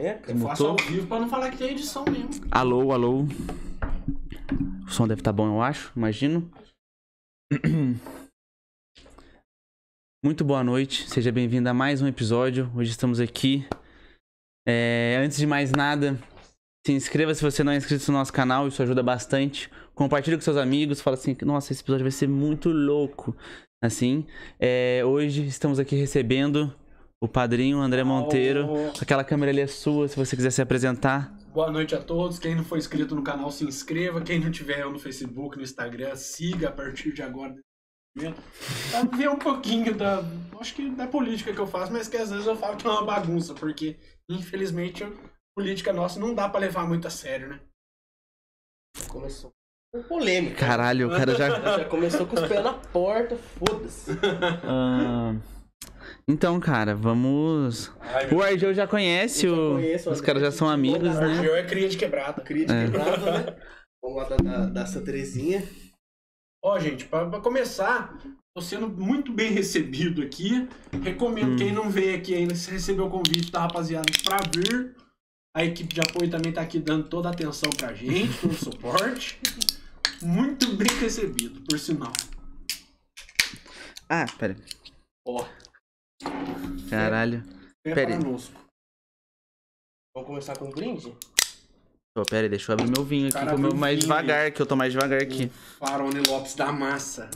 caneca. Eu faço ao vivo pra não falar que tem edição mesmo. Alô, alô. O som deve estar bom, eu acho, imagino. Muito boa noite, seja bem-vindo a mais um episódio. Hoje estamos aqui. É, antes de mais nada, se inscreva se você não é inscrito no nosso canal, isso ajuda bastante. Compartilhe com seus amigos, fala assim, nossa, esse episódio vai ser muito louco. Assim, é, hoje estamos aqui recebendo o padrinho André Monteiro. Aquela câmera ali é sua, se você quiser se apresentar. Boa noite a todos. Quem não for inscrito no canal, se inscreva. Quem não tiver eu no Facebook, no Instagram, siga a partir de agora. Pra ver um pouquinho da. Acho que da política que eu faço, mas que às vezes eu falo que é uma bagunça, porque infelizmente a política nossa não dá pra levar muito a sério, né? Começou com polêmica. Caralho, o cara já. Já começou com os pés na porta, foda-se. Ah, Então, cara, vamos. Ai, O Argel já conhece, Eu já o... conheço, os caras já são gente amigos, né? Eu é cria de quebrada. Crítica É. quebrada, né? Vamos lá da, da, da Santa Terezinha. Ó, gente, pra, pra começar, tô sendo muito bem recebido aqui. Recomendo Hum. quem não veio aqui ainda, se recebeu o convite da rapaziada pra vir. A equipe de apoio também tá aqui dando toda a atenção pra gente, todo o suporte. Muito bem recebido, por sinal. Ah, pera. Ó, Caralho. é Pera aí. Vamos começar com um brinde? Pô, pera aí, deixa eu abrir meu vinho aqui, Cara, mais vinho devagar, que eu tô mais devagar aqui. Farone Lopes da Massa.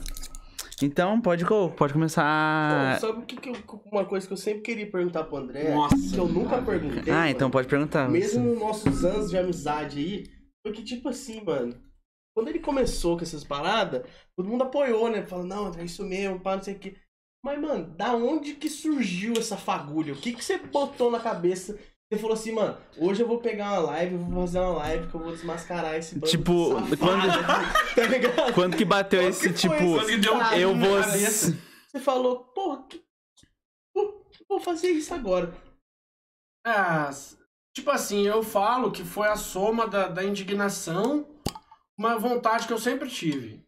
Então, pode, pode começar. Pô, sabe o que, que eu- uma coisa que eu sempre queria perguntar pro André? Nossa, que eu nunca cara. perguntei. Ah, mano, então pode perguntar. Mesmo nos nossos anos de amizade aí, porque tipo assim, mano. Quando ele começou com essas paradas, todo mundo apoiou, né? Falando, não, André, é isso mesmo, pá, não sei o quê. Mas, mano, da onde que surgiu essa fagulha? O que que você botou na cabeça? Você falou assim, mano, hoje eu vou pegar uma live, eu vou fazer uma live que eu vou desmascarar esse bando Tipo, safado quando- aqui", tá ligado? Quando que bateu Quando esse que tipo. esse Eu vou. cabeça? Você falou, porra, que... vou- vou fazer isso agora. Ah, tipo assim, eu falo que foi a soma da, da indignação, uma vontade que eu sempre tive.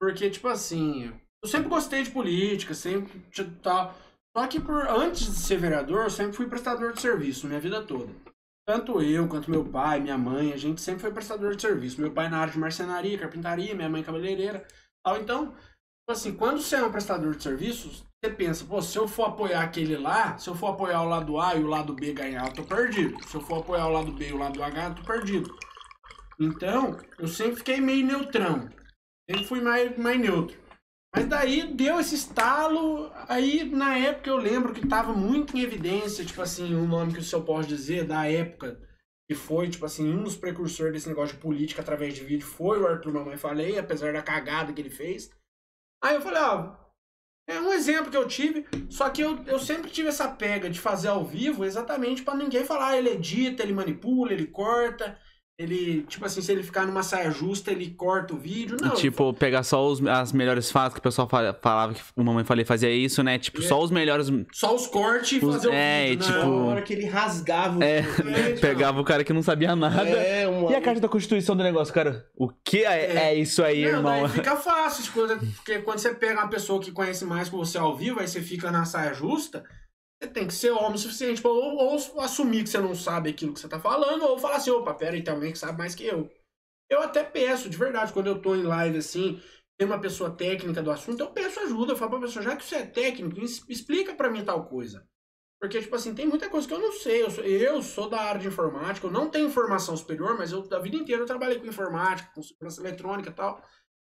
Porque, tipo assim, eu sempre gostei de política, sempre tal. Só que por, antes de ser vereador, eu sempre fui prestador de serviço, minha vida toda. Tanto eu, quanto meu pai, minha mãe, a gente sempre foi prestador de serviço. Meu pai na área de marcenaria, carpintaria, minha mãe cabeleireira. Tal. Então, tipo assim, quando você é um prestador de serviços, você pensa, pô, se eu for apoiar aquele lá, se eu for apoiar o lado A e o lado B ganhar, eu tô perdido. Se eu for apoiar o lado B e o lado H, eu tô perdido. Então, eu sempre fiquei meio neutrão. Sempre fui mais, mais neutro. Mas daí deu esse estalo, aí na época eu lembro que tava muito em evidência, tipo assim, o nome que o senhor pode dizer da época, que foi, tipo assim, um dos precursores desse negócio de política através de vídeo foi o Arthur Mamãe Falei, apesar da cagada que ele fez. Aí eu falei, ó, é um exemplo que eu tive, só que eu, eu sempre tive essa pega de fazer ao vivo exatamente pra ninguém falar, ah, ele edita, ele manipula, ele corta, ele, tipo assim, se ele ficar numa saia justa, ele corta o vídeo. Não, Tipo, pegar só os, as melhores fatos que o pessoal fa- falava que o Mamãe Falei fazia isso, né? Tipo, É. só os melhores. só os cortes e Os- fazer o é, vídeo. e tipo- Na hora que ele rasgava o É, vídeo, né? Pegava o cara que não sabia nada. É, uma... E a carta da Constituição do negócio, cara? O que é, é isso aí, Não, irmão? daí fica fácil, tipo, porque quando você pega uma pessoa que conhece mais que você ao vivo, aí você fica na saia justa, você tem que ser homem o suficiente pra ou, ou assumir que você não sabe aquilo que você tá falando, ou falar assim, opa, pera aí, tem alguém que sabe mais que eu. Eu até peço, de verdade, quando eu tô em live assim, tem uma pessoa técnica do assunto, eu peço ajuda, eu falo pra pessoa, já que você é técnico, explica pra mim tal coisa. Porque, tipo assim, tem muita coisa que eu não sei. Eu sou, eu sou da área de informática, eu não tenho formação superior, mas eu, a vida inteira eu trabalhei com informática, com segurança eletrônica e tal.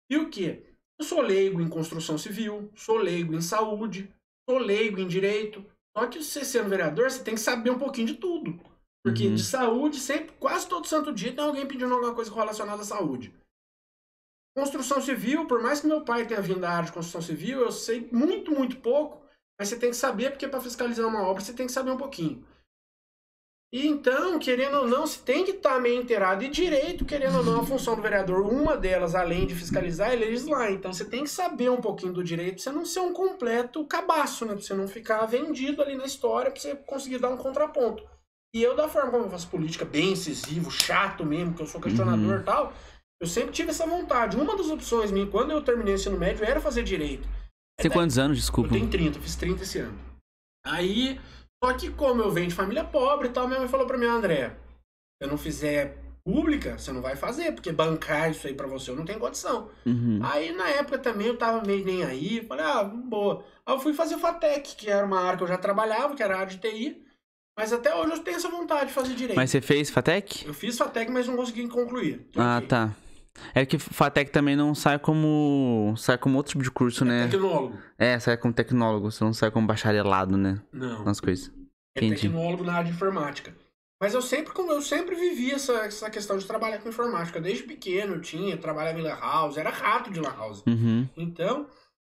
E o quê? Eu sou leigo em construção civil, sou leigo em saúde, sou leigo em direito. Só que você sendo vereador, você tem que saber um pouquinho de tudo. Porque Uhum. de saúde, sempre, quase todo santo dia, tem alguém pedindo alguma coisa relacionada à saúde. Construção civil, por mais que meu pai tenha vindo da área de construção civil, eu sei muito, muito pouco, mas você tem que saber, porque para fiscalizar uma obra você tem que saber um pouquinho. E então, querendo ou não, você tem que estar meio inteirado. E direito, querendo ou não, a função do vereador, uma delas, além de fiscalizar, é legislar. Então você tem que saber um pouquinho do direito pra você não ser um completo cabaço, né? Pra você não ficar vendido ali na história, pra você conseguir dar um contraponto. E eu, da forma como eu faço política, bem incisivo, chato mesmo, que eu sou questionador e tal, eu sempre tive essa vontade. Uma das opções minhas, quando eu terminei o ensino médio, era fazer direito. Tem quantos anos, Eu desculpa? tenho 30, eu fiz 30 esse ano. Aí, Só que como eu venho de família pobre e tal, minha mãe falou pra mim, André, se eu não fizer pública, você não vai fazer, porque bancar isso aí pra você eu não tenho condição. Uhum. Aí na época também eu tava meio nem aí, falei, ah, boa. Aí eu fui fazer FATEC, que era uma área que eu já trabalhava, que era a área de TI. Mas até hoje eu tenho essa vontade de fazer direito. Mas você fez Fatec? Eu fiz FATEC, mas não consegui concluir. Ah, Troquei. tá. É que Fatec também não sai como. sai como outro tipo de curso, né? Tecnólogo. É, sai como tecnólogo, você não sai como bacharelado, né? Não. Nas coisas. É Entendi. tecnólogo na área de informática. Mas eu sempre, como eu sempre vivi essa, essa questão de trabalhar com informática. Desde pequeno eu tinha, trabalhava em lan house, era rato de lan house. Uhum. Então,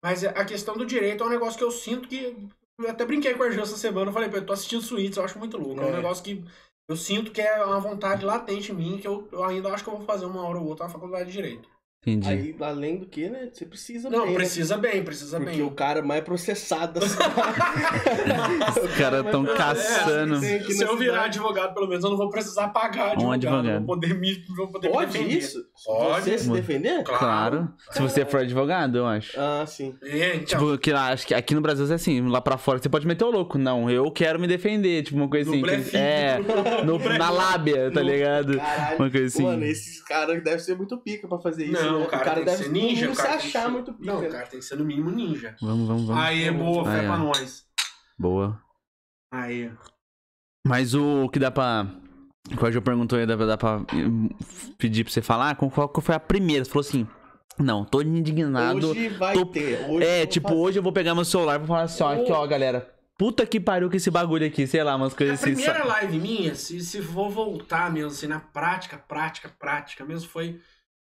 mas a questão do direito é um negócio que eu sinto que. Eu até brinquei com a Argel essa semana, eu falei, pô, eu tô assistindo Suítes, eu acho muito louco. É. um É. negócio que eu sinto que é uma vontade latente em mim, que eu, eu ainda acho que eu vou fazer uma hora ou outra na faculdade de direito. Entendi. Aí, além do que, né? Você precisa Não, bem, né? precisa bem, precisa Porque bem. o cara mais processado da Os caras tão É, caçando. aqui Se eu virar cidade. advogado, pelo menos, eu não vou precisar pagar advogado. Um advogado. Vou poder me, vou poder me Pode defender. isso? Pode. Você se defender? Claro. Se você for advogado, eu acho. Ah, sim. É, então, Tipo, que lá, acho que aqui no Brasil é assim, lá pra fora você pode meter o louco. Não, eu quero me defender, tipo, uma coisa No assim. blefinho. é, no- na lábia, tá No- ligado? Caralho. Uma coisa assim. Mano, esses caras devem ser muito pica pra fazer isso. não, né? o cara, tem que ser ninja. não o se cara tem que achar ser- muito pica. Não, o cara tem que ser no mínimo ninja. Vamos, vamos, vamos. Aí é boa, fé Aí, pra nós. Boa. Aí. Mas o que dá pra. Qual eu perguntou aí, dá, dá pra hum, pedir pra você falar? Qual que foi a primeira? Você falou assim. Não, tô indignado. Hoje vai tô- ter. Hoje é, tipo, fazer. hoje eu vou pegar meu celular e vou falar assim, ó, aqui, ó, galera. Puta que pariu com esse bagulho aqui, sei lá, umas A coisas assim. primeira sa- live minha, se, se vou voltar mesmo, assim, na prática, prática, prática mesmo, foi.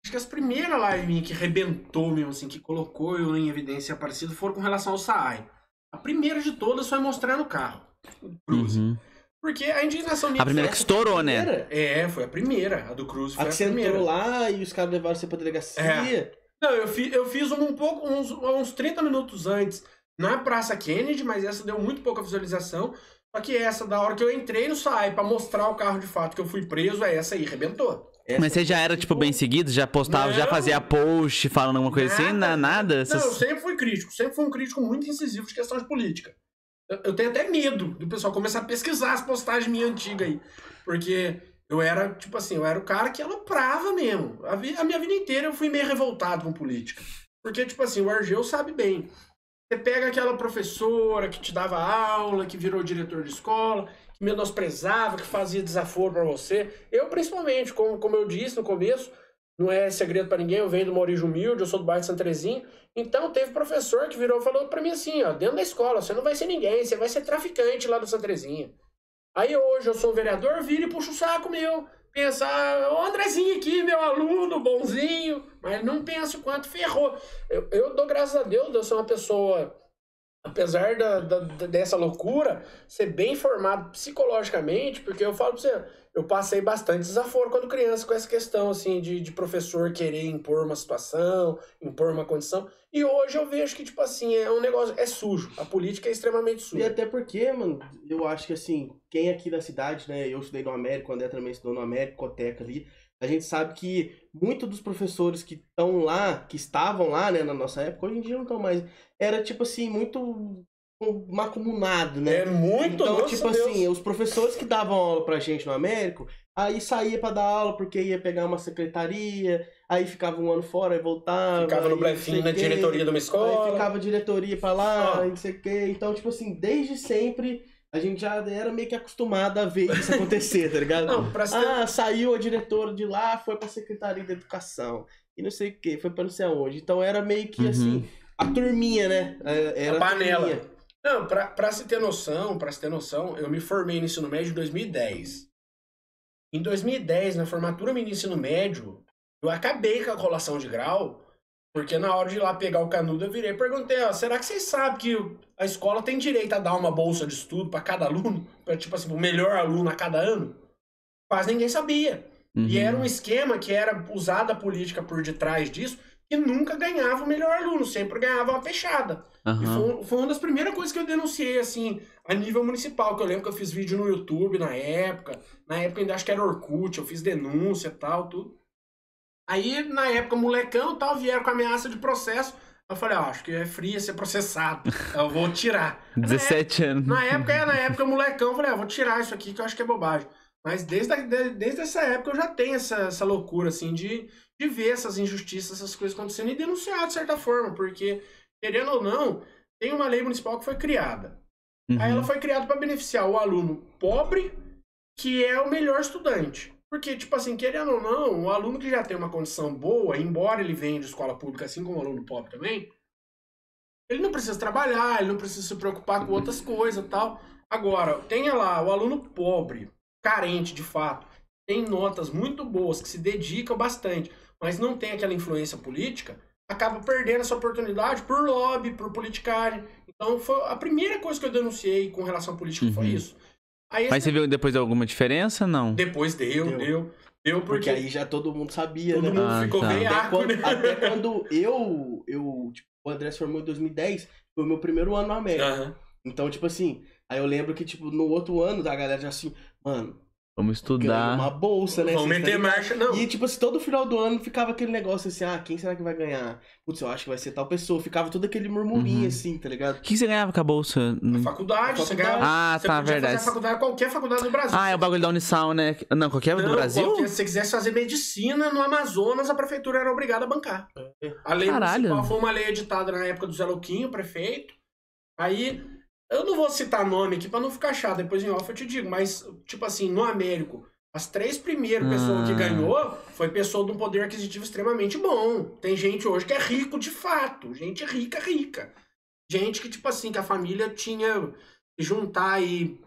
Acho que as primeiras lives que rebentou mesmo, assim, que colocou eu em evidência aparecido foram com relação ao Saai. A primeira de todas foi mostrando o carro. O Cruze. Uhum. Porque a indignação minha. A primeira que estourou, né? É, foi a primeira. A do Cruze foi A a, que você primeira. entrou lá e os caras levaram você pra delegacia. É. Não, eu, fi, eu fiz um pouco, uns, uns 30 minutos antes na Praça Kennedy, mas essa deu muito pouca visualização. Só que essa, da hora que eu entrei no SAI pra mostrar o carro de fato que eu fui preso, é essa aí, rebentou. Mas você já era, tipo, bem seguido? Já postava, já Não. fazia post falando alguma coisa assim? Na, nada? Não, Essas- eu sempre fui crítico, sempre fui um crítico muito incisivo de questão de política. Eu, eu tenho até medo do pessoal começar a pesquisar as postagens minhas antigas aí. Porque eu era, tipo assim, eu era o cara que aloprava mesmo. A, vi- a minha vida inteira eu fui meio revoltado com política. Porque, tipo assim, o Argel sabe bem. Você pega aquela professora que te dava aula, que virou diretor de escola, menosprezava, que fazia desaforo pra você. Eu, principalmente, como, como eu disse no começo, não é segredo pra ninguém, eu venho de uma origem humilde, eu sou do bairro de Santa Terezinha. Então, teve professor que virou e falou pra mim assim, ó, dentro da escola, você não vai ser ninguém, você vai ser traficante lá do Santa Terezinha. Aí hoje eu sou vereador, vira e puxa o saco meu. Pensa, ah, o Andrezinho aqui, meu aluno, bonzinho. Mas não pensa o quanto ferrou. Eu, eu dou graças a Deus, eu sou uma pessoa, apesar da, da- dessa loucura, ser bem formado psicologicamente, porque eu falo pra você, eu passei bastante desaforo quando criança com essa questão, assim, de, de professor querer impor uma situação, impor uma condição. E hoje eu vejo que, tipo assim, é um negócio, é sujo. A política é extremamente E suja. até porque, mano, eu acho que assim, quem aqui da cidade, né? Eu estudei no América, o André também estudou no América, Coteca ali. A gente sabe que muitos dos professores que estão lá, que estavam lá, né, na nossa época, hoje em dia não estão mais. Era tipo assim, muito macumunado, né? É muito, Então, tipo Deus. assim, os professores que davam aula pra gente no Américo, aí saía pra dar aula porque ia pegar uma secretaria, aí ficava um ano fora e voltava. Ficava no blefinho na diretoria de uma Aí escola. ficava diretoria pra lá, Ó. e não sei o quê. Então, tipo assim, desde sempre a gente já era meio que acostumado a ver isso acontecer, tá ligado? Não, pra ser... Ah, saiu a diretora de lá, foi pra Secretaria da Educação. E não sei o que, foi pra não sei aonde. Então era meio que Uhum. assim, a turminha, né? É, Era A panela. turminha. Não, pra, pra se ter noção, pra se ter noção, eu me formei no ensino médio em 2010. Em 2010, na formatura do ensino médio, eu acabei com a colação de grau, porque na hora de ir lá pegar o canudo, eu virei e perguntei, ó, será que vocês sabem que a escola tem direito a dar uma bolsa de estudo pra cada aluno? Pra, tipo assim, o melhor aluno a cada ano? Quase ninguém sabia. E Uhum. era um esquema que era usada a política por detrás disso, que nunca ganhava o melhor aluno, sempre ganhava uma fechada. E Aham. foi, foi uma das primeiras coisas que eu denunciei, assim, a nível municipal, que eu lembro que eu fiz vídeo no YouTube na época, na época ainda acho que era Orkut, eu fiz denúncia e tal, tudo. Aí, na época, molecão e tal, vieram com ameaça de processo, Eu falei, ó, acho que é fria ser processado. Eu vou tirar. 17 anos. Na época, é, na época, molecão, eu falei, ah, vou tirar isso aqui que eu acho que é bobagem. Mas desde, a- de- desde essa época eu já tenho essa, essa loucura, assim, de, de ver essas injustiças, essas coisas acontecendo e denunciar de certa forma, porque, querendo ou não, tem uma lei municipal que foi criada. Aí ela Uhum. foi criada para beneficiar o aluno pobre, que é o melhor estudante. Porque, tipo assim, querendo ou não, o aluno que já tem uma condição boa, embora ele venha de escola pública, assim como o aluno pobre também, ele não precisa trabalhar, ele não precisa se preocupar com outras coisas e tal. Agora, tenha lá o aluno pobre, carente de fato, tem notas muito boas, que se dedica bastante, mas não tem aquela influência política, acaba perdendo essa oportunidade por lobby, por politicagem. Então, foi a primeira coisa que eu denunciei com relação à política foi Uhum. isso. Aí, Mas você viu depois alguma diferença? Não. depois deu, Deu. deu. Deu, Porque porque, aí já todo mundo sabia, todo né? mundo Ah, ficou tá. Até veiaco, quando, né? até quando eu, eu, tipo, o André se formou em 2010, foi o meu primeiro ano na América. Aham. Então, tipo assim, aí eu lembro que, tipo, no outro ano, a galera já assim, mano, Vamos estudar. uma bolsa, né? Vamos Vocês meter tá marcha, não. E, tipo assim, todo final do ano ficava aquele negócio assim, ah, quem será que vai ganhar? Putz, eu acho que vai ser tal pessoa. Ficava todo aquele murmurinho, Uhum. assim, tá ligado? O que você ganhava com a bolsa? No- Faculdade, você Faculdade. ganhava. Ah, você tá, podia verdade. Fazer a faculdade, qualquer faculdade do Brasil. Ah, é o bagulho da Unisal, né? Não, qualquer do Não, Brasil? qualquer- se você quisesse fazer medicina no Amazonas, a prefeitura era obrigada a bancar. A lei Caralho. municipal foi uma lei editada na época do Zé Louquinho, prefeito. Aí, eu não vou citar nome aqui pra não ficar chato, depois em off eu te digo, mas, tipo assim, no Américo, as três primeiras pessoas que Ah. ganhou foi pessoa de um poder aquisitivo extremamente bom. Tem gente hoje que é rico de fato, gente rica, rica. Gente que, tipo assim, que a família tinha que juntar aí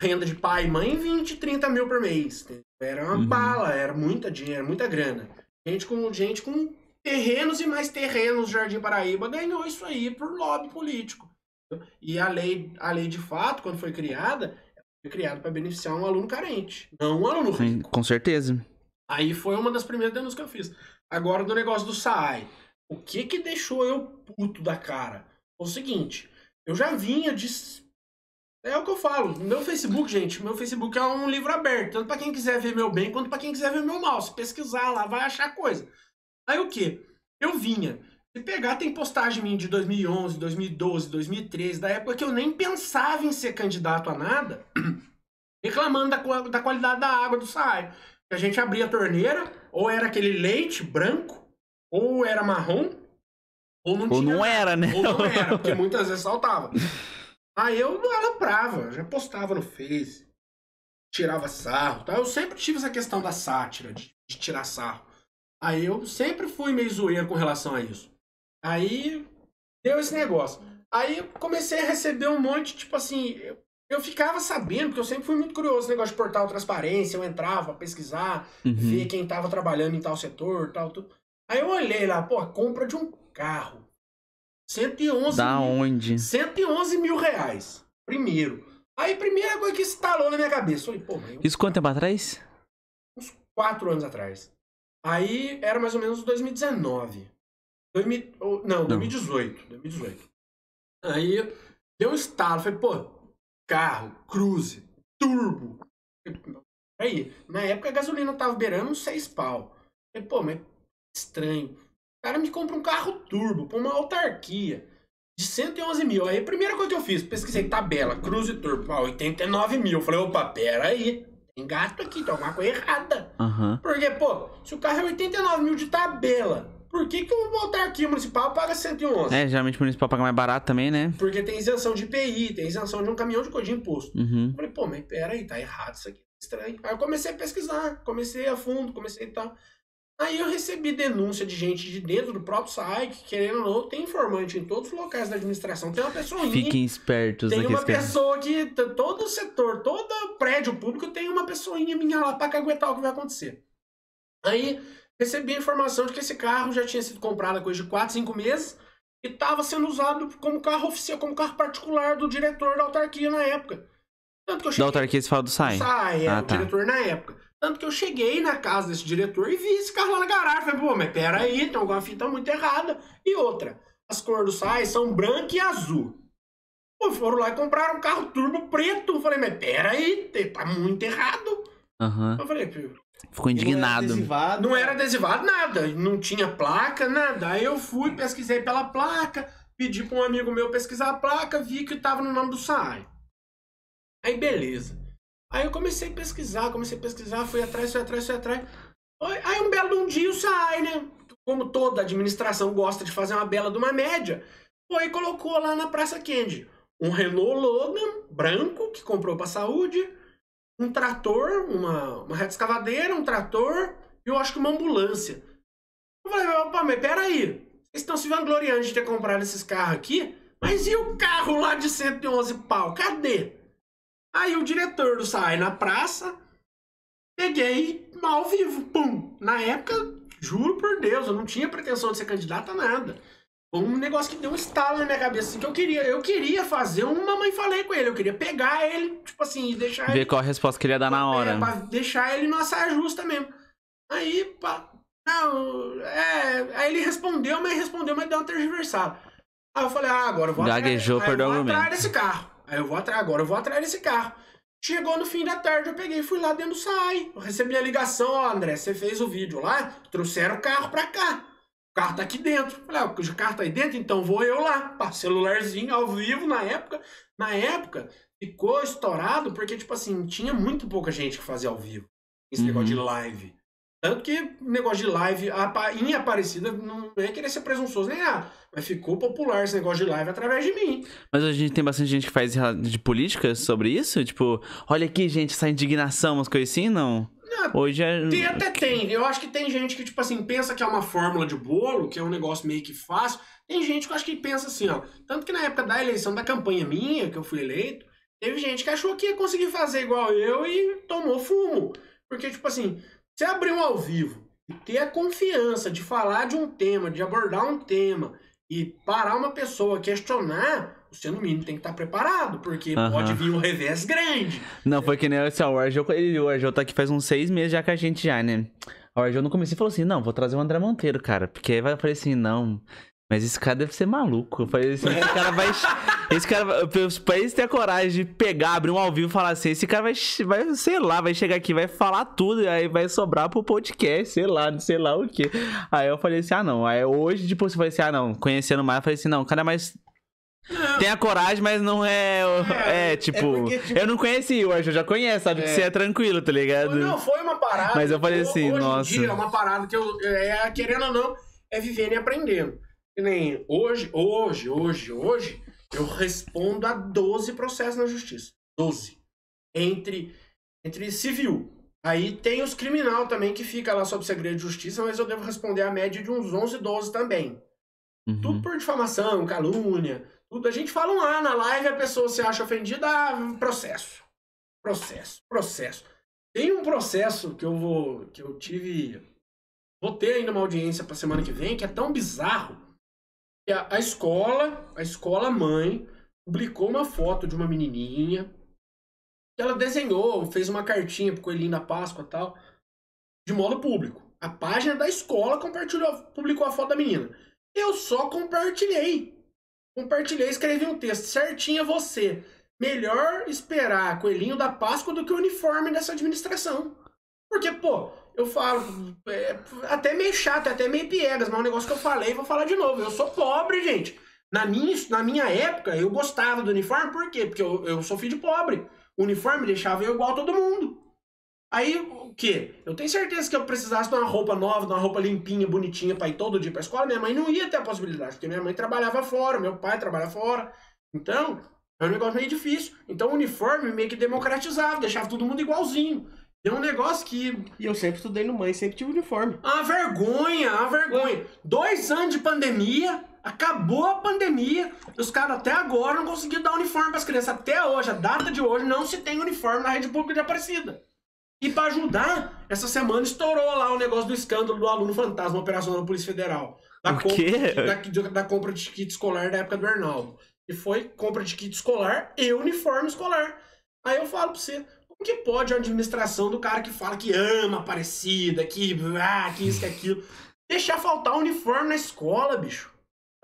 renda de pai e mãe 20, 30 mil por mês. Era uma Uhum. bala, era muita dinheiro, muita grana. Gente com, gente com terrenos e mais terrenos no Jardim Paraíba ganhou isso aí por lobby político. E a lei, a lei de fato, quando foi criada, foi criada para beneficiar um aluno carente, não um aluno rico. Com certeza. Aí foi uma das primeiras denúncias que eu fiz. Agora, do negócio do SAAI. O que que deixou eu puto da cara? Foi o seguinte, eu já vinha de... É o que eu falo, meu Facebook, gente, meu Facebook é um livro aberto, tanto pra quem quiser ver meu bem, quanto pra quem quiser ver meu mal. Se pesquisar lá, vai achar coisa. Aí o que? Eu vinha. Se pegar, tem postagem minha de 2011, 2012, 2013, da época que eu nem pensava em ser candidato a nada, reclamando da, da qualidade da água do. Que a gente abria a torneira, ou era aquele leite branco, ou era marrom, ou não Ou tinha não era, né? Ou não era, porque muitas vezes saltava. Aí eu aloprava, já postava no Face, tirava sarro. Tá? Eu sempre tive essa questão da sátira, de, de tirar sarro. Aí eu sempre fui meio zoeiro com relação a isso. Aí deu esse negócio. Aí eu comecei a receber um monte, tipo assim, eu, eu ficava sabendo, porque eu sempre fui muito curioso, negócio de portal transparência, eu entrava, pesquisar, Uhum. ver quem tava trabalhando em tal setor, tal, tudo. Aí eu olhei lá, pô, compra de um carro. 111 Da mil, onde? 111 mil reais. Primeiro. Aí, primeira coisa que instalou na minha cabeça. Falei, pô, mas Isso quanto tempo atrás? uns quatro anos atrás. Aí era mais ou menos 2019. 2000, ou- não, 2018. 2018. Aí deu um estalo. Falei, pô, carro, cruze, turbo. Aí, na época a gasolina tava beirando uns seis pau. Falei, pô, mas estranho. O cara me compra um carro turbo pra uma autarquia de 111 mil. Aí a primeira coisa que eu fiz, pesquisei tabela, cruze turbo, ah, 89 mil. Falei, opa, pera aí. Tem gasto aqui, tem alguma coisa errada. Aham. Porque, pô, se o carro é 89 mil de tabela, por que, que uma autarquia municipal paga 111? É, geralmente o municipal paga mais barato também, né? Porque tem isenção de IPI, tem isenção de um caminhão de coisa de imposto. Uhum. Eu falei, pô, mas peraí, tá errado isso aqui, estranho. Aí eu comecei a pesquisar, comecei a fundo, comecei e tal. Aí eu recebi denúncia de gente de dentro do próprio site, que querendo ou não, tem informante em todos os locais da administração. Tem uma pessoa Fiquem espertos tem uma pessoa que. Todo setor, todo prédio público tem uma pessoinha minha lá pra caguetar o que vai acontecer. Aí recebi a informação de que esse carro já tinha sido comprado há coisa de 4, 5 meses e estava sendo usado como carro oficial, como carro particular do diretor da autarquia na época. Tanto que eu Da cheguei. autarquia você fala do SAI. Sai, é, Ah, o tá. diretor na época. Tanto que eu cheguei na casa desse diretor e vi esse carro lá na garagem. Falei, pô, mas peraí, tem alguma fita muito errada. E outra, as cores do SAI são branca e azul. Pô, foram lá e compraram um carro turbo preto. Eu falei, mas peraí, te- tá muito errado. Aham. Eu falei, "Pô, Ficou E não era indignado. Não era adesivado nada, não tinha placa, nada. Aí eu fui, pesquisei pela placa, pedi pra um amigo meu pesquisar a placa, vi que tava no nome do SAI. Aí beleza. Aí eu comecei a pesquisar, comecei a pesquisar, fui atrás, fui atrás, fui atrás. Aí um belo de um dia o SAI, né? Como toda administração gosta de fazer uma bela de uma média, foi e colocou lá na Praça Kendi um Renault Logan branco que comprou pra saúde, um trator, uma, uma reta escavadeira, um trator e eu acho que uma ambulância. Eu falei, opa, mas peraí, vocês estão se vangloriando de ter comprado esses carros aqui, mas e o carro lá de 111 pau? Cadê? Aí o diretor do SAI na praça, peguei ao vivo, pum. Na época, juro por Deus, eu não tinha pretensão de ser candidato a nada. Um negócio que deu um estalo na minha cabeça, assim, que eu queria, eu queria fazer um mamãe falei com ele, eu queria pegar ele, tipo assim, e deixar ele Ver qual a resposta que ele ia dar na é, hora. pra deixar ele numa saia justa mesmo. Aí, pá. Não, é. Aí ele respondeu, mas respondeu, mas deu uma tergiversada. Aí eu falei, ah, agora eu vou Gaguejou, atrás, aí eu vou atrás desse carro. Aí eu vou atrás, agora eu vou atrás desse carro. Chegou no fim da tarde, eu peguei e fui lá dentro do SAI. Eu recebi a ligação, ó, André, você fez o vídeo lá, trouxeram o carro pra cá. O carro tá aqui dentro. Falei, ah, o carro tá aí dentro, então vou eu lá. Pá, celularzinho ao vivo na época. Na época, ficou estourado porque, tipo assim, tinha muito pouca gente que fazia ao vivo. Esse Uhum. negócio de live. Tanto que o negócio de live em Aparecida não é querer ser presunçoso nem nada. Mas ficou popular esse negócio de live através de mim. Mas hoje a gente tem bastante gente que faz de política sobre isso? Tipo, olha aqui, gente, essa indignação, umas coisas assim, não? Não, Hoje é. Tem, até tem. Eu acho que tem gente que, tipo assim, pensa que é uma fórmula de bolo, que é um negócio meio que fácil. Tem gente que eu acho que pensa assim, ó. Tanto que na época da eleição da campanha minha, que eu fui eleito, teve gente que achou que ia conseguir fazer igual eu e tomou fumo. Porque, tipo assim, você abrir um ao vivo e ter a confiança de falar de um tema, de abordar um tema e parar uma pessoa questionar, você no mínimo tem que estar preparado, porque pode vir um revés grande. Não, foi que nem assim, ó, o Arjô, ele, o Arjô tá aqui faz uns seis meses já com a gente já, né? O Arjô no começo falou assim, não, vou trazer o André Monteiro, cara. Porque aí vai falei assim, não. Mas esse cara deve ser maluco. Eu falei assim, esse cara vai. Esse cara vai. Pra eles ter a coragem de pegar, abrir um ao vivo e falar assim, esse cara vai, vai, sei lá, vai chegar aqui, vai falar tudo, e aí vai sobrar pro podcast, sei lá, sei lá o quê. Aí eu falei assim, ah, não. Aí hoje, tipo, você falou assim, ah, não, conhecendo mais, eu falei assim, não, o cara é mais. Não. Tem a coragem, mas não é. É, tipo, porque, tipo- Eu não conheci o Arjô, já conhece, sabe? Que É. você é tranquilo, tá ligado? Não, foi uma parada. Mas eu falei assim, hoje nossa. Em dia, é uma parada que eu, é, querendo ou não, é vivendo e aprendendo. Que nem hoje, hoje, hoje, hoje, eu respondo a 12 processos na justiça. 12. Entre, entre civil. Aí tem os criminal também, que fica lá sob segredo de justiça, mas eu devo responder a média de uns 11, 12 também. Uhum. Tudo por difamação, calúnia, tudo. A gente fala um lá na live, a pessoa se acha ofendida, ah, processo. Processo, processo. Tem um processo que eu vou. que eu tive. Vou ter ainda uma audiência pra semana que vem, que é tão bizarro. Que a, a escola, a escola mãe, publicou uma foto de uma menininha. Que ela desenhou, fez uma cartinha pro Coelhinho da Páscoa e tal. De modo público. A página da escola compartilhou, publicou a foto da menina. Eu só compartilhei. Compartilhei, escrevi um texto. Certinho é você. Melhor esperar coelhinho da Páscoa do que o uniforme dessa administração. Porque, pô, eu falo, é, até meio chato, até meio piegas, mas é um negócio que eu falei, vou falar de novo. Eu sou pobre, gente. Na minha, na minha época, eu gostava do uniforme, por quê? Porque eu, eu sou filho de pobre. O uniforme deixava eu igual a todo mundo. Aí, o quê? Eu tenho certeza que eu precisasse de uma roupa nova, de uma roupa limpinha, bonitinha pra ir todo dia pra escola, minha mãe não ia ter a possibilidade, porque minha mãe trabalhava fora, meu pai trabalha fora. Então, é um negócio meio difícil. Então, o uniforme meio que democratizava, deixava todo mundo igualzinho. Deu um negócio que. E eu sempre estudei no mãe, sempre tive uniforme. A vergonha, a vergonha. Dois anos de pandemia, acabou a pandemia, e os caras até agora não conseguiram dar uniforme pras crianças. Até hoje, a data de hoje, não se tem uniforme na rede pública de Aparecida. E pra ajudar, essa semana estourou lá o negócio do escândalo do aluno fantasma operacional da Polícia Federal. Da compra de- Da, da compra de kit escolar da época do Arnaldo. E foi compra de kit escolar e uniforme escolar. Aí eu falo pra você, como que pode a administração do cara que fala que ama Aparecida, que, ah, que isso, que aquilo, deixar faltar uniforme na escola, bicho?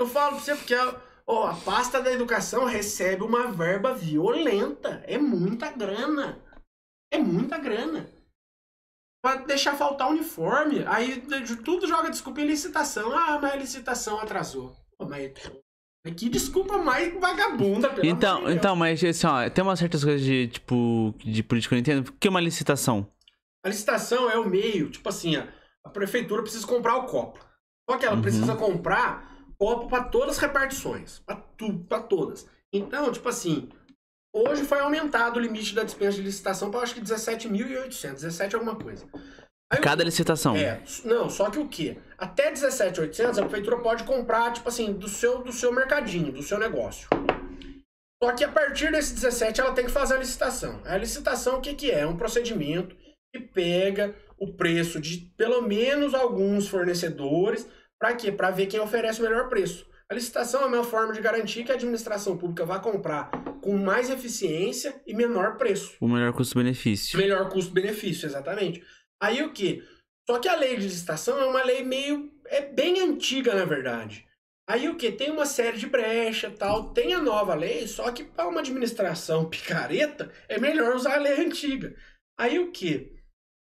Eu falo pra você porque a, ó, a pasta da educação recebe uma verba violenta. É muita grana. É muita grana. pra deixar faltar uniforme. Aí tudo joga desculpa em licitação. Ah, mas a licitação atrasou. Pô, mas que desculpa mais vagabunda, pelo Então, então, mas assim, ó, tem umas certas coisas de, tipo, de política eu entendo. O que é uma licitação? A licitação é o meio, tipo assim, ó, a prefeitura precisa comprar o copo. Só que ela Uhum. precisa comprar copo para todas as repartições, para tudo, para todas. Então, tipo assim, hoje foi aumentado o limite da dispensa de licitação para acho que 17.800, 17 alguma coisa. Aí Cada licitação. é, não, só que o quê? Até 17,800 a prefeitura pode comprar, tipo assim, do seu, do seu mercadinho, do seu negócio. Só que a partir desse 17 ela tem que fazer a licitação. A licitação o que, que é? É um procedimento que pega o preço de pelo menos alguns fornecedores para quê? Para ver quem oferece o melhor preço. A licitação é uma forma de garantir que a administração pública vai comprar com mais eficiência e menor preço. O melhor custo-benefício. Melhor custo-benefício, exatamente. Aí o que? Só que a lei de licitação é uma lei meio. é bem antiga, na verdade. Aí o que? Tem uma série de brecha tal. Tem a nova lei, só que para uma administração picareta, é melhor usar a lei antiga. Aí o que?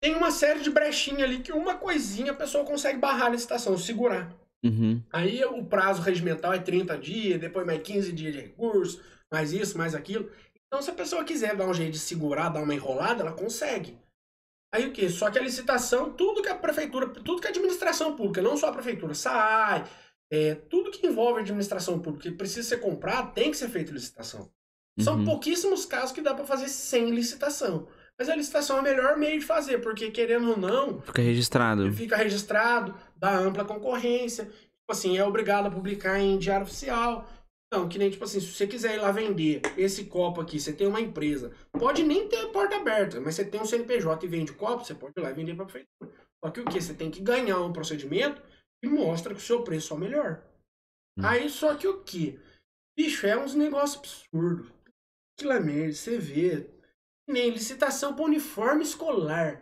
Tem uma série de brechinha ali que uma coisinha a pessoa consegue barrar a licitação, segurar. Uhum. Aí o prazo regimental é 30 dias, depois mais 15 dias de recurso, mais isso, mais aquilo. Então, se a pessoa quiser dar um jeito de segurar, dar uma enrolada, ela consegue. Aí o quê? Só que a licitação, tudo que a prefeitura, tudo que a administração pública, não só a prefeitura, sai, é, tudo que envolve a administração pública e precisa ser comprado, tem que ser feito licitação. São Uhum. pouquíssimos casos que dá pra fazer sem licitação. Mas a licitação é o melhor meio de fazer, porque querendo ou não, Fica registrado. fica registrado, dá ampla concorrência, tipo assim, é obrigado a publicar em diário oficial. Então, que nem, tipo assim, se você quiser ir lá vender esse copo aqui, você tem uma empresa, pode nem ter porta aberta, mas você tem um CNPJ e vende copo, você pode ir lá e vender pra prefeitura. Só que o que? Você tem que ganhar um procedimento que mostra que o seu preço é o melhor. Hum. Aí, só que o que? Bicho, é uns negócios absurdos. Aquilo é merda, você vê. Que Nem licitação para uniforme escolar.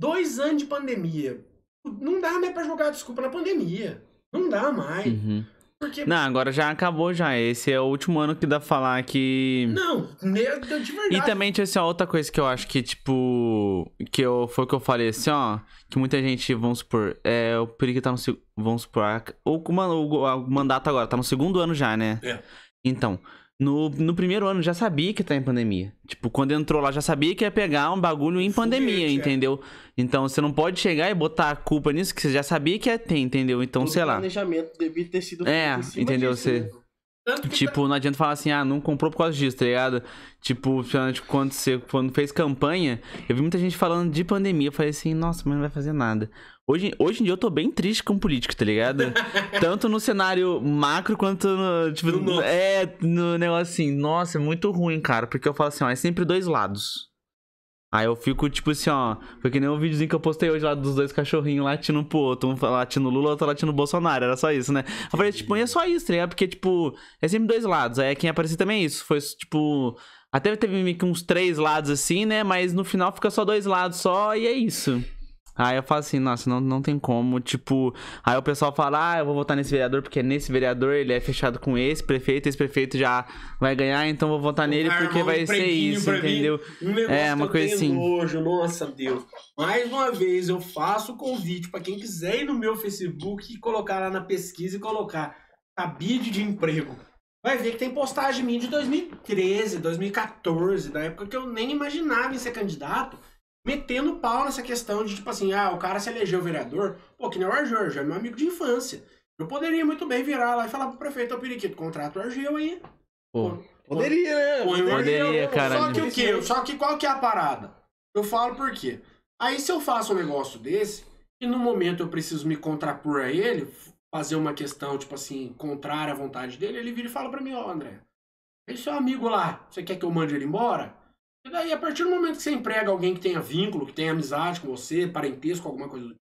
Dois anos de pandemia. Não dá mais pra jogar desculpa na pandemia. Não dá mais. Uhum. Porque. Não, agora já acabou já. Esse é o último ano que dá pra falar que. Não, ne- de verdade. E também tinha assim, ó, outra coisa que eu acho que, tipo. Que eu, foi o que eu falei assim, ó. Que muita gente, vamos supor. É, o Perigo tá no. Vamos supor. a- O, o, o, o mandato agora tá no segundo ano já, né? É. Então. No, no primeiro ano já sabia que tá em pandemia. Tipo, quando entrou lá já sabia que ia pegar um bagulho em pandemia, é. entendeu? Então você não pode chegar e botar a culpa nisso que você já sabia que ia ter, entendeu? Então, Todo sei lá. planejamento devia ter sido É, entendeu? disso, Você- né? Tipo, não adianta falar assim, ah, não comprou por causa disso, tá ligado? Tipo, quando você quando fez campanha, eu vi muita gente falando de pandemia. Eu falei assim, nossa, mas não vai fazer nada. Hoje, hoje em dia eu tô bem triste com política, tá ligado? Tanto no cenário macro quanto no. Tipo, No é, no negócio assim, nossa, é muito ruim, cara. Porque eu falo assim, ó, é sempre dois lados. Aí eu fico, tipo assim, ó. Foi que nem o videozinho que eu postei hoje lá dos dois cachorrinhos latindo pro outro. Um latindo Lula, outro latindo Bolsonaro. Era só isso, né? Eu falei, tipo, e é só isso, tá ligado? Porque, tipo, é sempre dois lados. Aí quem aparecer também é isso. Foi, tipo. Até teve uns três lados assim, né? Mas no final fica só dois lados só e é isso. Aí eu falo assim, nossa, não, não tem como, tipo... Aí o pessoal fala, ah, eu vou votar nesse vereador porque nesse vereador ele é fechado com esse prefeito, esse prefeito já vai ganhar, então vou votar nele porque um vai ser isso, mim. entendeu? Um negócio É, uma coisa assim. nojo, nossa Deus. Mais uma vez eu faço o convite pra quem quiser ir no meu Facebook e colocar lá na pesquisa e colocar cabide de emprego. Vai ver que tem postagem minha de 2013, 2014, da época que eu nem imaginava em ser candidato, metendo pau nessa questão de tipo assim, ah, o cara se elegeu vereador, pô, que nem o Argel, Argel é meu amigo de infância. Eu poderia muito bem virar lá e falar pro prefeito, ô Periquito, contrata o Argel aí. Pô, Poderia, né? Põe o Poderia, Argel. cara. Só que o quê? Só que qual que é a parada? Eu falo por quê? Aí se eu faço um negócio desse, e no momento eu preciso me contrapor a ele, fazer uma questão, tipo assim, contrária à vontade dele, ele vira e fala pra mim, ó, André, esse seu amigo lá, você quer que eu mande ele embora? E daí, a partir do momento que você emprega alguém que tenha vínculo, que tenha amizade com você, parentesco, alguma coisa do tipo,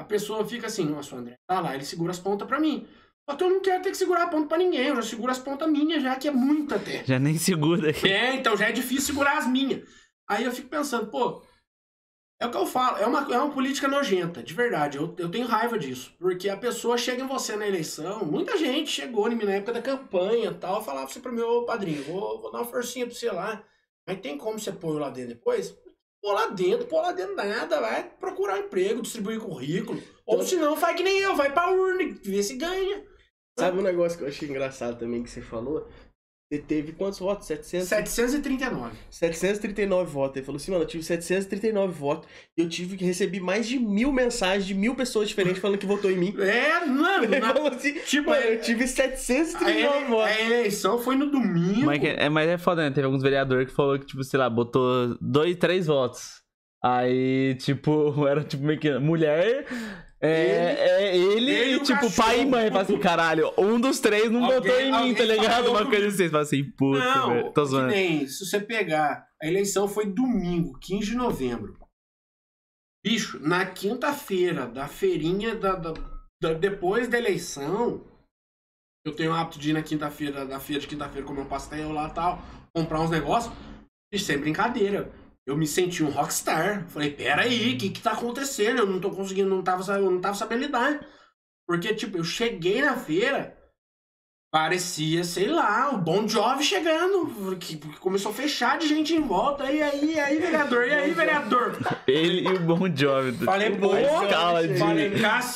a pessoa fica assim, nossa, André tá lá, ele segura as pontas pra mim. Só que eu não quero ter que segurar a ponta pra ninguém, eu já seguro as pontas minhas já, que é muito até. já nem segura. É, então já é difícil segurar as minhas. Aí eu fico pensando, pô, é o que eu falo, é uma, é uma política nojenta, de verdade. Eu, eu tenho raiva disso. Porque a pessoa chega em você na eleição, muita gente chegou em mim na época da campanha e tal, falava assim pro meu padrinho, vou, vou dar uma forcinha pra você lá. Mas tem como você pôr lá dentro depois? pô lá dentro, pô lá dentro nada, vai procurar emprego, distribuir currículo. Ou se não, faz que nem eu, vai pra urna, vê se ganha. Sabe um negócio que eu achei engraçado também que você falou? Você teve quantos votos? 700? 739. 739 votos. Ele falou assim, mano, eu tive 739 votos e eu tive que receber mais de mil mensagens de mil pessoas diferentes falando que votou em mim. É, mano, Ele na- falou assim, tipo, mano, é- eu tive a, 739 ele- votos. a eleição foi no domingo. Mas é, é- mas é foda, né? Teve alguns vereadores que falou que, tipo, sei lá, botou dois, três votos. Aí, tipo, era tipo meio que mulher. É, é ele, ele tipo, cachorro. pai e mãe. Fala assim, caralho, um dos três não Alguém- botou em mim, tá ligado? Uma coisa assim. Você fala assim, puta, Não, velho. Tô que zoando. nem, se você pegar, a eleição foi domingo, 15 de novembro. Bicho, na quinta-feira da feirinha da, da- da- depois da eleição, eu tenho o hábito de ir na quinta-feira, da feira de quinta-feira, comer um pastel lá e tal, comprar uns negócios. Bicho, sem brincadeira. Eu me senti um rockstar. Falei, peraí, o que que tá acontecendo? Eu não tô conseguindo, não tava, eu não tava sabendo lidar. Porque, tipo, eu cheguei na feira, parecia, sei lá, o Bon Jovi chegando. Que que começou a fechar de gente em volta. E aí, e aí, vereador? E aí, vereador? Ele e o Bon Jovi. Falei, pô, a escala de. falei,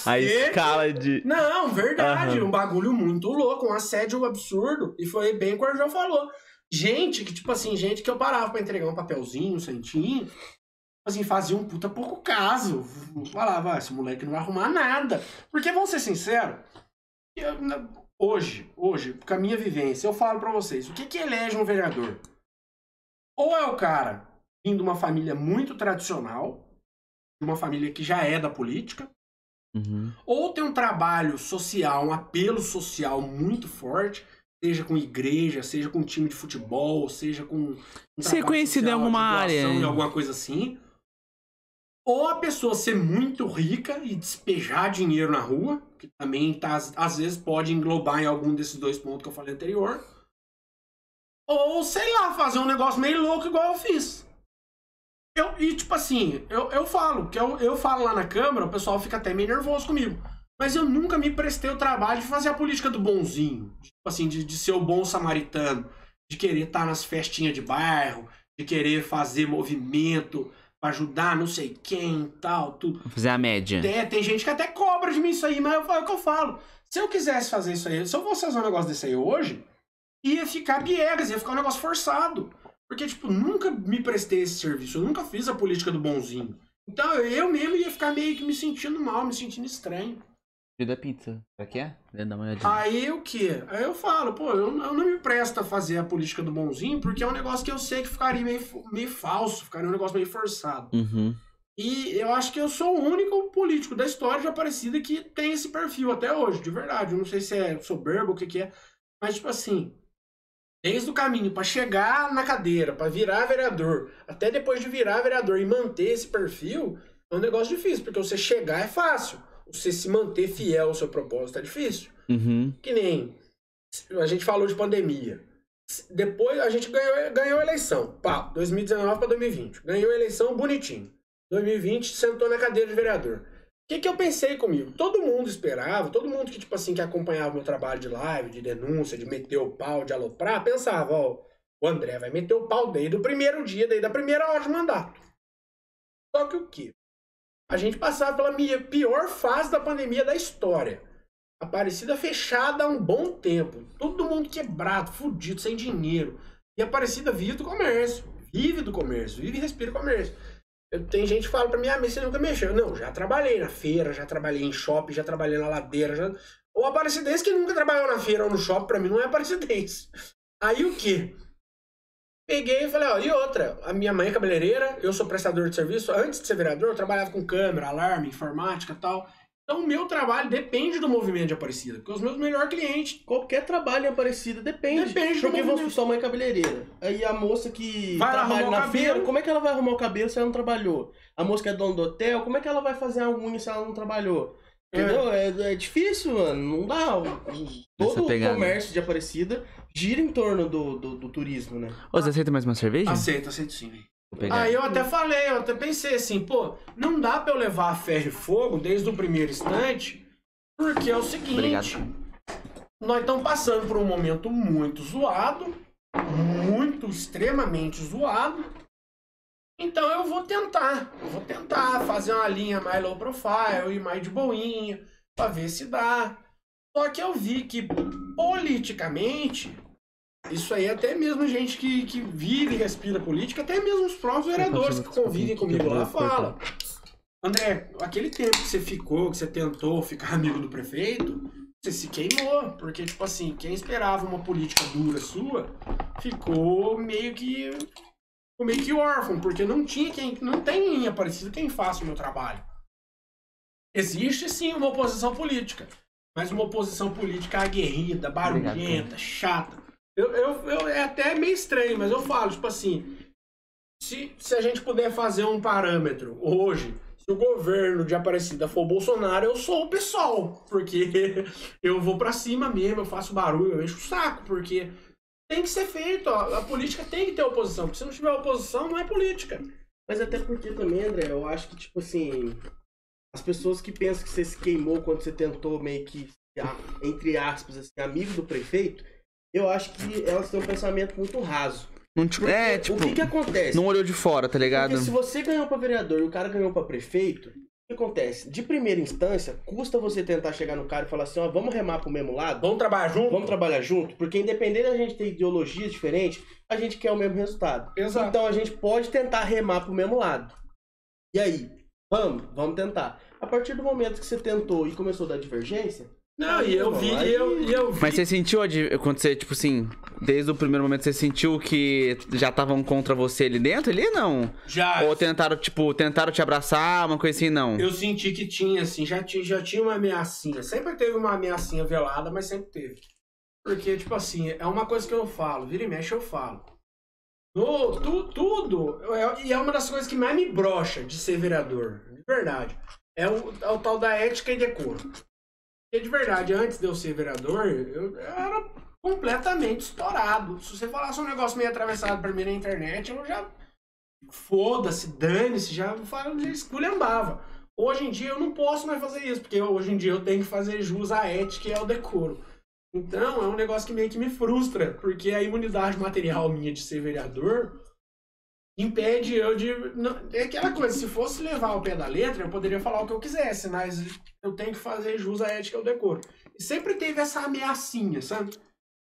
A escala de. Não, verdade. Aham. Um bagulho muito louco, um assédio absurdo. E foi bem o que o Arjão falou. Gente que, tipo assim, gente que eu parava pra entregar um papelzinho, um centinho. Assim, fazia um puta pouco caso. Falava, ah, esse moleque não vai arrumar nada. Porque, vamos ser sinceros, eu, hoje, hoje, com a minha vivência, eu falo pra vocês, o que que elege um vereador? Ou é o cara vindo de uma família muito tradicional, de uma família que já é da política, Uhum. ou tem um trabalho social, um apelo social muito forte, seja com igreja, seja com time de futebol, seja com Ser conhecido em alguma área. em alguma coisa assim. Ou a pessoa ser muito rica e despejar dinheiro na rua, que também tá, às vezes pode englobar em algum desses dois pontos que eu falei anterior. Ou, sei lá, fazer um negócio meio louco igual eu fiz. Eu, e tipo assim, eu, eu falo, que eu, eu falo lá na Câmara, o pessoal fica até meio nervoso comigo. Mas eu nunca me prestei o trabalho de fazer a política do bonzinho. Tipo assim, de, de ser o bom samaritano. De querer estar nas festinhas de bairro. De querer fazer movimento pra ajudar não sei quem tal, tudo. Fazer a média. É, tem gente que até cobra de mim isso aí, mas eu- é o que eu falo. Se eu quisesse fazer isso aí, se eu fosse fazer um negócio desse aí hoje, ia ficar piegas, ia ficar um negócio forçado. Porque, tipo, nunca me prestei esse serviço, eu nunca fiz a política do bonzinho. Então eu mesmo ia ficar meio que me sentindo mal, me sentindo estranho. Da pizza. Que é? Dá uma olhadinha. Aí o quê? Aí eu falo, pô, eu, eu não me presto a fazer a política do bonzinho, porque é um negócio que eu sei que ficaria meio, meio falso, ficaria um negócio meio forçado. Uhum. E eu acho que eu sou o único político da história de Aparecida que tem esse perfil até hoje, de verdade. Eu não sei se é soberbo ou o que, que é. Mas, tipo assim, desde o caminho pra chegar na cadeira, pra virar vereador, até depois de virar vereador e manter esse perfil, é um negócio difícil, porque você chegar é fácil. Você se manter fiel ao seu propósito é difícil. Uhum. Que nem a gente falou de pandemia. Depois a gente ganhou, ganhou a eleição. Pá, 2019 para 2020. Ganhou a eleição bonitinho. 2020 sentou na cadeira de vereador. O que, que eu pensei comigo? Todo mundo esperava, todo mundo que, tipo assim, que acompanhava meu trabalho de live, de denúncia, de meter o pau, de aloprar, pensava, ó, o André vai meter o pau desde o primeiro dia, desde a primeira hora de mandato. Só que o quê? A gente passava pela pior fase da pandemia da história. Aparecida fechada há um bom tempo. Todo mundo quebrado, fudido, sem dinheiro. E Aparecida vive do comércio. Vive do comércio. Vive e respira comércio. Eu, tem gente que fala pra mim, ah, mas você nunca mexeu. Não, já trabalhei na feira, já trabalhei em shopping, já trabalhei na ladeira. Já... O aparecidense que nunca trabalhou na feira ou no shopping, pra mim, não é aparecidense. Aí o quê? Peguei e falei, ó, e outra, a minha mãe é cabeleireira, eu sou prestador de serviço. Antes de ser vereador, eu trabalhava com câmera, alarme, informática e tal. Então, o meu trabalho depende do movimento de Aparecida, porque os meus melhores clientes Qualquer trabalho em Aparecida depende. Depende do Porque movimento. supor, sua mãe é cabeleireira. Aí a moça que Vai lá trabalha arrumar o na cabelo. feira, como é que ela vai arrumar o cabelo se ela não trabalhou? A moça que é dona do hotel, como é que ela vai fazer a unha se ela não trabalhou? Entendeu? É, é difícil, mano. Não dá. Todo o comércio de Aparecida gira em torno do, do, do turismo, né? Ô, você aceita mais uma cerveja? aceita, aceita sim. velho. Aí eu até falei, eu até pensei assim, pô, não dá pra eu levar a ferro e fogo desde o primeiro instante, porque é o seguinte, Obrigado. nós estamos passando por um momento muito zoado, muito, extremamente zoado, Então eu vou tentar, eu vou tentar fazer uma linha mais low profile e mais de boinha, pra ver se dá. Só que eu vi que politicamente, isso aí até mesmo gente que, que vive e respira política, até mesmo os próprios vereadores que convivem comigo lá falam. André, aquele tempo que você ficou, que você tentou ficar amigo do prefeito, você se queimou. Porque, tipo assim, quem esperava uma política dura sua, ficou meio que. Ficou meio que órfão, porque não tinha quem. Não tem aparecido quem faça o meu trabalho. Existe sim uma oposição política. Mas uma oposição política aguerrida, barulhenta, chata. Eu, eu, eu, é até meio estranho, mas eu falo, tipo assim. Se, se a gente puder fazer um parâmetro hoje se o governo de Aparecida for o Bolsonaro, eu sou o pessoal. Porque eu vou para cima mesmo, eu faço barulho, eu encho o saco, porque tem que ser feito. Ó. A política tem que ter oposição, porque se não tiver oposição, não é política. Mas até porque também, André, eu acho que, tipo assim, as pessoas que pensam que você se queimou quando você tentou meio que, entre aspas, assim, amigo do prefeito, eu acho que elas têm um pensamento muito raso. Não, tipo, é, tipo, o que que acontece? Não olhou de fora, tá ligado? Porque se você ganhou pra vereador e o cara ganhou pra prefeito, que acontece? De primeira instância, custa você tentar chegar no cara e falar assim, ó, vamos remar pro mesmo lado? Vamos trabalhar junto? Vamos trabalhar junto? Porque independente da gente ter ideologias diferentes, a gente quer o mesmo resultado. Exato. Então a gente pode tentar remar pro mesmo lado. E aí? Vamos, vamos tentar. A partir do momento que você tentou e começou a dar divergência, não, e eu vi, e eu, e eu vi. Mas você sentiu quando você, tipo assim, desde o primeiro momento você sentiu que já estavam contra você ali dentro ali, não? Já. Ou tentaram, tipo, tentaram te abraçar, uma coisa assim, não? Eu senti que tinha, assim, já tinha, já tinha uma ameaçinha. Sempre teve uma ameaçinha velada, mas sempre teve. Porque, tipo assim, é uma coisa que eu falo, vira e mexe eu falo. No, tu, tudo, é, e é uma das coisas que mais me brocha de ser vereador, de verdade. É o, é o tal da ética e decoro. De verdade, antes de eu ser vereador, eu, era completamente estourado. Se você falasse um negócio meio atravessado pra mim na internet, eu já. Foda-se, dane-se, já, já esculhambava. Hoje em dia eu não posso mais fazer isso, porque hoje em dia eu tenho que fazer jus à ética e ao decoro. Então é um negócio que meio que me frustra, porque a imunidade material minha de ser vereador impede eu de. Não, é aquela coisa, se fosse levar ao pé da letra, eu poderia falar o que eu quisesse, mas eu tenho que fazer jus à ética e ao decoro. E sempre teve essa ameaçinha, sabe?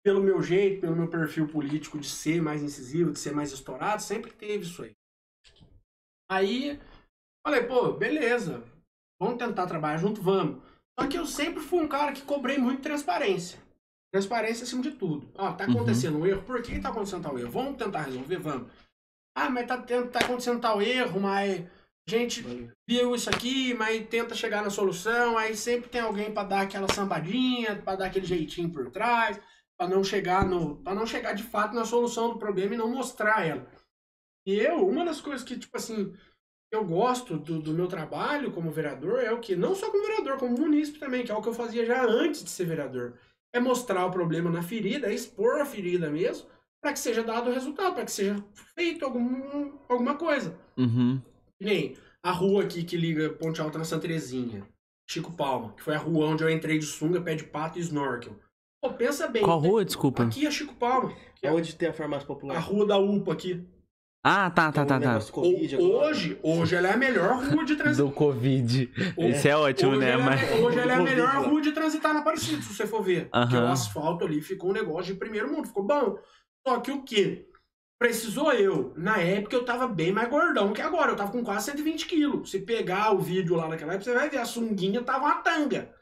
Pelo meu jeito, pelo meu perfil político de ser mais incisivo, de ser mais estourado, sempre teve isso aí. Aí, falei, pô, beleza, vamos tentar trabalhar junto, vamos. Só que eu sempre fui um cara que cobrei muito transparência. Transparência acima de tudo. Ó, tá uhum. acontecendo uhum. um erro, por que tá acontecendo tal erro? Vamos tentar resolver? Vamos. Ah, mas tá, tá acontecendo tal erro, mas a gente viu isso aqui, mas tenta chegar na solução, aí sempre tem alguém para dar aquela sambadinha, para dar aquele jeitinho por trás, para não chegar no, para não chegar de fato na solução do problema e não mostrar ela. E eu, uma das coisas que tipo assim, eu gosto do, do meu trabalho como vereador é o que não só como vereador, como munícipe também, que é o que eu fazia já antes de ser vereador, é mostrar o problema na ferida, é expor a ferida mesmo para que seja dado o resultado, para que seja feito algum, alguma coisa. Uhum. nem a rua aqui que liga Ponte Alta na Santa Terezinha, Chico Palma, que foi a rua onde eu entrei de sunga, pé de pato e snorkel. Pô, pensa bem. Qual rua, desculpa? Aqui é Chico Palma. Que é onde tem a farmácia popular. A rua da UPA aqui. Ah, tá, tá, tá, tá. COVID hoje, hoje ela é a melhor rua de transitar. Do Covid. Isso é ótimo, hoje né? Ela, Mas... Hoje ela é a melhor rua de transitar na Aparecida, se você for ver. Uh -huh. Porque o asfalto ali ficou um negócio de primeiro mundo, ficou bom. Só que o quê? Precisou eu. Na época eu tava bem mais gordão que agora. Eu tava com quase 120 quilos. Se pegar o vídeo lá naquela época, você vai ver. A sunguinha tava uma tanga.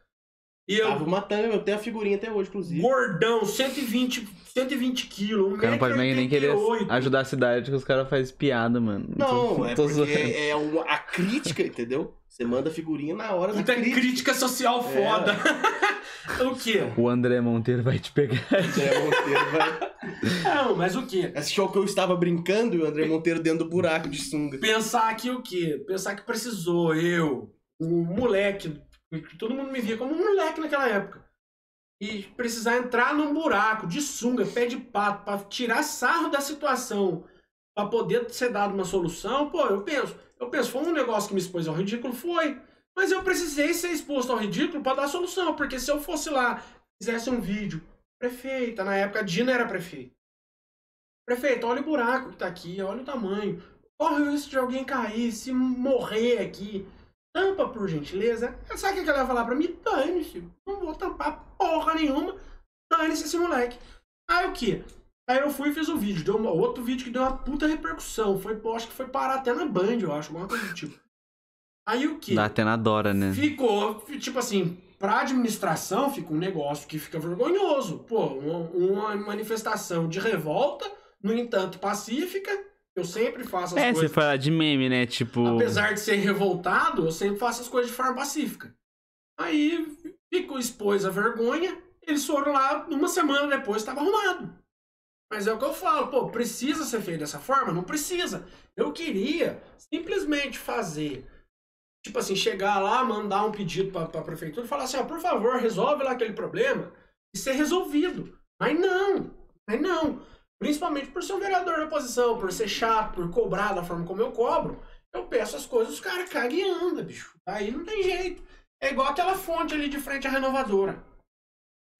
E eu, tava uma tanga, eu tenho a figurinha até hoje, inclusive. Gordão, 120, 120 quilos. O cara não pode nem, nem querer ajudar a cidade que os caras fazem piada, mano. Não, tô, é tô porque é uma, a crítica, entendeu? Você manda figurinha na hora Puta da crítica. crítica social foda. É. o quê? O André Monteiro vai te pegar. O André Monteiro vai... Não, mas o quê? Esse show que eu estava brincando e o André Monteiro dentro do buraco de sunga. Pensar que o quê? Pensar que precisou eu, um moleque, todo mundo me via como um moleque naquela época. E precisar entrar num buraco de sunga, pé de pato, para tirar sarro da situação, para poder ser dado uma solução, pô, eu penso eu penso, foi um negócio que me expôs ao ridículo? Foi. Mas eu precisei ser exposto ao ridículo para dar solução, porque se eu fosse lá, fizesse um vídeo, prefeita, na época a Dina era prefeita. Prefeito, olha o buraco que tá aqui, olha o tamanho. corre o risco de alguém cair, se morrer aqui. Tampa, por gentileza. Sabe o que ela vai falar pra mim? Dane-se. Não vou tampar porra nenhuma. Dane-se esse moleque. Aí o que? Aí eu fui e fiz um vídeo. Deu uma, outro vídeo que deu uma puta repercussão. Foi, pô, acho que foi parar até na Band, eu acho. Alguma coisa do tipo. Aí o que? Dá até na Dora, né? Ficou, tipo assim, pra administração fica um negócio que fica vergonhoso. Pô, uma, uma manifestação de revolta, no entanto, pacífica. Eu sempre faço as É, você coisas. fala de meme, né? Tipo. Apesar de ser revoltado, eu sempre faço as coisas de forma pacífica. Aí ficou, expôs a vergonha, eles foram lá, uma semana depois estava arrumado. Mas é o que eu falo, pô, precisa ser feito dessa forma? Não precisa. Eu queria simplesmente fazer, tipo assim, chegar lá, mandar um pedido para a prefeitura e falar assim, ó, por favor, resolve lá aquele problema e ser resolvido. Mas não, mas não. Principalmente por ser um vereador da oposição, por ser chato, por cobrar da forma como eu cobro, eu peço as coisas, os caras cagam e andam, bicho. Aí não tem jeito. É igual aquela fonte ali de frente à renovadora.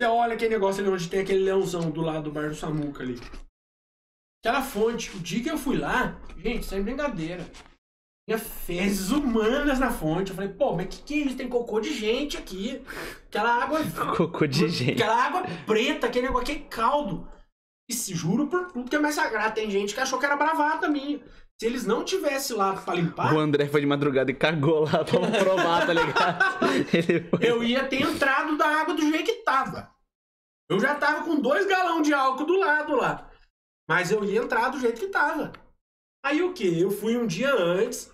Você olha aquele negócio ali onde tem aquele leãozão do lado do bar do Samuca ali. Aquela fonte, o dia que eu fui lá, gente, sem brincadeira. Tinha fezes humanas na fonte. Eu falei, pô, mas que que é isso? Tem cocô de gente aqui. Aquela água. Cocô de gente. Aquela água preta, aquele negócio, aquele caldo. E se juro por tudo que é mais sagrado. Tem gente que achou que era bravata minha. Se eles não tivessem lá pra limpar, O André foi de madrugada e cagou lá pra provar, tá ligado? Foi. eu ia ter entrado da água do jeito que tava. Eu já tava com dois galões de álcool do lado lá. Mas eu ia entrar do jeito que tava. Aí o que? Eu fui um dia antes,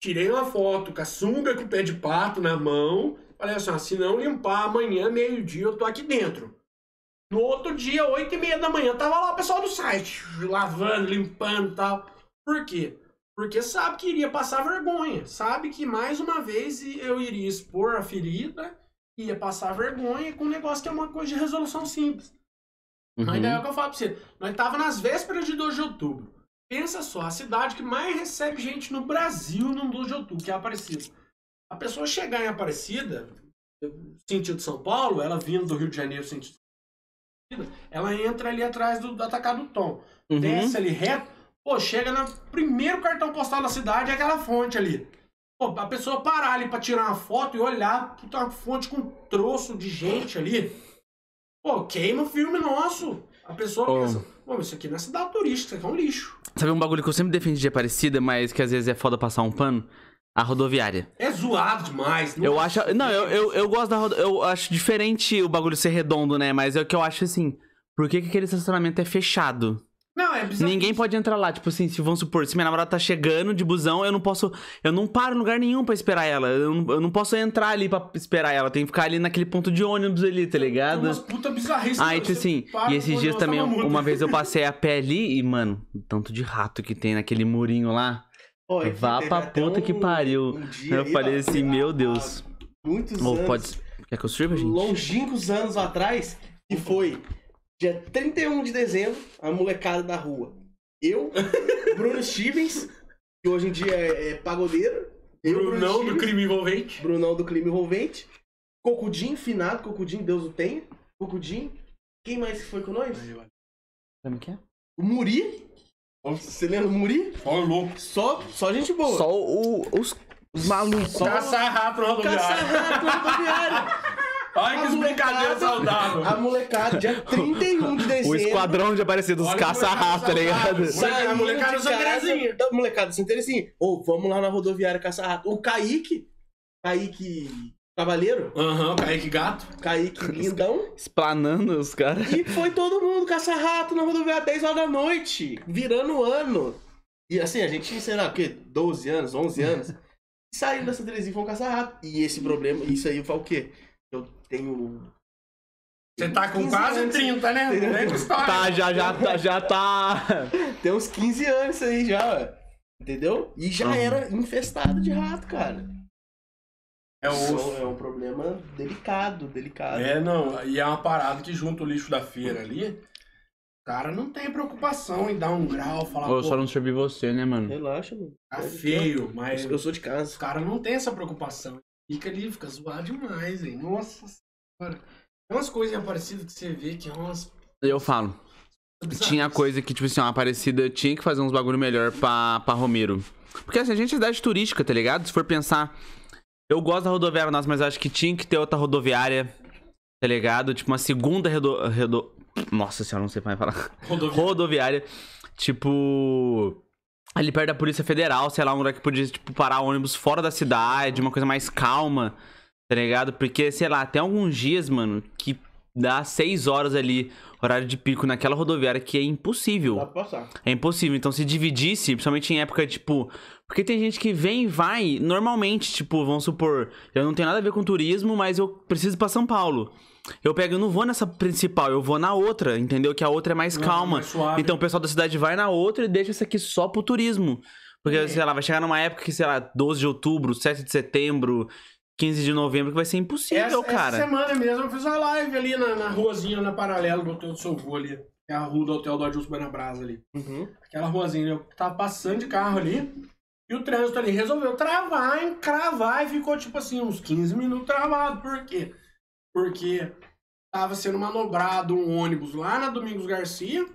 tirei uma foto com a sunga com o pé de pato na mão. Falei assim, ó, se não limpar amanhã, meio-dia, eu tô aqui dentro. No outro dia, oito e meia da manhã, tava lá o pessoal do site, lavando, limpando e tal. Por quê? Porque sabe que iria passar vergonha. Sabe que mais uma vez eu iria expor a ferida, ia passar vergonha com um negócio que é uma coisa de resolução simples. Mas daí é o Uhum. que eu falo pra você. Nós tava nas vésperas de 2 de outubro. Pensa só, a cidade que mais recebe gente no Brasil no 2 de outubro, que é Aparecida. A pessoa chegar em Aparecida, sentido São Paulo, ela vindo do Rio de Janeiro, sentido ela entra ali atrás do, do atacado Tom. Uhum. Desce ali reto, pô, chega no primeiro cartão postal da cidade, é aquela fonte ali. Pô, a pessoa parar ali pra tirar uma foto e olhar, puta, uma fonte com um troço de gente ali. Pô, queima o filme nosso. A pessoa Ô. pensa, pô, mas isso aqui não é cidade turística, isso aqui é um lixo. Sabe um bagulho que eu sempre defendi de Aparecida, mas que às vezes é foda passar um pano? A rodoviária. É zoado demais. Eu nossa, acho. Não, eu, eu, eu gosto da rodo... Eu acho diferente o bagulho ser redondo, né? Mas é o que eu acho assim. Por que, que aquele estacionamento é fechado? Não, é bizarro. Ninguém pode entrar lá. Tipo assim, se vamos supor, se minha namorada tá chegando de busão, eu não posso. Eu não paro em lugar nenhum pra esperar ela. Eu não, eu não posso entrar ali pra esperar ela. Tenho que ficar ali naquele ponto de ônibus ali, tá Tem ligado? umas puta bizarrices. Ah, tipo assim, para e esses dias nós também, uma vez eu passei a pé ali e, mano, o tanto de rato que tem naquele murinho lá. Vá pra puta que pariu. um Eu aí, falei ó, assim, há- meu Deus. Muitos Ou anos. pode. Quer que eu sirva, gente? longínquos anos atrás, que foi dia 31 de dezembro, a molecada da rua. Eu, Bruno Stevens, que hoje em dia é, é pagodeiro. Eu, Bruno Brunão do Stevens, crime envolvente. Brunão do crime envolvente. Cocudinho, finado, Cocudinho, Deus o tenha. Cocudinho. Quem mais que foi com nós? Como que é? O Muri. Você lembra do Muri? Ó, louco. Só, só gente boa. Só o- os, os malucos. Só- Caçar rato. Caça-rato na rodoviária. Ai, que A brincadeira molecada- saudável. A molecada, dia 31 de dezembro. O esquadrão de aparecidos, os Olha caça-rato, tá ligado? Saindo A molecada casa- Terezinha. da molecada Santa Terezinha. Ô, vamos lá na rodoviária caçar rato. O Kaique, Kaique Cavaleiro, Aham, Kaique Gato. Kaique Lindão. Esplanando os caras. E foi todo mundo caçar rato na rodoviária 10 horas da noite, virando o ano. E assim, a gente tinha, sei lá, o quê? 12 anos, 11 anos. Saíram da Santa Terezinha e foram caçar rato. E esse problema, isso aí foi o quê? Eu tenho. Você tá com 15 quase anos. 30, né? Não vem com história. Tá, já, já, tá, já tá. Tem uns 15 anos isso aí já, ué. Entendeu? E já Uhum. era infestado de rato, cara. É osso. é um problema delicado, delicado. É, não. E é uma parada que junto o lixo da feira ali, o cara não tem preocupação em dar um grau, falar, Eu só não servi você, né, mano? Relaxa, mano. tá feio, mas Eu sou de os casa. caras não tem essa preocupação. Fica ali, fica zoado demais, hein? Nossa senhora. Tem umas coisinhas parecidas que você vê que é umas Eu falo. tinha coisa que, tipo assim, uma Aparecida tinha que fazer uns bagulho melhor pra, pra Romero. Porque assim, a gente é cidade turística, tá ligado? Se for pensar. Eu gosto da rodoviária nossa, mas acho que tinha que ter outra rodoviária, tá ligado? Tipo, uma segunda redo... redo... Nossa senhora, não sei mais falar. Rodoviária. Rodoviária. Tipo. Ali perto da Polícia Federal, sei lá, um lugar que podia, tipo, parar ônibus fora da cidade, uma coisa mais calma, tá ligado? Porque, sei lá, tem alguns dias, mano, que dá seis horas ali, horário de pico naquela rodoviária, que é impossível. Dá pra passar. É impossível. Então, se dividisse, principalmente em época, tipo. Porque tem gente que vem e vai normalmente, tipo, vamos supor, eu não tenho nada a ver com turismo, mas eu preciso ir pra São Paulo. Eu pego, eu não vou nessa principal, eu vou na outra, entendeu? Que a outra é mais Não, calma. mais. Então o pessoal da cidade vai na outra e deixa essa aqui só pro turismo. Porque, É. sei lá, vai chegar numa época que, sei lá, 12 de outubro, 7 de setembro, 15 de novembro, que vai ser impossível, Essa, cara. essa semana mesmo eu fiz uma live ali na, na ruazinha, na paralela do Hotel do Seu Vô ali. Que é a rua do Hotel do Adilson Buenabras ali. Uhum. Aquela ruazinha, eu tava passando de carro ali. E o trânsito ali resolveu travar, encravar e ficou tipo assim, uns 15 minutos travado. Por quê? Porque tava sendo manobrado um ônibus lá na Domingos Garcia.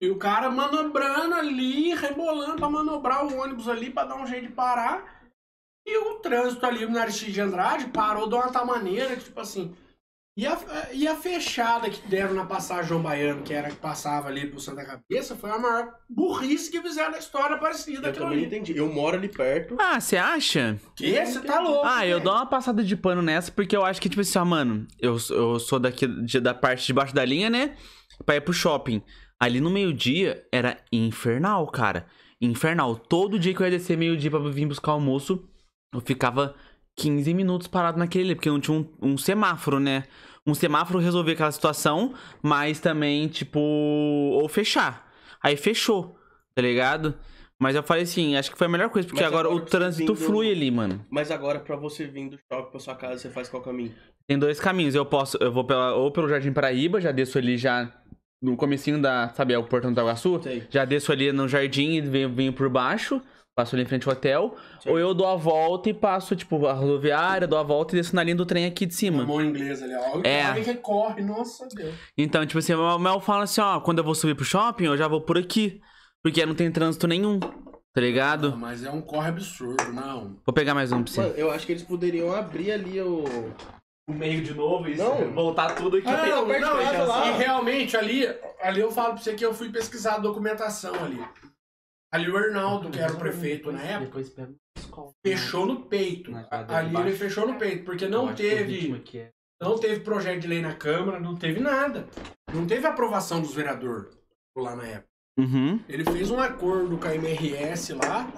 E o cara manobrando ali, rebolando pra manobrar o ônibus ali pra dar um jeito de parar. E o trânsito ali no Aristide de Andrade parou de uma tal maneira que, tipo assim. E a, e a fechada que deram na passagem João Baiano, que era que passava ali pro Santa Cabeça, foi a maior burrice que fizeram na história parecida Eu também ali. entendi. Eu moro ali perto. Ah, você acha? Que? Você tá louco? Ah, eu velho. dou uma passada de pano nessa, porque eu acho que, tipo assim, ó, mano, eu, eu sou daqui de- da parte de baixo da linha, né? Pra ir pro shopping. Ali no meio-dia era infernal, cara. Infernal. Todo dia que eu ia descer meio-dia pra vir buscar almoço, eu ficava 15 minutos parado naquele porque não tinha um, um semáforo, né? Um semáforo resolvia aquela situação, mas também, tipo, ou fechar. Aí fechou, tá ligado? Mas eu falei assim, acho que foi a melhor coisa, porque agora, agora o trânsito vindo- flui ali, mano. Mas agora, pra você vir do shopping pra sua casa, você faz qual caminho? Tem dois caminhos. Eu posso, eu vou pela, ou pelo Jardim Paraíba, já desço ali já no comecinho da, sabe, é o Portão do Itaguaçu? Sei. Já desço ali no jardim e venho, venho por baixo, passo ali em frente ao hotel. Sei. Ou eu dou a volta e passo, tipo, a rodoviária, dou a volta e desço na linha do trem aqui de cima. mão inglesa ali, ó. É. Alguém que corre, nossa Deus. Então, tipo assim, o Mel fala assim, ó, quando eu vou subir pro shopping, eu já vou por aqui. Porque não tem trânsito nenhum, tá ligado? Não, mas é um corre absurdo, não. Vou pegar mais um pra você. Mano, eu acho que eles poderiam abrir ali o. O meio de novo e Não. voltar tudo aqui. Ah, não, parte não, fechada é, lá. e realmente ali, ali eu falo pra você que eu fui pesquisar a documentação ali. Ali o Arnaldo, que era o prefeito na época, Depois pega um escola. fechou no peito. Ali ele fechou no peito, porque não teve, não teve projeto de lei na Câmara, não teve nada. Não teve aprovação dos vereadores lá na época. Uhum. Ele fez um acordo com a MRS lá,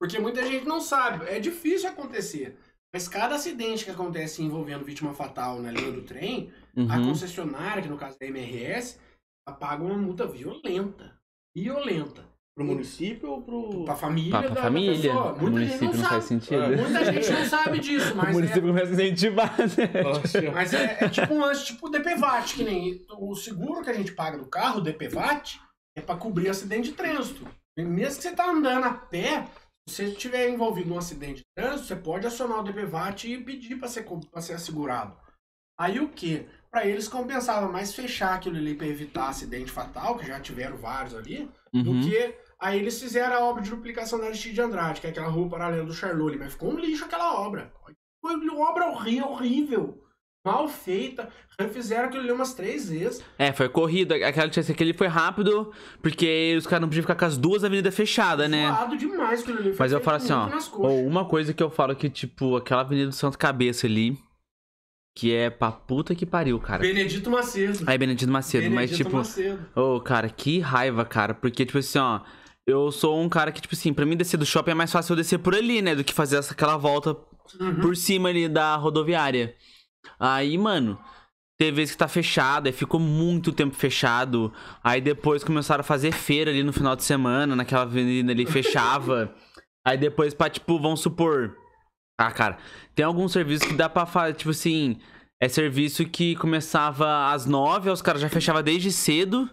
porque muita gente não sabe. É difícil acontecer. Mas cada acidente que acontece envolvendo vítima fatal na linha do trem, a Uhum. concessionária, que no caso é a MRS, paga uma multa violenta. Violenta. Pro município ou pro. Pra família Pá, da, pra da família. pessoa. O Muita gente município não, não, faz sentido. Muita gente não sabe disso, O mas, município é, começa a incentivar, né? Nossa, mas é, é tipo um lance tipo DPVAT, que nem o seguro que a gente paga do carro, o DPVAT, é pra cobrir acidente de trânsito. Mesmo que você tá andando a pé, se você estiver envolvido num acidente de trânsito, você pode acionar o DPVAT e pedir pra ser, pra ser assegurado. Aí o que? Pra eles compensava mais fechar aquilo ali pra evitar acidente fatal, que já tiveram vários ali, do Uhum. que aí eles fizeram a obra de duplicação da Aristide de Andrade, que é aquela rua paralela do Charlot, mas ficou um lixo aquela obra. Foi uma obra horrível, horrível. Mal feita. Refizeram aquilo ali umas três vezes. É, foi corrida. Aquela tinha aquele foi rápido, porque os caras não podiam ficar com as duas avenidas fechadas, né? Zoado demais aquilo ali. Mas eu falo assim, ó. uma coisa que eu falo que, tipo, aquela avenida do Santo Cabeça ali, que é pra puta que pariu, cara. Benedito Macedo. Aí, Benedito Macedo, mas Benedito tipo. Macedo. Ô, cara, que raiva, cara. Porque, tipo assim, ó. Eu sou um cara que, tipo assim, pra mim descer do shopping é mais fácil eu descer por ali, né? Do que fazer essa, aquela volta Uhum. por cima ali da rodoviária. Aí, mano, teve vezes que tá fechado, aí ficou muito tempo fechado. Aí depois começaram a fazer feira ali no final de semana, naquela avenida ali, fechava. aí depois pra, tipo, vamos supor. Ah, cara, tem alguns serviços que dá pra fazer, tipo assim. É serviço que começava às nove, os caras já fechavam desde cedo.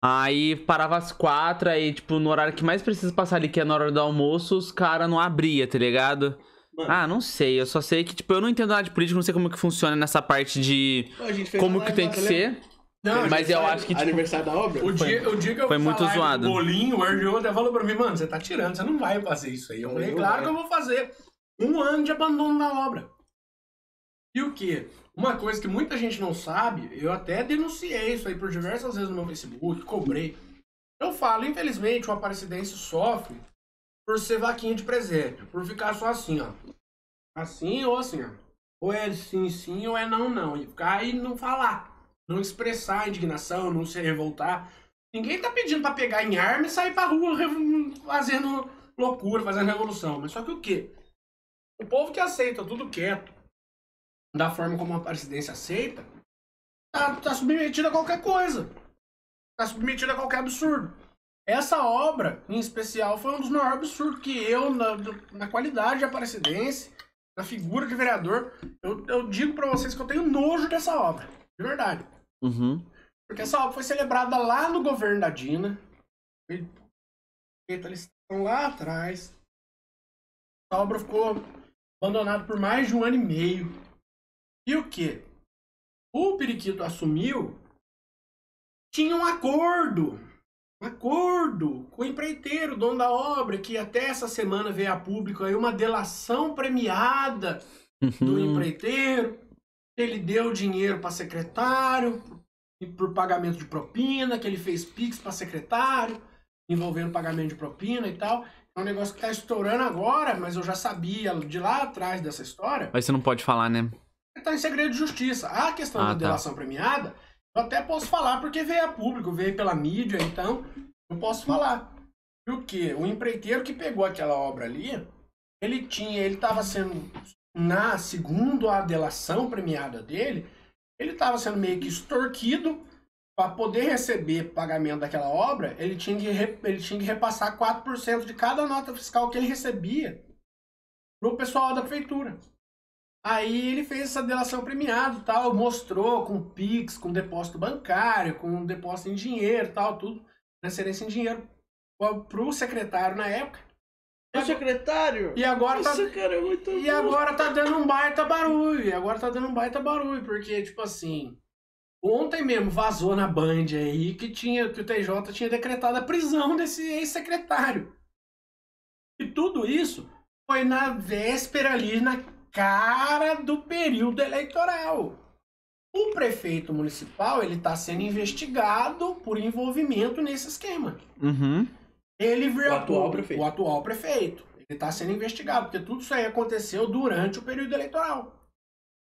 Aí parava às quatro, aí, tipo, no horário que mais precisa passar ali, que é na hora do almoço, os caras não abria, tá ligado? Mano, Ah, não sei. Eu só sei que, tipo, eu não entendo nada de política, não sei como que funciona nessa parte de como que tem que ser. Não, Mas eu acho que, tipo, Aniversário da obra? O dia, o dia que eu foi muito zoado. bolinho, o RGO até falou pra mim, mano, você tá tirando, você não vai fazer isso aí. Eu falei, claro vai. que eu vou fazer. Um ano de abandono da obra. E o quê? Uma coisa que muita gente não sabe, eu até denunciei isso aí por diversas vezes no meu Facebook, cobrei. Eu falo, infelizmente, o Aparecidense sofre por ser vaquinha de presépio, por ficar só assim, ó. Assim ou assim, ó. Ou é sim, sim, ou é não, não. E ficar e não falar. Não expressar indignação, não se revoltar. Ninguém tá pedindo pra pegar em arma e sair pra rua fazendo loucura, fazendo revolução. Mas só que o quê? O povo que aceita tudo quieto, da forma como a presidência aceita, tá, tá submetido a qualquer coisa. Tá submetido a qualquer absurdo. Essa obra, em especial, foi um dos maiores absurdos que eu, na, na qualidade de aparecidense, na figura de vereador, eu, eu digo pra vocês que eu tenho nojo dessa obra. De verdade. Uhum. Porque essa obra foi celebrada lá no governo da Dina. Feita a licitação lá atrás. A obra ficou abandonada por mais de um ano e meio. E o que? O Periquito assumiu. Tinha um acordo. Um acordo com o empreiteiro, dono da obra, que até essa semana veio a público aí uma delação premiada do Uhum. empreiteiro. Ele deu dinheiro para secretário e por pagamento de propina, que ele fez pix para secretário, envolvendo pagamento de propina e tal. É um negócio que tá estourando agora, mas eu já sabia de lá atrás dessa história. Mas você não pode falar, né? Tá em segredo de justiça. A questão Ah, da tá. delação premiada, eu até posso falar porque veio a público, veio pela mídia, então eu posso falar. E o empreiteiro que pegou aquela obra ali, ele tinha, ele estava sendo na segundo a delação premiada dele, ele estava sendo meio que extorquido para poder receber pagamento daquela obra, ele tinha que, ele tinha que repassar 4% de cada nota fiscal que ele recebia pro pessoal da prefeitura. Aí ele fez essa delação premiada e tal, mostrou com Pix, com depósito bancário, com depósito em dinheiro tal, tudo, transferência em dinheiro pro- secretário na época. O secretário? E agora tá, Isso, cara, é muito e bom. agora tá dando um baita barulho. E agora tá dando um baita barulho, porque, tipo assim. Ontem mesmo vazou na Band aí que, tinha, que o TJ tinha decretado a prisão desse ex-secretário. E tudo isso foi na véspera ali, na cara do período eleitoral. O prefeito municipal, ele tá sendo investigado por envolvimento nesse esquema. Uhum. Ele virou O atual prefeito. O atual prefeito. Ele está sendo investigado, porque tudo isso aí aconteceu durante o período eleitoral.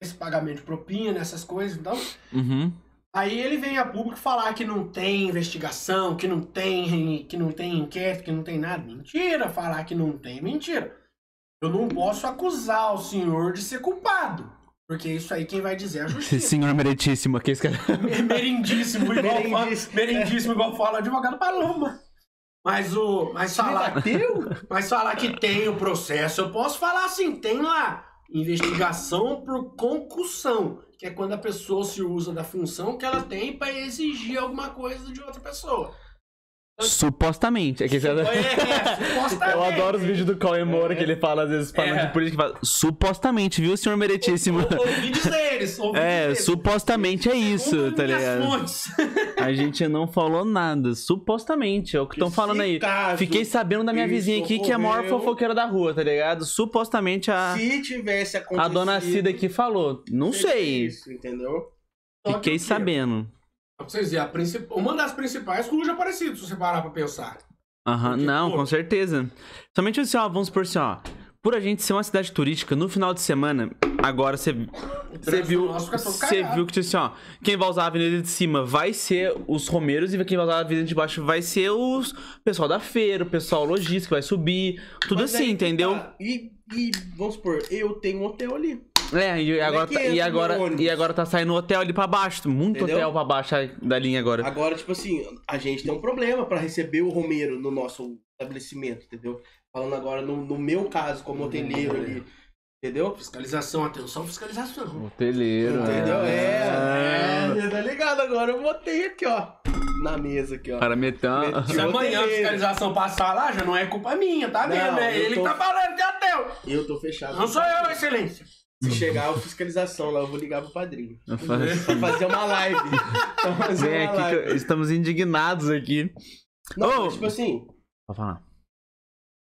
Esse pagamento de propina, essas coisas, então. Uhum. Aí ele vem a público falar que não tem investigação, que não tem, que não tem inquérito, que não tem nada. Mentira, falar que não tem, mentira. Eu não posso acusar o senhor de ser culpado. Porque isso aí quem vai dizer é a justiça. Senhor meritíssimo aqui, esse cara. É merindíssimo, igual fala, Merindíssimo. merindíssimo, igual fala o advogado Paloma. Mas o. Mas falar, mas falar que tem o processo, eu posso falar assim, tem lá. Investigação por concussão, que é quando a pessoa se usa da função que ela tem para exigir alguma coisa de outra pessoa. Supostamente. É que você... É, supostamente. Eu adoro os vídeos do Cauê Moura que ele fala, às vezes, falando É. de política. Fala, supostamente, viu, senhor meritíssimo? Ouvi dizeres, ouvi É, dizeres. supostamente é isso, tá ligado? fontes. A gente não falou nada. Supostamente, é o que estão falando aí. caso Fiquei sabendo da minha vizinha aqui que é a maior fofoqueira da rua, tá ligado? Supostamente a, Se tivesse acontecido... a dona Cida aqui falou. Não sei. Isso, entendeu? Fiquei o sabendo. Pra vocês verem, a princip... uma das principais ruas é parecido, se você parar pra pensar. Aham, Porque, não, pô- com certeza. Somente assim, ó, vamos supor assim, ó. Por a gente ser uma cidade turística, no final de semana, agora você você viu, você viu que assim, ó, quem vai usar a avenida de cima vai ser os romeiros e quem vai usar a avenida de baixo vai ser os pessoal da feira, o pessoal logístico vai subir, tudo Mas assim, aí que entendeu? tá. E, e, vamos supor, eu tenho um hotel ali. É, e agora, que tá, e agora, e agora tá saindo hotel ali pra baixo, muito Entendeu? hotel pra baixo da linha agora. Agora, tipo assim, a gente tem um problema pra receber o Romeiro no nosso estabelecimento, entendeu? Falando agora no, no meu caso, como hoteleiro ali, entendeu? Fiscalização, atenção, fiscalização. Hoteleiro, Entendeu? É, É. é, tá ligado? Agora eu botei aqui, ó, na mesa aqui, ó. Para Meti- Se amanhã a fiscalização passar lá, já não é culpa minha, tá Não, vendo? É ele tô- que tá falando de hotel. Eu tô fechado. Não sou eu, excelência. Se chegar a fiscalização lá, eu vou ligar pro padrinho. Eu falo assim, Pra fazer uma live. Pra fazer Vem uma aqui, que live. eu- estamos indignados aqui. Não, mas, tipo assim, Pode falar.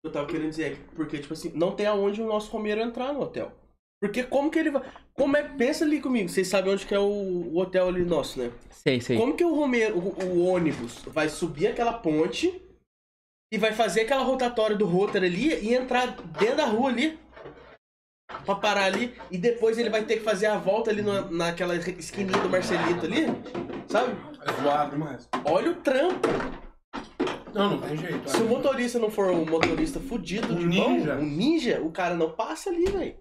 eu tava querendo dizer, é que- porque, tipo assim, não tem aonde o nosso Romeiro entrar no hotel. Porque como que ele vai. Como é. Pensa ali comigo, vocês sabem onde que é o, o hotel ali nosso, né? Sei, sei. Como que o Romeiro, o, o ônibus, vai subir aquela ponte e vai fazer aquela rotatória do rotor ali e entrar dentro da rua ali? Pra parar ali e depois ele vai ter que fazer a volta ali na, naquela esquininha do Marcelito ali, sabe? É zoado demais. Olha o trampo. Não, não tem jeito. Se o motorista não for um motorista fudido Um de ninja. mão, um ninja, o cara não passa ali, velho.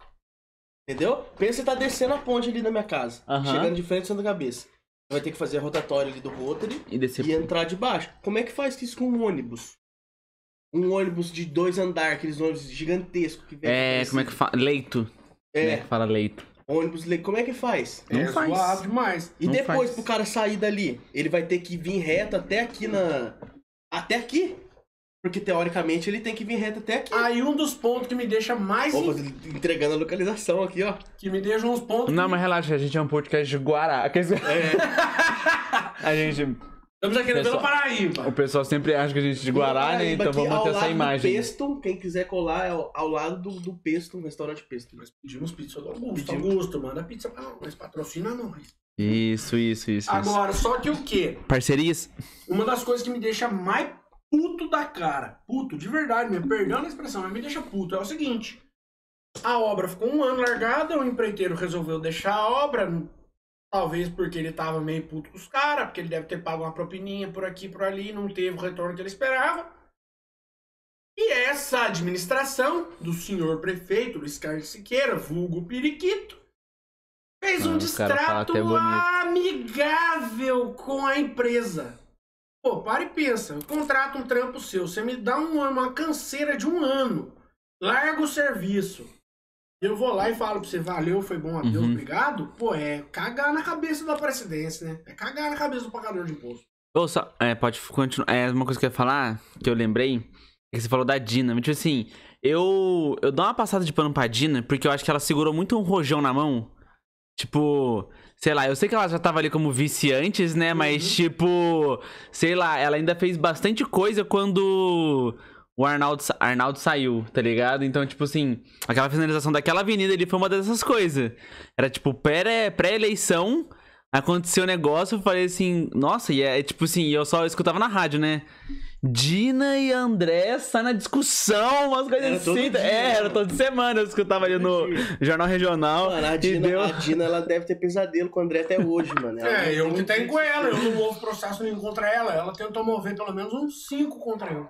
Entendeu? Pensa que você tá descendo a ponte ali da minha casa, Aham. chegando de frente Santa Cabeça. Vai ter que fazer a rotatória ali do rotary E descer. e entrar de baixo. Como é que faz isso com um ônibus? Um ônibus de dois andares, aqueles ônibus gigantescos que vem. É, como é que fala? Leito. Como é É, que fala leito? ônibus, le- como é que faz? Não é faz. zoado demais. E Não depois faz. pro cara sair dali, ele vai ter que vir reto até aqui na. Até aqui. Porque teoricamente ele tem que vir reto até aqui. Aí um dos pontos que me deixa mais. Opa, in- entregando a localização aqui, ó. Que me deixa uns pontos. Não, mas relaxa, a gente é um podcast de Guará. Aqueles- a gente. Estamos aqui na Vila Pessoal, Paraíba. O pessoal sempre acha que a gente é de Guará, né? Então vamos ao manter essa lado do imagem. Peston, quem quiser colar é ao, ao lado do, do Peston, restaurante Peston. Nós pedimos pizza do Augusto. Pedimos. Augusto, manda pizza pra nós. Patrocina nós. Isso, isso, isso. isso. Agora, só que o quê? Parcerias? Uma das coisas que me deixa mais puto da cara, puto, de verdade mesmo, perdão a expressão, mas me deixa puto, é o seguinte. A obra ficou um ano largada, o empreiteiro resolveu deixar a obra, talvez porque ele tava meio puto com os caras, porque ele deve ter pago uma propininha por aqui por ali, não teve o retorno que ele esperava. E essa administração do senhor prefeito, Luiz Carlos Siqueira, vulgo Periquito, fez um Ah, o cara fala distrato até bonito. amigável com a empresa. Pô, para e pensa. Eu contrato um trampo seu, você me dá um- uma canseira de um ano, larga o serviço. Eu vou lá e falo pra você, valeu, foi bom a Deus, Uhum. obrigado. Pô, é cagar na cabeça da presidência, né? É cagar na cabeça do pagador de imposto. Ou só, é, pode continuar. É uma coisa que eu ia falar, que eu lembrei, é que você falou da Dina. Tipo assim, eu, eu dou uma passada de pano pra Dina, porque eu acho que ela segurou muito um rojão na mão. Tipo, sei lá, eu sei que ela já tava ali como vice antes, né? Mas, tipo, sei lá, ela ainda fez bastante coisa quando o Arnaldo, Arnaldo saiu, tá ligado? Então, tipo assim, aquela finalização daquela avenida ali foi uma dessas coisas. Era tipo pré- pré-eleição. Aconteceu o negócio, eu falei assim, nossa, e é tipo assim, eu só escutava na rádio, né? Dina e André saem na discussão, umas coisas Era assim. dia, é, era toda semana, eu escutava ali no Jornal Regional. Mano, a Dina, deu... a Dina, ela deve ter pesadelo com o André até hoje, mano. Ela É, não eu que um tenho com ela, eu não houve processo nenhum contra ela. Ela tentou mover pelo menos uns cinco contra eu.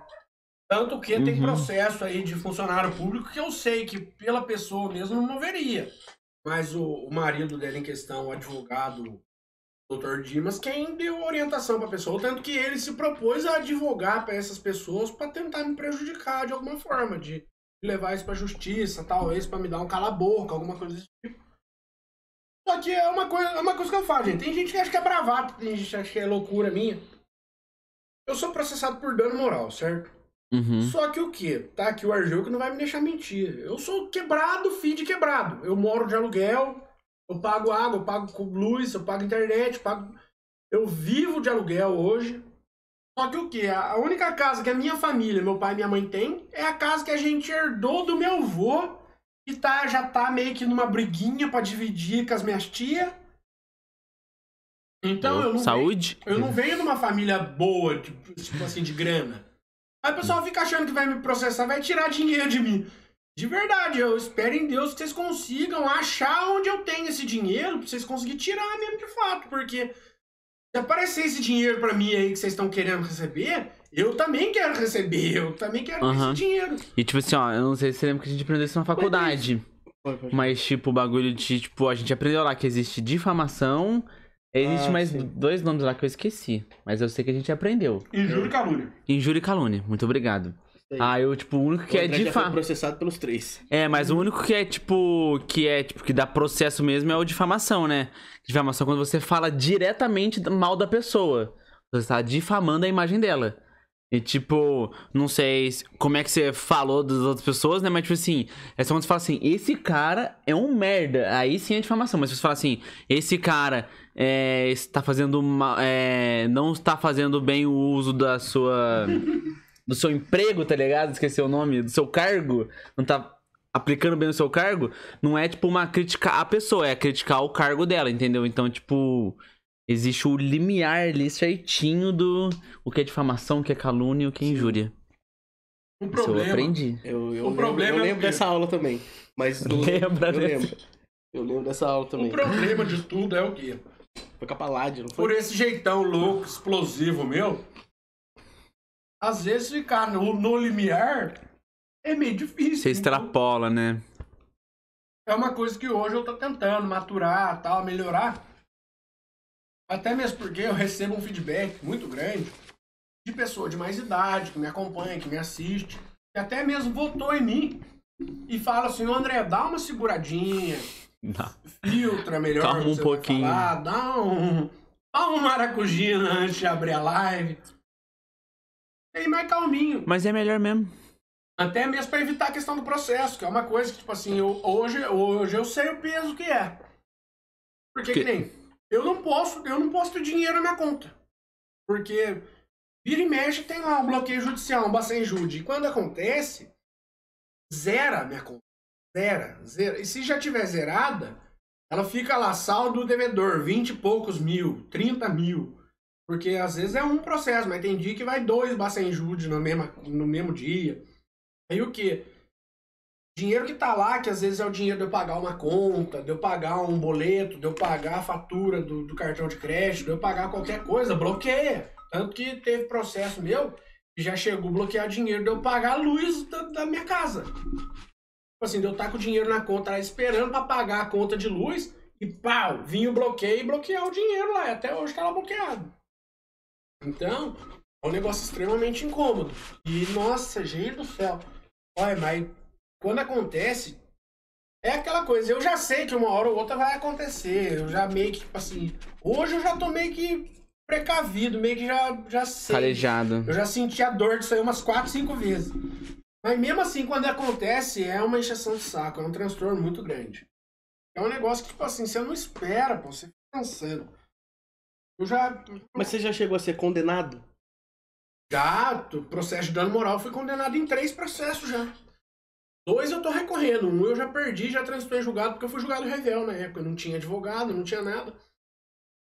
Tanto que tem Uhum. processo aí de funcionário público que eu sei que pela pessoa mesmo não moveria. Mas o, o marido dela em questão, o advogado Dr. Dimas, quem deu orientação pra pessoa, tanto que ele se propôs a advogar pra essas pessoas pra tentar me prejudicar de alguma forma, de levar isso pra justiça, talvez pra me dar um cala-boca, alguma coisa desse tipo. Só que é uma coisa, é uma coisa que eu falo, gente. Tem gente que acha que é bravata, tem gente que acha que é loucura minha. Eu sou processado por dano moral, certo? Uhum. Só que o quê? Tá aqui o Argel que não vai me deixar mentir. Eu sou quebrado, filho de quebrado. Eu moro de aluguel, eu pago água, eu pago com luz, eu pago internet, eu pago. Eu vivo de aluguel hoje. Só que o quê? A única casa que a minha família, meu pai e minha mãe tem, é a casa que a gente herdou do meu avô, que tá, já tá meio que numa briguinha pra dividir com as minhas tias. Então eu não venho- Saúde? eu não venho de uma família boa, tipo, tipo assim, de grana. Aí o pessoal fica achando que vai me processar, vai tirar dinheiro de mim. De verdade, eu espero em Deus que vocês consigam achar onde eu tenho esse dinheiro, pra vocês conseguirem tirar mesmo de fato, porque se aparecer esse dinheiro pra mim aí que vocês estão querendo receber, eu também quero receber, eu também quero Aham. esse dinheiro. E tipo assim, ó, eu não sei se você lembra que a gente aprendeu isso na faculdade. Mas, tipo, o bagulho de, tipo, a gente aprendeu lá que existe difamação. Existe Ah, mais sim. dois nomes lá que eu esqueci. Mas eu sei que a gente aprendeu. Injúria e calúnia. Injúria e calúnia. Muito obrigado. aí. Ah, eu, tipo, o único que O é difamação. processado pelos três. É, mas o único que é, tipo, que é, tipo, que dá processo mesmo é o difamação, né? Difamação é quando você fala diretamente mal da pessoa. Você está difamando a imagem dela. E tipo, não sei se- como é que você falou das outras pessoas, né? Mas tipo assim, é só quando você fala assim, esse cara é um merda. Aí sim é difamação. Mas se você fala assim, esse cara é, está fazendo ma- é, não está fazendo bem o uso da sua. do seu emprego, tá ligado? Esqueci o nome, do seu cargo. Não tá aplicando bem o seu cargo, não é tipo uma crítica à pessoa, é criticar o cargo dela, entendeu? Então, tipo, existe o limiar ali certinho do o que é difamação, o que é calúnia e o que é injúria. Um Isso eu aprendi. Eu, eu O problema eu é o lembro quê? dessa aula também. Mas não- Lembra eu dessa? lembro. Eu lembro dessa aula O também. problema de tudo é o quê? Foi com a Paládio, não Por foi? esse jeitão louco, explosivo meu, às vezes ficar no, no limiar é meio difícil. Você extrapola, né? É uma coisa que hoje eu tô tentando maturar, tal, melhorar. Até mesmo porque eu recebo um feedback muito grande de pessoa de mais idade, que me acompanha, que me assiste, que até mesmo votou em mim e fala assim, "Ô, André, dá uma seguradinha, Não. filtra melhor. Calma um pouquinho. dá um, dá um maracujina antes de abrir a live. Tem mais calminho. Mas é melhor mesmo. Até mesmo para evitar a questão do processo, que é uma coisa que, tipo assim, eu- hoje, hoje eu sei o peso que é. Porque Que- que nem, eu não posso, eu não posso ter dinheiro na minha conta. Porque vira e mexe tem lá um bloqueio judicial, um bacen jude. E quando acontece, zera a minha conta. Zera, zera. E se já tiver zerada, ela fica lá, saldo do devedor, 20 e poucos mil, 30 mil. Porque às vezes é um processo, mas tem dia que vai dois bacen jude no mesmo, no mesmo dia. Aí o que? Dinheiro que tá lá, que às vezes é o dinheiro de eu pagar uma conta, de eu pagar um boleto, de eu pagar a fatura do, do cartão de crédito, de eu pagar qualquer coisa, bloqueia. Tanto que teve processo meu que já chegou a bloquear dinheiro de eu pagar a luz da, da minha casa. Tipo assim, de eu estar com o dinheiro na conta lá esperando pra pagar a conta de luz e pau, vinha o bloqueio e bloquear o dinheiro lá. E até hoje tá lá bloqueado. Então, é um negócio extremamente incômodo. E, nossa, gente do céu. Olha, mas quando acontece, é aquela coisa. Eu já sei que uma hora ou outra vai acontecer. Eu já meio que, tipo assim. Hoje eu já tô meio que precavido, meio que já, já sei. Calejado. Eu já senti a dor disso aí umas 4, 5 vezes. Mas mesmo assim, quando acontece, é uma encheção de saco, é um transtorno muito grande. É um negócio que, tipo assim, você não espera, pô, você fica pensando. Eu já. Mas você já chegou a ser condenado? Já, processo de dano moral, fui condenado em três processos já. Dois eu tô recorrendo, um eu já perdi, já transitou em julgado, porque eu fui julgado revel na época, não tinha advogado, não tinha nada.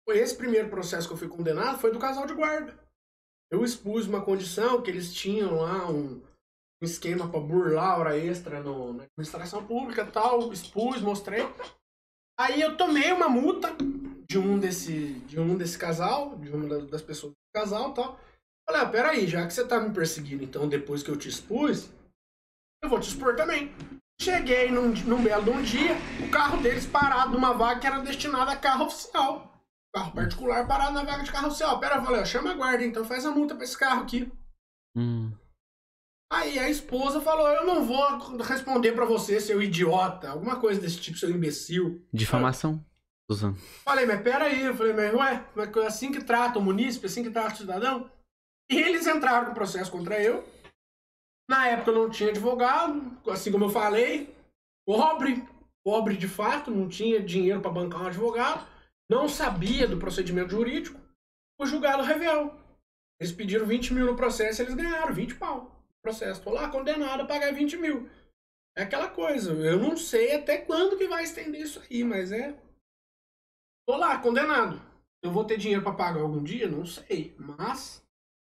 Esse primeiro processo que eu fui condenado, foi do casal de guarda. Eu expus uma condição que eles tinham lá, um, um esquema pra burlar hora extra no, na administração pública tal, expus, mostrei. Aí eu tomei uma multa de um desse, de um desse casal, de uma das- pessoas do casal tal. Falei, ah, peraí, já que você tá me perseguindo, então depois que eu te expus, eu vou te expor também. Cheguei num, num belo de um dia, o carro deles parado numa vaga que era destinada a carro oficial. Carro particular parado na vaga de carro oficial. Pera, eu falei, ó, chama a guarda, então faz a multa pra esse carro aqui. Hum. Aí a esposa falou, eu não vou responder pra você, seu idiota. Alguma coisa desse tipo, seu imbecil. Difamação. Usando. Falei, mas peraí. Eu falei, mas ué, é assim que trata o munícipe, assim que trata o cidadão? E eles entraram com processo contra eu. Na época eu não tinha advogado, assim como eu falei, pobre, pobre de fato, não tinha dinheiro para bancar um advogado, não sabia do procedimento jurídico, fui julgado revel. Eles pediram 20 mil no processo, eles ganharam 20 pau processo. Tô lá condenado a pagar 20 mil. É aquela coisa, eu não sei até quando que vai estender isso aí, mas é. Tô lá, condenado. Eu vou ter dinheiro para pagar algum dia? Não sei, mas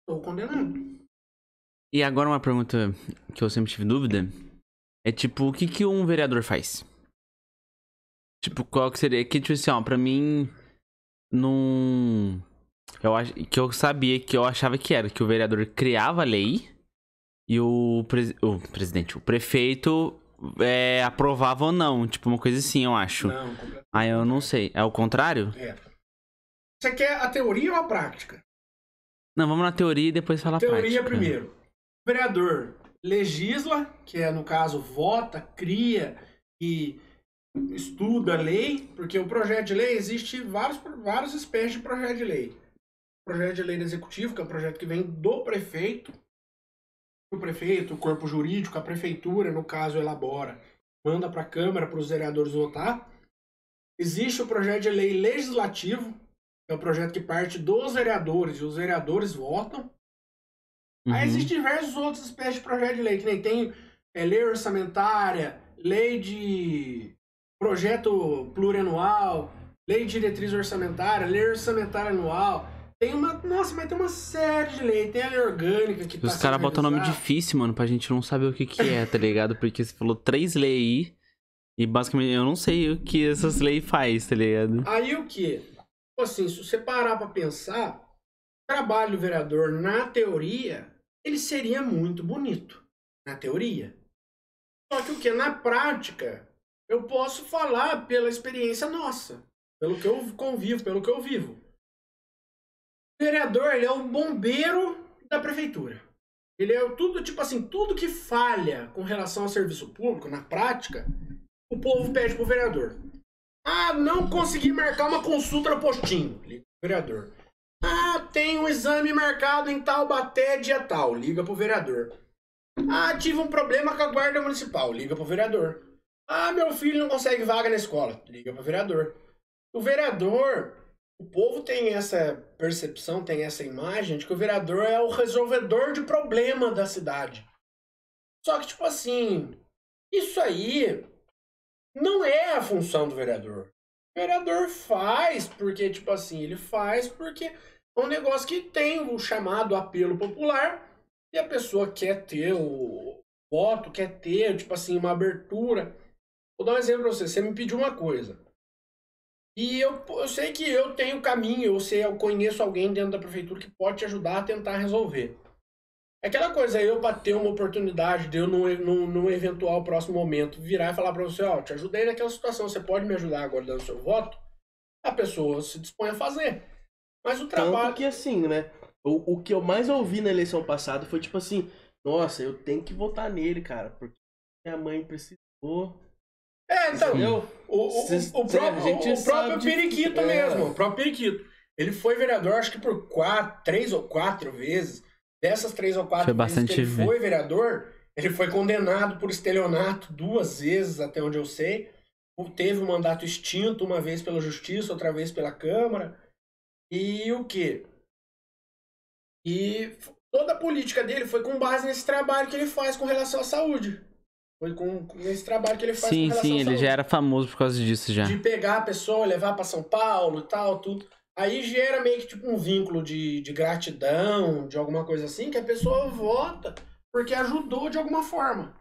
tô condenado. E agora uma pergunta que eu sempre tive dúvida. É tipo, o que que um vereador faz? Tipo, qual que seria? Que, tipo assim, ó, pra mim, não... Eu acho que eu sabia que eu achava que era que o vereador criava a lei e o, pres- o presidente, o prefeito é, aprovava ou não. Tipo, uma coisa assim, eu acho. Não. Ah, eu não sei. É o contrário? É. Você quer a teoria ou a prática? Não, vamos na teoria e depois falar a teoria prática. primeiro. O vereador legisla, que é no caso vota, cria e estuda a lei, porque o projeto de lei existe vários várias espécies de projeto de lei. projeto de lei do executivo, que é um projeto que vem do prefeito. O prefeito, o corpo jurídico, a prefeitura, no caso, elabora, manda para a Câmara, para os vereadores votar. Existe o projeto de lei legislativo, que é um projeto que parte dos vereadores e os vereadores votam. Uhum. Aí existem diversos outros espécies de projeto de lei, que nem tem é, lei orçamentária, lei de projeto plurianual, lei de diretriz orçamentária, lei orçamentária anual. Tem uma. Nossa, mas tem uma série de leis. Tem a lei orgânica que tá Os caras sendo botam nome difícil, mano, pra gente não saber o que que é, tá ligado? Porque você falou três leis aí. E basicamente eu não sei o que essas leis faz, tá ligado? Aí o que? Tipo assim, se você parar pra pensar, o trabalho do vereador, na teoria, ele seria muito bonito. Na teoria. Só que o que? Na prática, eu posso falar pela experiência nossa. Pelo que eu convivo, pelo que eu vivo. O vereador, ele é o bombeiro da prefeitura. Ele é tudo, tipo assim, tudo que falha com relação ao serviço público, na prática, o povo pede pro vereador. Ah, não consegui marcar uma consulta no postinho. Liga pro vereador. Ah, tem um exame marcado em Taubaté dia tal. Liga pro vereador. Ah, tive um problema com a guarda municipal. Liga pro vereador. Ah, meu filho não consegue vaga na escola. Liga pro vereador. O vereador, o povo tem essa percepção, tem essa imagem de que o vereador é o resolvedor de problema da cidade. Só que, tipo assim, isso aí não é a função do vereador. O vereador faz porque, tipo assim, ele faz porque é um negócio que tem o chamado apelo popular e a pessoa quer ter o voto, quer ter, tipo assim, uma abertura. Vou dar um exemplo pra você. Você me pediu uma coisa. E eu, eu sei que eu tenho caminho, eu sei, eu conheço alguém dentro da prefeitura que pode te ajudar a tentar resolver. É aquela coisa, eu pra ter uma oportunidade de eu, num, num, num eventual próximo momento, virar e falar pra você, ó, te ajudei naquela situação, você pode me ajudar agora dando seu voto? A pessoa se dispõe a fazer. Mas o trabalho... Tanto que assim, né? O, o que eu mais ouvi na eleição passada foi tipo assim, nossa, eu tenho que votar nele, cara, porque minha mãe precisou. É, então, Entendeu? o, o, Cês- o, o próprio, gente o próprio de- Periquito é. mesmo, o próprio Periquito. Ele foi vereador, acho que por quatro, três ou quatro vezes. Dessas três ou quatro Foi vezes bastante que ele foi vereador, ele foi condenado por estelionato duas vezes, até onde eu sei. Teve um mandato extinto, uma vez pela justiça, outra vez pela Câmara. E o quê? E toda a política dele foi com base nesse trabalho que ele faz com relação à saúde. Foi com, com esse trabalho que ele faz Sim, sim, ele saúde já era famoso por causa disso já. de pegar a pessoa, levar para São Paulo e tal, tudo. Aí gera meio que tipo um vínculo de, de gratidão, de alguma coisa assim, que a pessoa vota porque ajudou de alguma forma.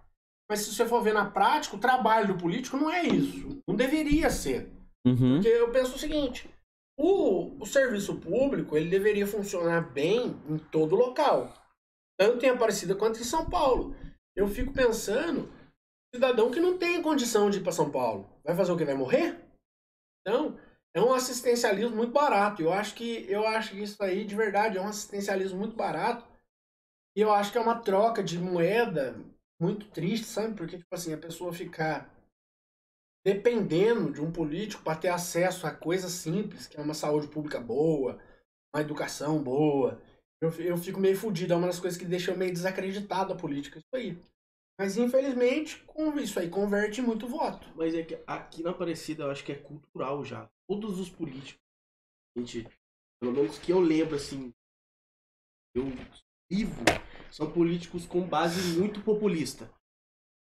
Mas se você for ver na prática, o trabalho do político não é isso. Não deveria ser. Uhum. Porque eu penso o seguinte: o, o serviço público ele deveria funcionar bem em todo local, tanto em Aparecida quanto em São Paulo. Eu fico pensando, cidadão que não tem condição de ir para São Paulo, vai fazer o que? Vai morrer? Então, é um assistencialismo muito barato. Eu acho que eu acho que isso aí de verdade é um assistencialismo muito barato. E eu acho que é uma troca de moeda muito triste, sabe? Porque tipo assim, a pessoa ficar dependendo de um político para ter acesso a coisas simples, que é uma saúde pública boa, uma educação boa. Eu, eu fico meio fudido, é uma das coisas que deixa eu meio desacreditado a política, isso aí. Mas infelizmente, com isso aí converte muito voto. Mas é que aqui na Aparecida eu acho que é cultural já. Todos os políticos, gente, pelo menos que eu lembro assim, eu vivo, são políticos com base muito populista.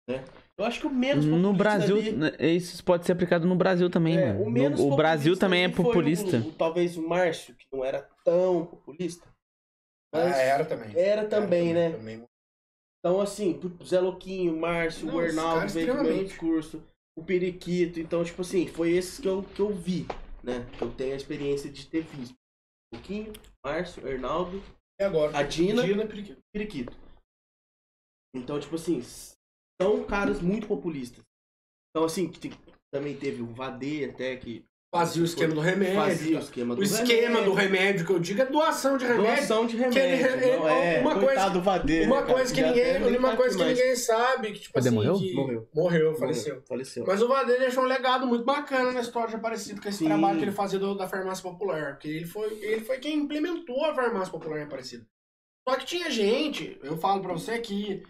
Né? Eu acho que o menos populista No Brasil, ali- né, isso pode ser aplicado no Brasil também, É, mano. o, menos No- o Brasil também é populista. o- o- talvez o Márcio, que não era tão populista. Mas Ah, era também. era também, né? também. Então, assim, Zé Louquinho, Márcio, Não, o Arnaldo veio com o mesmo extremamente. discurso, o Periquito. Então, tipo assim, foi esses que eu, que eu vi, né? Que eu tenho a experiência de ter visto. Louquinho, Márcio, Arnaldo, E agora? a Dina Dina Periquito. Periquito. Então, tipo assim, são caras muito populistas. Então, assim, também teve o Vadê até, que Fazia o esquema do remédio. Fazia o tá? esquema do o esquema remédio. do remédio que eu digo é doação de remédio. Doação de ele- remédio. ele- não é, uma coisa- do Vadeiro, Uma cara? coisa que ninguém, uma tá coisa que ninguém sabe, que tipo assim, morreu? que- Morreu. Morreu, faleceu. Faleceu. Mas o Vadeiro deixou um legado muito bacana na história de Aparecido, com esse Sim. trabalho que ele fazia do- da farmácia popular. Porque ele foi, ele foi quem implementou a farmácia popular em Aparecido. Só que tinha gente, eu falo pra você que,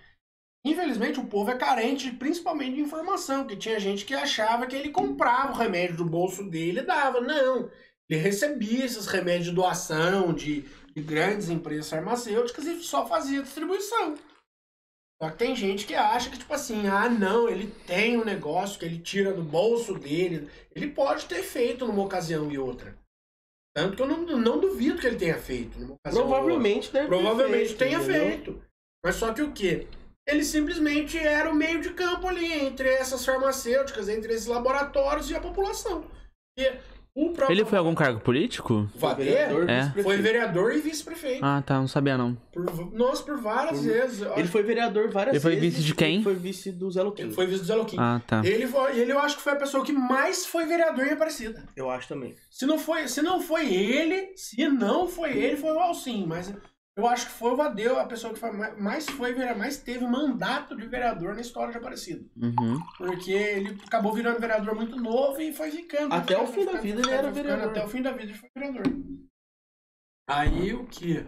infelizmente, o povo é carente, principalmente de informação. Que tinha gente que achava que ele comprava o remédio do bolso dele e dava. Não. Ele recebia esses remédios de doação de, de grandes empresas farmacêuticas e só fazia distribuição. Só que tem gente que acha que, tipo assim, ah, não, ele tem um negócio que ele tira do bolso dele. Ele pode ter feito numa ocasião e outra. Tanto que eu não, não duvido que ele tenha feito numa ocasião. ou outra. Provavelmente deve ter Provavelmente feito, tenha entendeu? feito. Mas só que o quê? Ele simplesmente era o meio de campo ali entre essas farmacêuticas, entre esses laboratórios e a população. E o próprio Ele foi algum cargo político? É. foi vereador e vice-prefeito. Ah, tá, não sabia não. Por, nossa, por várias Por- vezes. Ele foi vereador várias Ele foi vezes. vice de quem? Ele foi vice do Zé Luquinho. Ele foi vice do Zé Luquinho. Ah, tá. Ele, foi, ele eu acho que foi a pessoa que mais foi vereador em Aparecida. Eu acho também. Se não foi, se não foi ele, se não foi ele, foi o Alcim. Mas eu acho que foi o Vadeu, a pessoa que foi mais, foi mais teve mandato de vereador na história de Aparecida. Uhum. Porque ele acabou virando vereador muito novo e foi ficando. Até ficando, o fim da ficando, vida ele ficando, era ficando, vereador. Até o fim da vida ele foi vereador. Aí o que?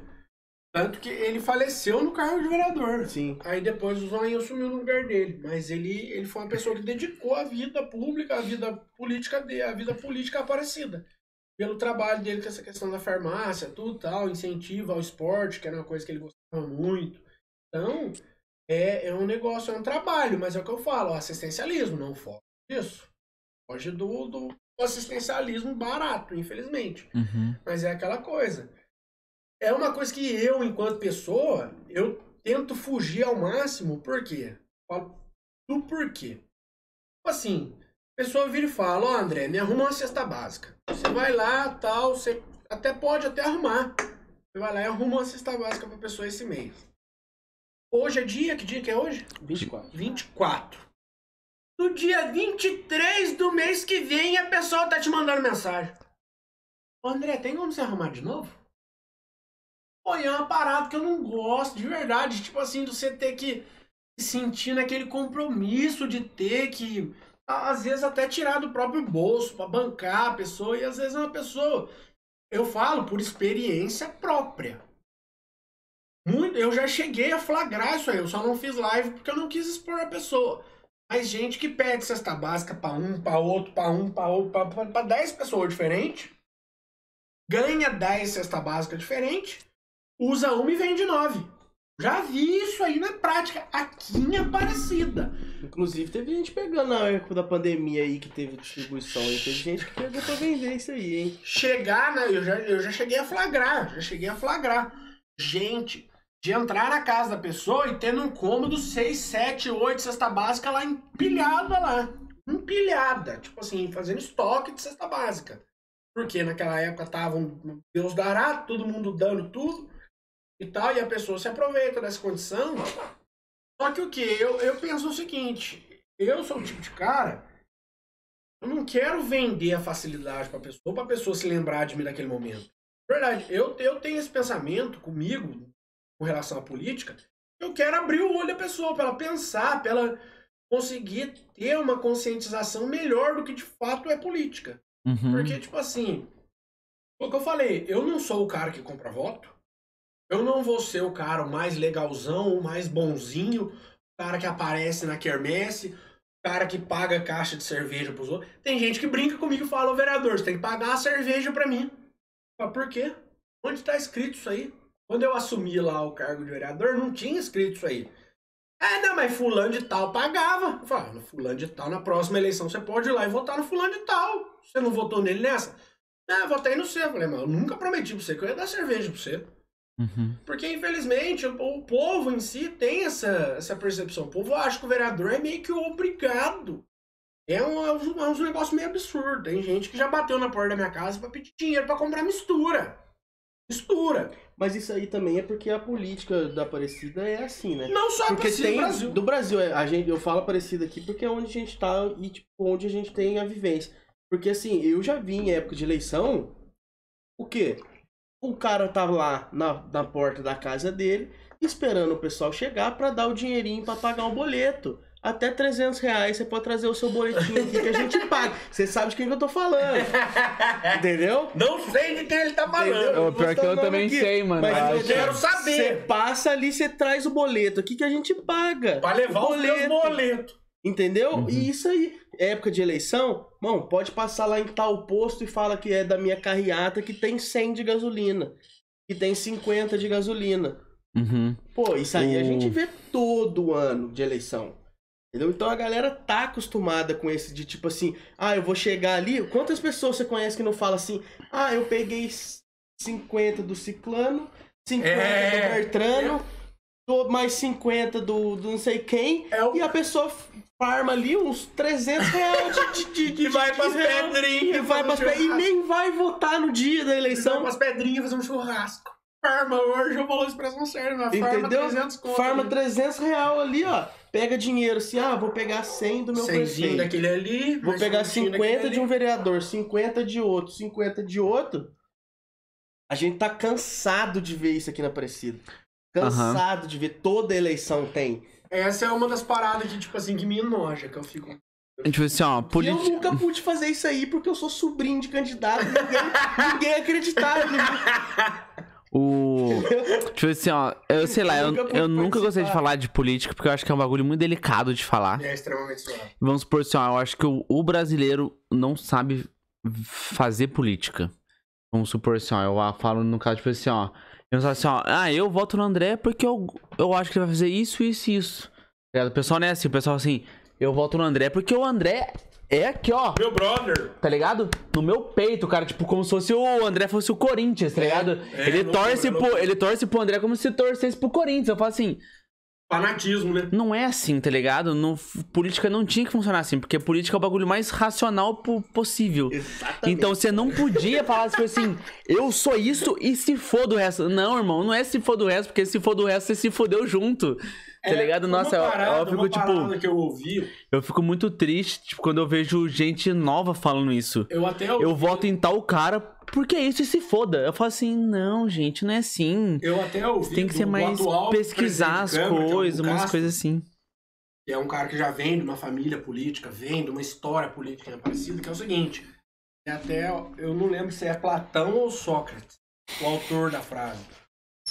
Tanto que ele faleceu no cargo de vereador. Sim. Aí depois o Zoinho assumiu no lugar dele. Mas ele, ele foi uma pessoa que dedicou a vida pública, a vida política dele, a vida política aparecida. Pelo trabalho dele com essa questão da farmácia, tudo tal, incentivo ao esporte, que era uma coisa que ele gostava muito. Então, é, é um negócio, é um trabalho, mas é o que eu falo, assistencialismo, não foge disso. Foge do, do assistencialismo barato, infelizmente. Uhum. Mas é aquela coisa. É uma coisa que eu, enquanto pessoa, eu tento fugir ao máximo, por quê? Falo do porquê. Tipo Assim, a pessoa vira e fala, ó André, me arruma uma cesta básica. Você vai lá, tal, você até pode até arrumar. Você vai lá e arruma uma cesta básica pra pessoa esse mês. Hoje é dia, que dia que é hoje? 24. 24. No dia 23 do mês que vem, a pessoa tá te mandando mensagem. Ô André, tem como você arrumar de novo? Pô, é uma parada que eu não gosto, de verdade. Tipo assim, de você ter que se sentir naquele compromisso de ter que, às vezes, até tirar do próprio bolso pra bancar a pessoa. E às vezes é uma pessoa. Eu falo por experiência própria. Muito, eu já cheguei a flagrar isso aí. Eu só não fiz live porque eu não quis expor a pessoa. Mas gente que pede cesta básica pra um, pra outro, pra um, pra outro, pra 10 pessoas diferentes, ganha 10 cesta básica diferente, usa uma e vende 9. Já vi isso aí na prática, aqui em Aparecida. Inclusive, teve gente pegando na época da pandemia aí que teve distribuição. E teve gente que pegou pra vender isso aí, hein? Chegar, na, eu, já, eu já cheguei a flagrar, já cheguei a flagrar. Gente, de entrar na casa da pessoa e ter num cômodo 6, 7, 8 cesta básica lá empilhada lá. Empilhada. Tipo assim, fazendo estoque de cesta básica. Porque naquela época tava um Deus dará, todo mundo dando tudo e tal, e a pessoa se aproveita dessa condição. Só que o que? Eu, eu penso o seguinte, eu sou o tipo de cara, eu não quero vender a facilidade pra pessoa, pra pessoa se lembrar de mim naquele momento. Verdade, eu, eu tenho esse pensamento comigo, com relação à política, eu quero abrir o olho da pessoa, pra ela pensar, pra ela conseguir ter uma conscientização melhor do que de fato é política. Uhum. Porque, tipo assim, o que eu falei, eu não sou o cara que compra voto. Eu não vou ser o cara o mais legalzão, o mais bonzinho, o cara que aparece na quermesse, o cara que paga caixa de cerveja pros outros. Tem gente que brinca comigo e fala, ô vereador, você tem que pagar a cerveja pra mim. Fala, por quê? Onde tá escrito isso aí? Quando eu assumi lá o cargo de vereador, não tinha escrito isso aí. É, não, mas fulano de tal pagava. Eu falo, "Ah, no fulano de tal, na próxima eleição você pode ir lá e votar no fulano de tal. Você não votou nele nessa? Ah, eu votei no seu. Eu falei, mas eu nunca prometi pra você que eu ia dar cerveja pra você. Uhum. Porque, infelizmente, o, o povo em si tem essa, essa percepção. O povo acha que o vereador é meio que obrigado. É um, é um, é um negócio meio absurdo. Tem gente que já bateu na porta da minha casa pra pedir dinheiro pra comprar mistura. Mistura. Mas isso aí também é porque a política da Aparecida é assim, né? Não só Porque tem Brasil. do Brasil, é, a gente, eu falo Aparecida aqui porque é onde a gente tá e tipo, onde a gente tem a vivência. Porque assim, eu já vi em época de eleição, o quê? O cara tava lá na, na porta da casa dele, esperando o pessoal chegar pra dar o dinheirinho pra pagar o boleto. Até 300 reais você pode trazer o seu boletinho aqui que a gente paga. Você sabe de quem que eu tô falando. Entendeu? Não sei de quem ele tá falando. Ô, pior que eu também aqui. sei, mano. Mas Eu eu quero saber. Você passa ali, você traz o boleto aqui que a gente paga. Pra levar O os meus boletos. Entendeu? Uhum. E isso aí, época de eleição, mano, pode passar lá em tal posto e fala que é da minha carreata que tem 100 de gasolina, que tem 50 de gasolina. Uhum. Pô, isso aí a gente vê todo ano de eleição. Entendeu? Então a galera tá acostumada com esse de tipo assim, ah, eu vou chegar ali. Quantas pessoas você conhece que não fala assim, ah, eu peguei 50 do Ciclano, 50 É. do Bertrano, dou mais 50 do, do não sei quem, É o e a pessoa farma ali uns 300 reais de, de, de, que vai de pras real, pedrinhas. e vai pras pe- e nem vai votar no dia da Vai eleição. pras pedrinhas fazer um churrasco. Farma hoje, eu falou a expressão certa, mas farma Entendeu? 300 conto. Farma né? 300 real ali, ó. Pega dinheiro assim, ah, vou pegar 100 do meu prefeito. daquele ali. Vou pegar cinquentinho 50 daquele de um ali. vereador, 50 de outro, 50 de outro. A gente tá cansado de ver isso aqui na Aparecida. Cansado de ver toda eleição tem. Essa é uma das paradas que, tipo assim, que me enoja, que eu fico. Tipo assim, ó, E eu política. nunca pude fazer isso aí porque eu sou sobrinho de candidato. Ninguém, ninguém acreditava. em mim. O. Tipo assim, ó, eu sei lá, eu, nunca pude eu nunca gostei de falar de política porque eu acho que é um bagulho muito delicado de falar. É extremamente suave. Vamos supor assim, ó, eu acho que o, o brasileiro não sabe fazer política. Vamos supor assim, ó, eu falo no caso, tipo assim, ó. Eu falo assim, ó, ah, eu voto no André porque eu, eu acho que ele vai fazer isso, isso e isso. Tá ligado? O pessoal não é assim, o pessoal assim, eu voto no André porque o André é aqui, ó. Meu brother. Tá ligado? No meu peito, cara, tipo, como se fosse o André fosse o Corinthians, tá ligado? é, ele, loucura, torce pro, loucura. ele torce pro André como se torcesse pro Corinthians. Eu falo assim, Fanatismo, né? não é assim, tá ligado? No, política não tinha que funcionar assim, porque política é o bagulho mais racional po- possível. Exatamente. Então você não podia falar tipo assim, eu sou isso e se for do resto. Não, irmão, não é se for do resto, porque se for do resto, você se fodeu junto. Tá É, ligado? Nossa, eu- parada, eu, fico uma tipo. que eu ouvi, Eu fico muito triste, tipo, quando eu vejo gente nova falando isso. eu até ouvi, Eu voto em tal cara porque é isso e se foda. Eu falo assim, não, gente, não é assim. eu até ouvi Tem que ser mais pesquisar as é coisas, umas Castro, coisas assim. é um cara que já vem de uma família política, vem de uma história política parecida, que é o seguinte, é até, eu não lembro se é Platão ou Sócrates, o autor da frase,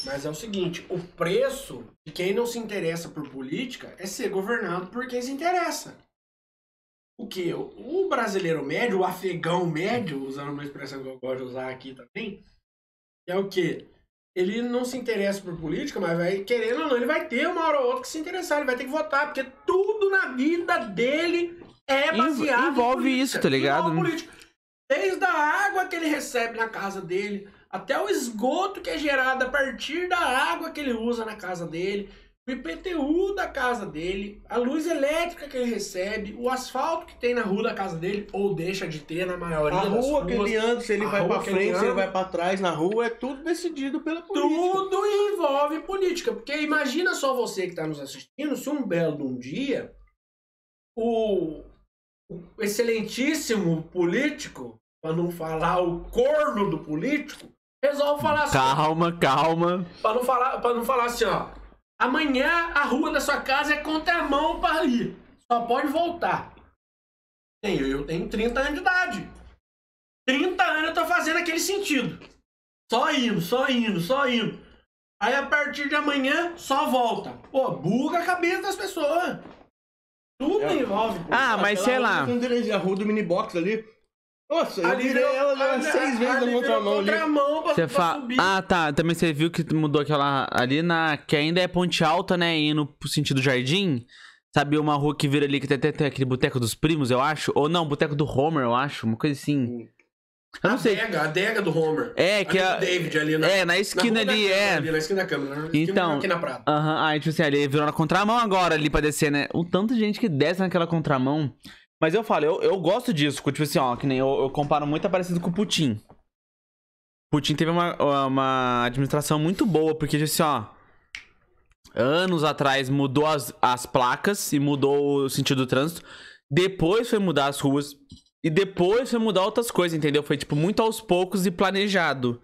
mas é o seguinte, o preço de quem não se interessa por política é ser governado por quem se interessa. O que? O brasileiro médio, o afegão médio, usando uma expressão que eu gosto de usar aqui também, é o que? Ele não se interessa por política, mas vai, querendo ou não, ele vai ter uma hora ou outra que se interessar, ele vai ter que votar, porque tudo na vida dele é baseado em envolve isso, tá ligado? política. Desde a água que ele recebe na casa dele, até o esgoto que é gerado a partir da água que ele usa na casa dele, o IPTU da casa dele, a luz elétrica que ele recebe, o asfalto que tem na rua da casa dele, ou deixa de ter na maioria A das rua que ruas. ele anda, se ele A vai pra que ele frente, se ele vai pra trás na rua, é tudo decidido pela política. Tudo envolve política. Porque imagina só você que está nos assistindo, se um belo de um dia o, o excelentíssimo político, para não falar o corno do político, resolve falar assim, Calma, calma. para não falar, para não falar assim, ó, amanhã a rua da sua casa é contramão para ir. Só pode voltar. Tenho, eu tenho 30 anos de idade. 30 anos eu tô fazendo aquele sentido. Só indo, só indo, só indo. Aí a partir de amanhã, só volta. Pô, buga a cabeça das pessoas. Tudo É. envolve. pô. Ah, mas Aquela sei lá. eu A rua do minibox ali. Nossa, eu Ali virei ela já ali- seis vezes ali na contramão ali. contramão pra, Você pra fala. subir. Ah, tá. Também você viu que mudou aquela. Ali na. Que ainda é Ponte Alta, né? Indo pro sentido jardim. Sabe uma rua que vira ali que tem até tem aquele boteco dos primos, eu acho? Ou não, boteco do Homer, eu acho. Uma coisa assim. Eu não a sei. Adega, a adega do Homer. É, que ali a. do David ali na, É, na esquina na ali, é. Ali, na esquina da câmera. Na esquina Então, aqui na Prata. Aham, aí tipo assim, ali virou na contramão agora ali pra descer, né? O tanto de gente que desce naquela contramão. Mas eu falo, eu, eu gosto disso, tipo assim, ó, que nem eu, eu comparo muito parecido com o Putin. Putin teve uma, uma administração muito boa, porque, tipo assim, ó. Anos atrás mudou as, as placas e mudou o sentido do trânsito. Depois foi mudar as ruas. E depois foi mudar outras coisas, entendeu? Foi, tipo, muito aos poucos e planejado.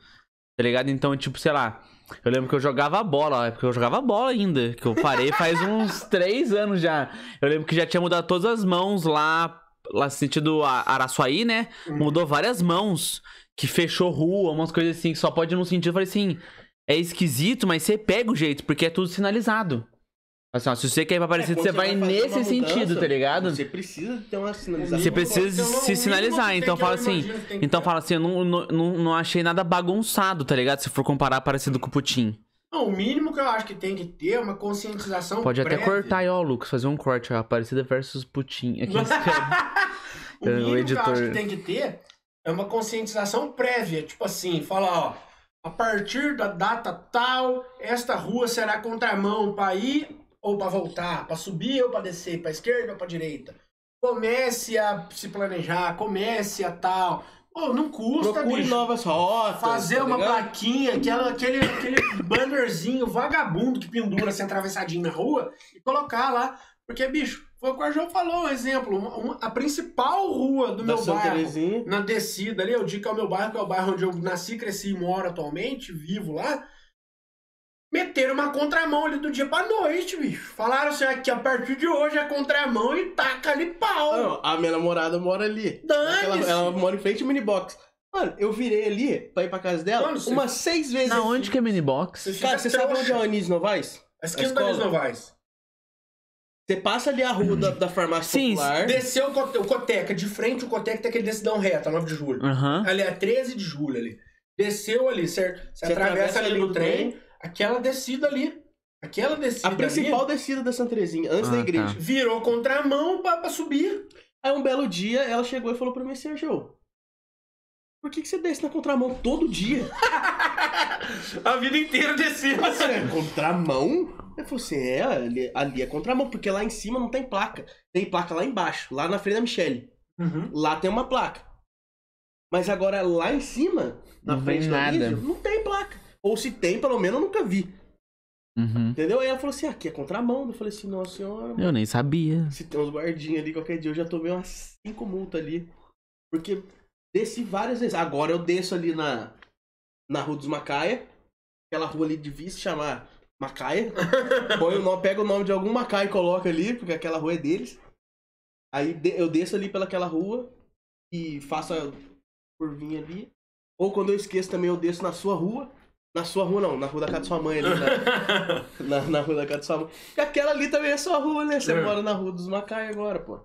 Tá ligado? Então, tipo, sei lá. Eu lembro que eu jogava bola, é porque eu jogava bola ainda. Que eu parei faz uns três anos já. Eu lembro que já tinha mudado todas as mãos lá, lá no sentido Araçuaí, né? Mudou várias mãos. Que fechou rua, umas coisas assim, que só pode ir num sentido. Eu falei assim, é esquisito, mas você pega o jeito, porque é tudo sinalizado. Assim, ó, se você quer ir pra Aparecida, É, você vai nesse uma sentido, mudança, tá ligado? Você precisa ter uma sinalização. Você precisa Então, se mínimo sinalizar. Então fala assim. Então fala assim, eu não, não, não, achei nada bagunçado, tá ligado? Se for comparar parecido com o Putin. Não, o mínimo que eu acho que tem que ter é uma conscientização Pode até prévia. cortar aí, ó, Lucas, fazer um corte, ó, Aparecida versus Putin. Aqui escreve. o É, o mínimo que eu editor. acho que tem que ter é uma conscientização prévia. Tipo assim, falar, ó, a partir da data tal, esta rua será contramão para ir ou para voltar, para subir ou para descer, para esquerda ou para direita. Comece a se planejar, comece a tal. Pô, não custa, Procure bicho. novas rotas. Fazer tá uma ligado? plaquinha, aquela, aquele, aquele bannerzinho vagabundo que pendura assim atravessadinho na rua e colocar lá. Porque, bicho, foi o que o João falou, um exemplo. uma- uma- a principal rua do Da meu Santa bairro, Terezinha. na descida ali, eu digo que é o meu bairro, que é o bairro onde eu nasci, cresci e moro atualmente, vivo lá. Meteram uma contramão ali do dia pra noite, bicho. Falaram assim, aqui a partir de hoje é contramão e taca ali pau. Não, a minha namorada mora ali. Dane-se. Ela, ela mora em frente ao minibox. Mano, eu virei ali pra ir pra casa dela Mano, você- umas seis vezes. Na onde que é minibox? Você Cara, você sabe onde é o Anísio Novaes? A esquina a da Luiz escola? Novaes. Você passa ali a rua da, da farmácia Sim, popular. Desceu o Cote- o Coteca, de frente o Coteca tem aquele decidão reto, 9 de julho. Aham. Ali é 13 de julho ali. Desceu ali, certo? Você, Você atravessa ali do no trem, aquela descida ali. Aquela descida A principal ali descida da Santa Terezinha, antes Ah, da tá. igreja. virou contramão pra, pra subir. Aí um belo dia ela chegou e falou pra mim, Sérgio, por que, que você desce na contramão todo dia? A vida inteira descendo. Mas é contramão? Eu falei assim, é, ali, ali é contramão, porque lá em cima não tem placa. Tem placa lá embaixo, lá na frente da Michelle. Uhum. Lá tem uma placa. Mas agora lá em cima, na Não frente do nada. Não tem placa. Ou se tem, pelo menos eu nunca vi. Uhum. Entendeu? Aí ela falou assim, aqui é contramão. Eu falei assim, nossa senhora, Eu nem sabia. se tem uns guardinhas ali, qualquer dia eu já tomei umas cinco multas ali. Porque desci várias vezes. Agora eu desço ali na, na Rua dos Macaia. Aquela rua ali se chamar Macaia. Põe o nome, pega o nome de algum Macaia e coloca ali, porque aquela rua é deles. Aí eu desço ali pelaquela rua e faço a curvinha ali. Ou quando eu esqueço também, eu desço na sua rua. Na sua rua não, na rua da casa da sua mãe ali. Na, na, na rua da casa da sua mãe. Porque aquela ali também é sua rua, né? Você É. mora na rua dos Macaia agora, pô.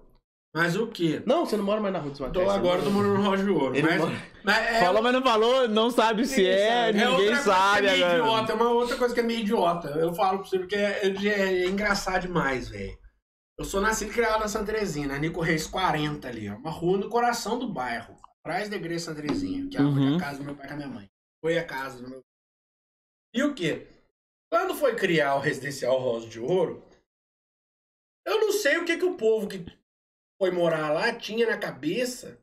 Mas o quê? Não, você não mora mais na rua dos Macaia. Tô você agora tô morando no Rojo de Ouro. Ele Mas, mora- mas é, Falou, mas não falou, não sabe se Ninguém é, sabe. é ninguém outra coisa sabe que é meio agora. idiota. É uma outra coisa que é meio idiota. Eu falo pra você porque é, é- é engraçado demais, velho. Eu sou nascido e criado na Santa Terezinha, na Nico Reis 40 ali, ó. Uma rua no coração do bairro. Atrás da igreja Santa Terezinha, que é onde Uhum. a casa do meu pai com a minha mãe. Foi a casa do meu E o quê? Quando foi criar o residencial Rosa de Ouro, eu não sei o que, que o povo que foi morar lá tinha na cabeça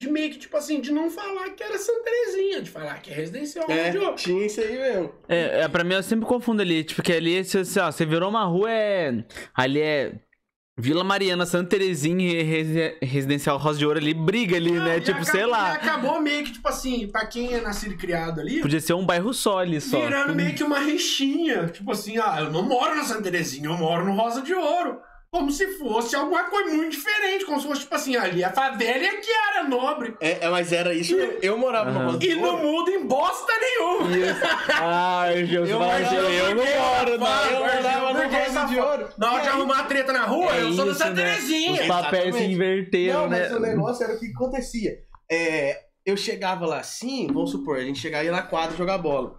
de meio que, tipo assim, de não falar que era Santa Terezinha, de falar que é residencial Rosa de É, Ouro. tinha isso aí mesmo. É, é, pra mim eu sempre confundo ali, tipo, que ali, se, se, ó, você virou uma rua, é. Ali é. Vila Mariana, Santa Terezinha e Resi- Residencial Rosa de Ouro ali, briga ali, Não, né? e Tipo, acabou- sei e lá. acabou meio que, tipo assim, pra quem é nascido e criado ali, Podia ser um bairro só ali só. virando meio que uma rixinha. Tipo assim, ah, eu não moro na Santa Terezinha, eu moro no Rosa de Ouro. Como se fosse alguma coisa muito diferente, como se fosse, tipo assim, ali a favela e aqui era nobre. É, é, mas era isso mesmo. Eu morava Rosa de E não muda em bosta nenhuma. Isso. Ai, Deus, Eu morava- eu não moro, não. Eu morava no de Ouro. Na hora de E aí- arrumar treta na rua, É eu sou da isso, Santa né? Terezinha. Os papéis se inverteram, Não, mas né? o negócio era o que acontecia. É, eu chegava lá assim, vamos supor, a gente chegava na quadra jogar bola.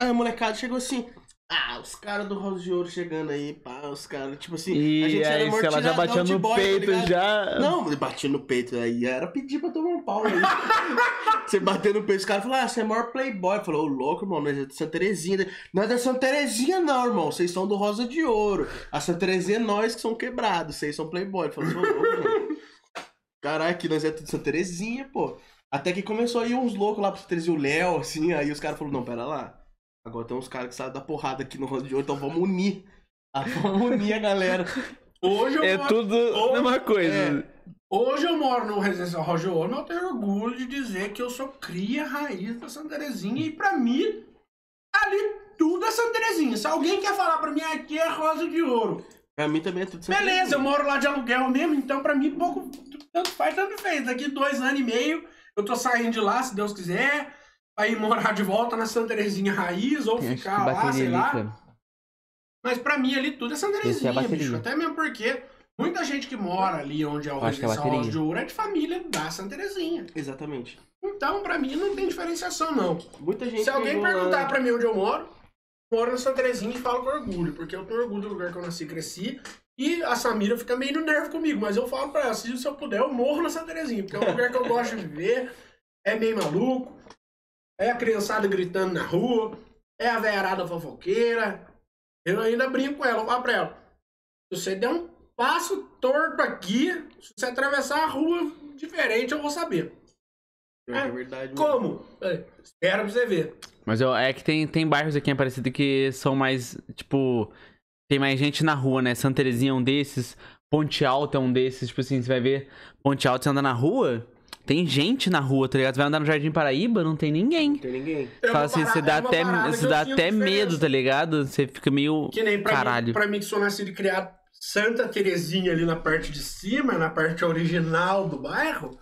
Aí a molecada chegou assim. Ah, os caras do Rosa de Ouro chegando aí, pá, os caras, tipo assim, a E gente era aí, se ela já batia no boy, tá peito, ligado? já. Não, eu bati no peito, aí era pedir pra tomar um pau aí. você bater no peito, os caras falaram, ah, você é maior playboy. Falou, ô louco, irmão, nós é de Santa Terezinha. Não é da Santa Terezinha, não, irmão. Vocês são do Rosa de Ouro. A Santa Terezinha é nós que são quebrados, vocês são playboy. Falou, ô louco, irmão. Caralho, aqui nós é tudo Santa Terezinha, pô. Até que começou a ir uns loucos lá pra Santa Terezinha, o Léo, assim, aí os caras falaram, não, pera lá. Agora tem uns caras que sabem dar porrada aqui no Rosa de Ouro, então vamos unir. Ah, vamos unir a galera. Hoje eu É moro- tudo a mesma coisa. É. Hoje eu moro no residencial Roger Ouro, mas eu tenho orgulho de dizer que eu sou cria raiz da Santa Terezinha e pra mim, ali tudo é Santa Terezinha. Se alguém quer falar pra mim, aqui é Rosa de Ouro. Pra mim também é tudo Santa Beleza, eu moro lá de aluguel mesmo, então pra mim pouco, tanto faz, tanto fez. Daqui dois anos e meio, eu tô saindo de lá, se Deus quiser, pra ir morar de volta na Santa Terezinha raiz, ou ficar lá, sei ali, lá. cara. Mas pra mim ali tudo é Santa é Terezinha, bateria. bicho. Até mesmo porque muita gente que mora ali onde é o é residencial. Rosa de Ouro é de família da Santa Terezinha. Exatamente. Então, pra mim, não tem diferenciação, não. Muita gente Se alguém pegou lá- perguntar pra mim onde eu moro, moro na Santa Terezinha e falo com orgulho, porque eu tenho orgulho do lugar que eu nasci e cresci. E a Samira fica meio no nervo comigo, mas eu falo pra ela, se se eu puder, eu morro na Santa Terezinha, porque é um lugar que eu gosto de viver, é meio maluco, é a criançada gritando na rua, é a veiarada fofoqueira. Eu ainda brinco com ela, eu falo pra ela, se você der um passo torto aqui, se você atravessar a rua diferente, eu vou saber. É verdade. mesmo. Como? É, Espera pra você ver. Mas eu, é que tem, tem bairros aqui em Aparecida que são mais, tipo... Tem mais gente na rua, né? Santa Terezinha é um desses. Ponte Alta é um desses. Tipo assim, você vai ver Ponte Alta, você anda na rua... Tem gente na rua, tá ligado? Você vai andar no Jardim Paraíba, não tem ninguém. Não tem ninguém. É Fala assim, você dá é até, você dá até medo, tá ligado? Você fica meio... Que nem pra Caralho. mim, pra mim que sou nascido e criado Santa Terezinha ali na parte de cima, na parte original do bairro.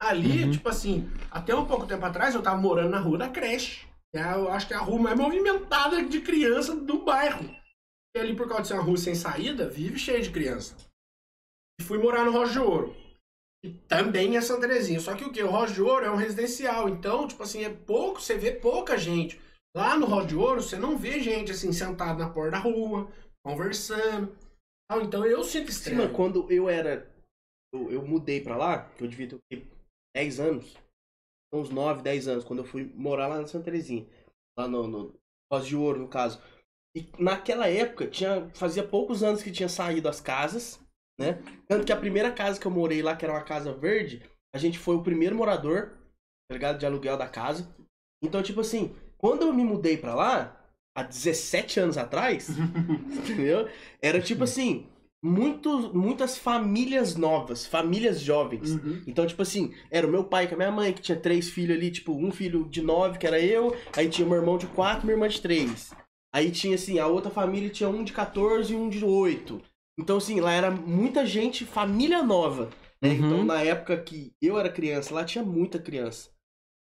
Ali, Uhum. tipo assim, até um pouco tempo atrás eu tava morando na rua da creche. que é, eu acho que é a rua mais movimentada de criança do bairro. E ali, por causa de ser uma rua sem saída, vive cheio de criança. E fui morar no Rocha de Ouro. E também é Santa Terezinha. Só que o que? O Rocha de Ouro é um residencial. Então, tipo assim, é pouco, você vê pouca gente. Lá no Rocha de Ouro, você não vê gente assim, sentada na porta da rua, conversando. tal. Então eu sinto Sim, estranho. mano, quando eu era. Eu, eu mudei pra lá, que eu devia ter o quê? 10 anos. Uns 9, 10 anos, quando eu fui morar lá na Santa Terezinha. Lá no, no Rosa de Ouro, no caso. E naquela época, tinha, fazia poucos anos que tinha saído as casas, né? Tanto que a primeira casa que eu morei lá, que era uma casa verde, a gente foi o primeiro morador, tá ligado? De aluguel da casa. Então, tipo assim, quando eu me mudei pra lá, há 17 anos atrás, entendeu? Era tipo assim, muitos, muitas famílias novas, famílias jovens. Uhum. Então, tipo assim, era o meu pai com a minha mãe, que tinha três filhos ali, tipo, um filho de nove, que era eu, aí tinha meu irmão de quatro, minha irmã de três. Aí tinha, assim, a outra família tinha um de 14 e um de oito. Então, assim, lá era muita gente, família nova. Né? Uhum. Então, na época que eu era criança, lá tinha muita criança.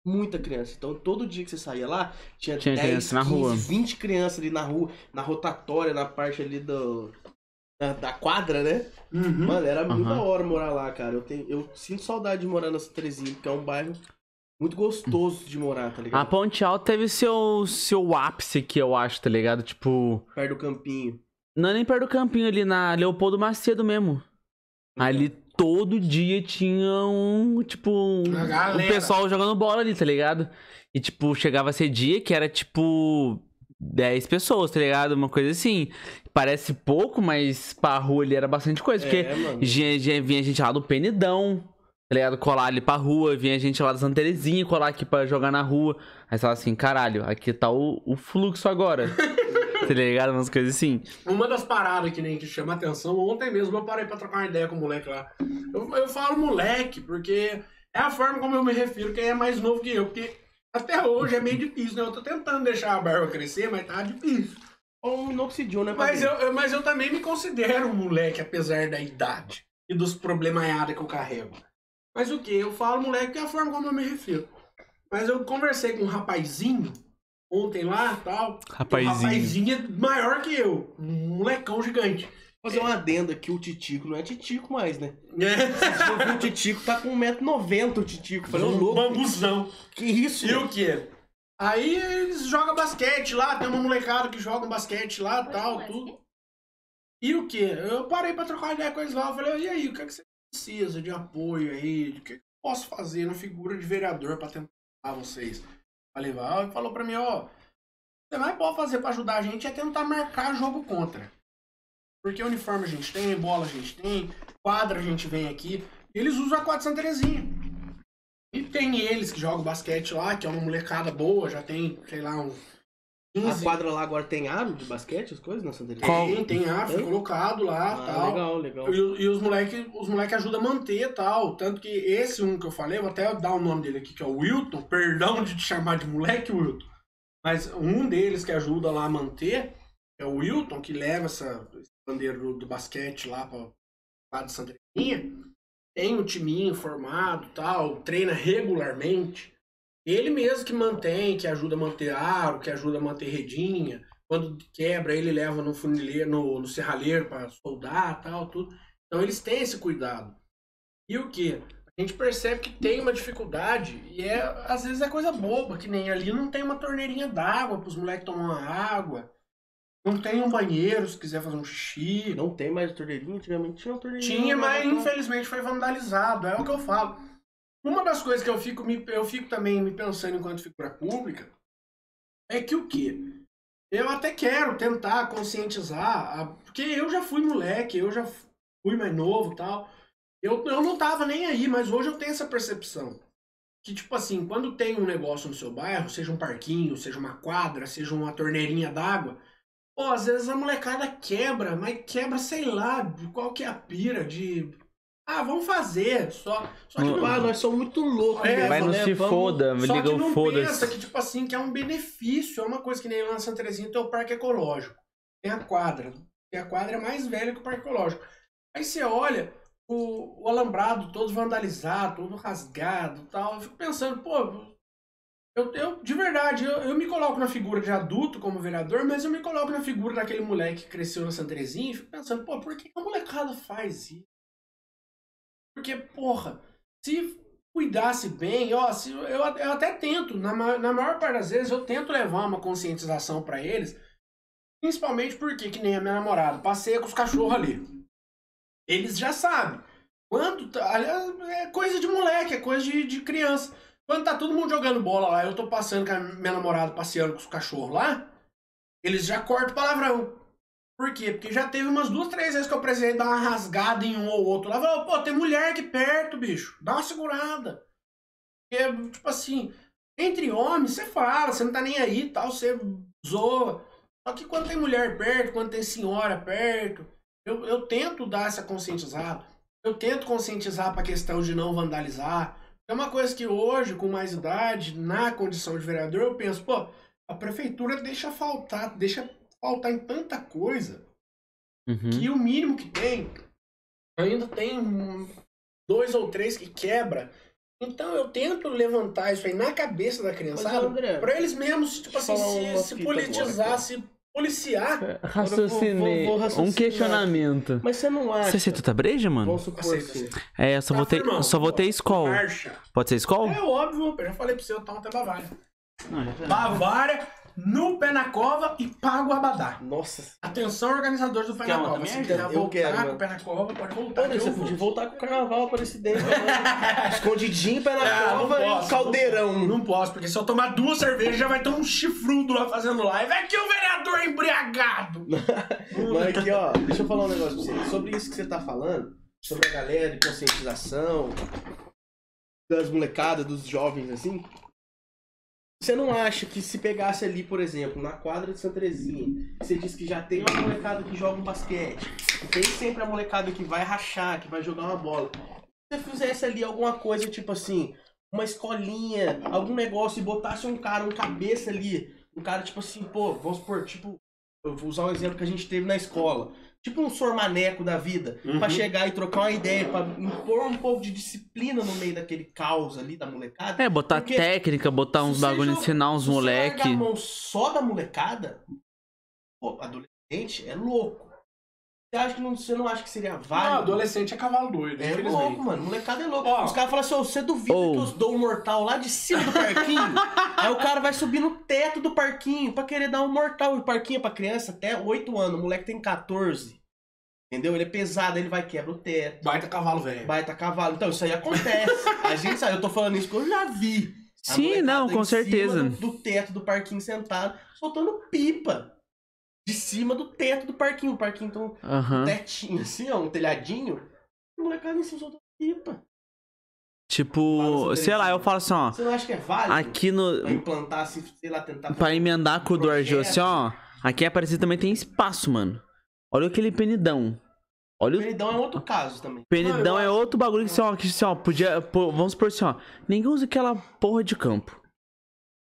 Muita criança. Então, todo dia que você saía lá, tinha, Tinha 10, criança na 15, rua. 20 crianças ali na rua, na rotatória, na parte ali do, da, da quadra, né? Uhum. Mano, era muito da hora morar lá, cara. Eu, tenho, eu sinto saudade de morar nessa Terezinha, porque é um bairro muito gostoso de morar, tá A ligado? Ponte Alta teve seu, seu ápice aqui, eu acho, tá ligado? Tipo... Perto do campinho. Não é nem perto do campinho ali, na Leopoldo Macedo mesmo. Ali todo dia tinha um, tipo, um, um pessoal jogando bola ali, tá ligado? E, tipo, chegava a ser dia que era, tipo, 10 pessoas, tá ligado? Uma coisa assim. Parece pouco, mas pra rua ali era bastante coisa. Porque É, vinha, vinha- vinha gente lá do Penidão, tá ligado? Colar ali pra rua, vinha gente lá da Santa Terezinha colar aqui pra jogar na rua. Aí você fala assim, caralho, aqui tá o, o fluxo agora. tá ligado? Umas coisas assim. Uma das paradas que nem que chama atenção, ontem mesmo eu parei pra trocar uma ideia com o moleque lá. Eu, eu falo moleque, porque é a forma como eu me refiro quem é mais novo que eu, porque até hoje é meio difícil, né? Eu tô tentando deixar a barba crescer, mas tá difícil. Ou um minoxidil, né? Mas eu, eu- mas eu também me considero um moleque, apesar da idade e dos problemaiados que eu carrego. Mas o que? Eu falo moleque que é a forma como eu me refiro. Mas eu conversei com um rapazinho ontem lá tal. Um Rapazinho. rapazinho é maior que eu. Um molecão gigante. Fazer uma adenda que o Titico não é Titico mais, né? É. O Titico, tá com 1,90m o Titico. Falei, Um louco, bambuzão. que isso? E o que? Aí eles jogam basquete lá, tem uma molecada que joga um basquete lá tal, tudo. E o que? Eu parei pra trocar ideia com eles lá. Eu falei, e aí, o que, é que você precisa de apoio aí? O que, que eu posso fazer na figura de vereador pra tentar ajudar vocês? Falei, vai, falou pra mim, ó. Você mais pode fazer pra ajudar a gente é tentar marcar jogo contra. Porque uniforme a gente tem, bola a gente tem, quadra a gente vem aqui. Eles usam a quadra Santa Terezinha. E tem eles que jogam basquete lá, que é uma molecada boa, já tem, sei lá, uns A 15. quadra lá agora tem aro de basquete, as coisas na Santa? Tem, tem ar, foi Tem? colocado lá Ah, tal. legal, legal. E, e os moleques os moleque ajudam a manter tal. Tanto que esse um que eu falei, vou até dar o nome dele aqui, que é o Wilton. Perdão de te chamar de moleque, Wilton. Mas um deles que ajuda lá a manter é o Wilton, que leva essa esse bandeira do, do basquete lá pra lá de Santa. Tem um timinho formado tal, treina regularmente. Ele mesmo que mantém, que ajuda a manter aro, que ajuda a manter redinha. Quando quebra, ele leva no funileiro, no, no serralheiro para soldar tal, tudo. Então eles têm esse cuidado. E o que? A gente percebe que tem uma dificuldade e é às vezes é coisa boba, que nem ali não tem uma torneirinha d'água para os moleques tomar água. Não tem um banheiro se quiser fazer um xixi. Não tem mais torneirinha? Antigamente tinha uma torneirinha. Tinha, mas infelizmente foi vandalizado. É o que eu falo. Uma das coisas que eu fico, me, eu fico também me pensando enquanto figura pública é que o quê? Eu até quero tentar conscientizar, a- porque eu já fui moleque, eu já fui mais novo tal. Eu, eu não tava nem aí, mas hoje eu tenho essa percepção. Que, tipo assim, quando tem um negócio no seu bairro, seja um parquinho, seja uma quadra, seja uma torneirinha d'água, pô, às vezes a molecada quebra, mas quebra, sei lá, qual que é a pira de. Ah, vamos fazer. Só, só que Não- Ah, nós somos muito loucos É, mesmo, Vai no né? se Vamos- foda, só liga que o não pensa foda-se. que, tipo assim, que é um benefício. É uma coisa que nem lá na Santa Terezinha tem o parque ecológico. Tem a quadra. E a quadra é mais velha que o parque ecológico. Aí você olha o, o alambrado todo vandalizado, todo rasgado e tal. Eu fico pensando, pô, eu, eu de verdade, eu, eu me coloco na figura de adulto como vereador, mas eu me coloco na figura daquele moleque que cresceu na Santa Terezinha e fico pensando, pô, por que a molecada faz isso? Porque, porra, se cuidasse bem, ó, se, eu, eu até tento, na, na maior parte das vezes, eu tento levar uma conscientização pra eles, principalmente porque, que nem a minha namorada, passeia com os cachorros ali. Eles já sabem. Quando tá, aliás, é coisa de moleque, é coisa de, de criança. Quando tá todo mundo jogando bola lá, eu tô passando com a minha namorada passeando com os cachorros lá, eles já cortam palavrão. Por quê? Porque já teve umas duas, três vezes que eu precisei dar uma rasgada em um ou outro lá. Pô, tem mulher aqui perto, bicho. Dá uma segurada. Porque, tipo assim, entre homens, você fala, você não tá nem aí tal, você zoa. Só que quando tem mulher perto, quando tem senhora perto, eu, eu tento dar essa conscientizada. Eu tento conscientizar pra questão de não vandalizar. É uma coisa que hoje, com mais idade, na condição de vereador, eu penso, pô, a prefeitura deixa faltar, deixa faltar em tanta coisa Uhum. que o mínimo que tem ainda tem um- dois ou três que quebra. Então eu tento levantar isso aí na cabeça da criançada André, pra eles mesmos, tipo assim, se, se politizar, agora, se policiar. Raciocinei. vou- vou Um raciocinar. questionamento. Mas você não acha... Você aceita outra breja, mano? Aceito. É, eu só Tá vou ter, firmão, só vou ter pô. Skol. Pode ser Skol? É óbvio, eu já falei pra você, eu tomo até Bavária. Não, já- Bavária, no pé na cova e pago o abadá. Nossa. Atenção, organizadores do pé Quer na cova. Se quiser Eu voltar quero, com mano. o pé na cova, pode voltar. Olha, eu você podia voltar com o carnaval aparecidense. né? Escondidinho, pé na Ah, não cova posso, e caldeirão. Não posso, porque se eu tomar duas cervejas já vai ter um chifrudo lá fazendo live. Aqui o vereador embriagado. Mas aqui, ó, deixa eu falar um negócio pra você. Sobre isso que você tá falando, sobre a galera de conscientização, das molecadas, dos jovens, assim. Você não acha que se pegasse ali, por exemplo, na quadra de Santa Terezinha, você diz que já tem uma molecada que joga um basquete, tem sempre a molecada que vai rachar, que vai jogar uma bola. Se você fizesse ali alguma coisa, tipo assim, uma escolinha, algum negócio, e botasse um cara, um cabeça ali, um cara, tipo assim, pô, vamos supor, tipo, eu vou usar um exemplo que a gente teve na escola. Tipo um sormaneco da vida, Uhum. pra chegar e trocar uma ideia, pra impor um pouco de disciplina no meio daquele caos ali da molecada. É, botar Porque técnica, botar uns Se bagulho, joga- ensinar uns se você moleque. largar a mão só da molecada, pô, adolescente é louco. Você acha que não, você não acha que seria Não, válido? adolescente é cavalo doido, É louco, mano. Molecada é louco. Ó. Os caras falam assim, ô, você duvida Ou- que eu dou um mortal lá de cima do parquinho? Aí o cara vai subir no teto do parquinho pra querer dar um mortal. O parquinho é pra criança até 8 anos. O moleque tem 14. Entendeu? Ele é pesado, ele vai quebra o teto. Baita cavalo velho. Baita cavalo. Então, isso aí acontece. A gente sabe, eu tô falando isso porque eu já vi. A Sim, não, com certeza. Do, do teto do parquinho sentado, soltando pipa. De cima do teto do parquinho. O parquinho, então, Aham. tetinho assim, ó, um telhadinho. O molecada em cima soltando pipa. Tipo, Fala sei lá, eu falo assim, ó. Você não acha que é válido? Aqui Pra no. implantar, assim, sei lá, tentar... Pra emendar com o do Argel, assim, ó. Aqui em Aparecida também tem espaço, mano. Olha aquele penidão. Olha O Penidão é outro caso também. penidão, é outro bagulho que, assim, ó, que, assim, ó, podia. pô, vamos supor assim, ó. Ninguém usa aquela porra de campo.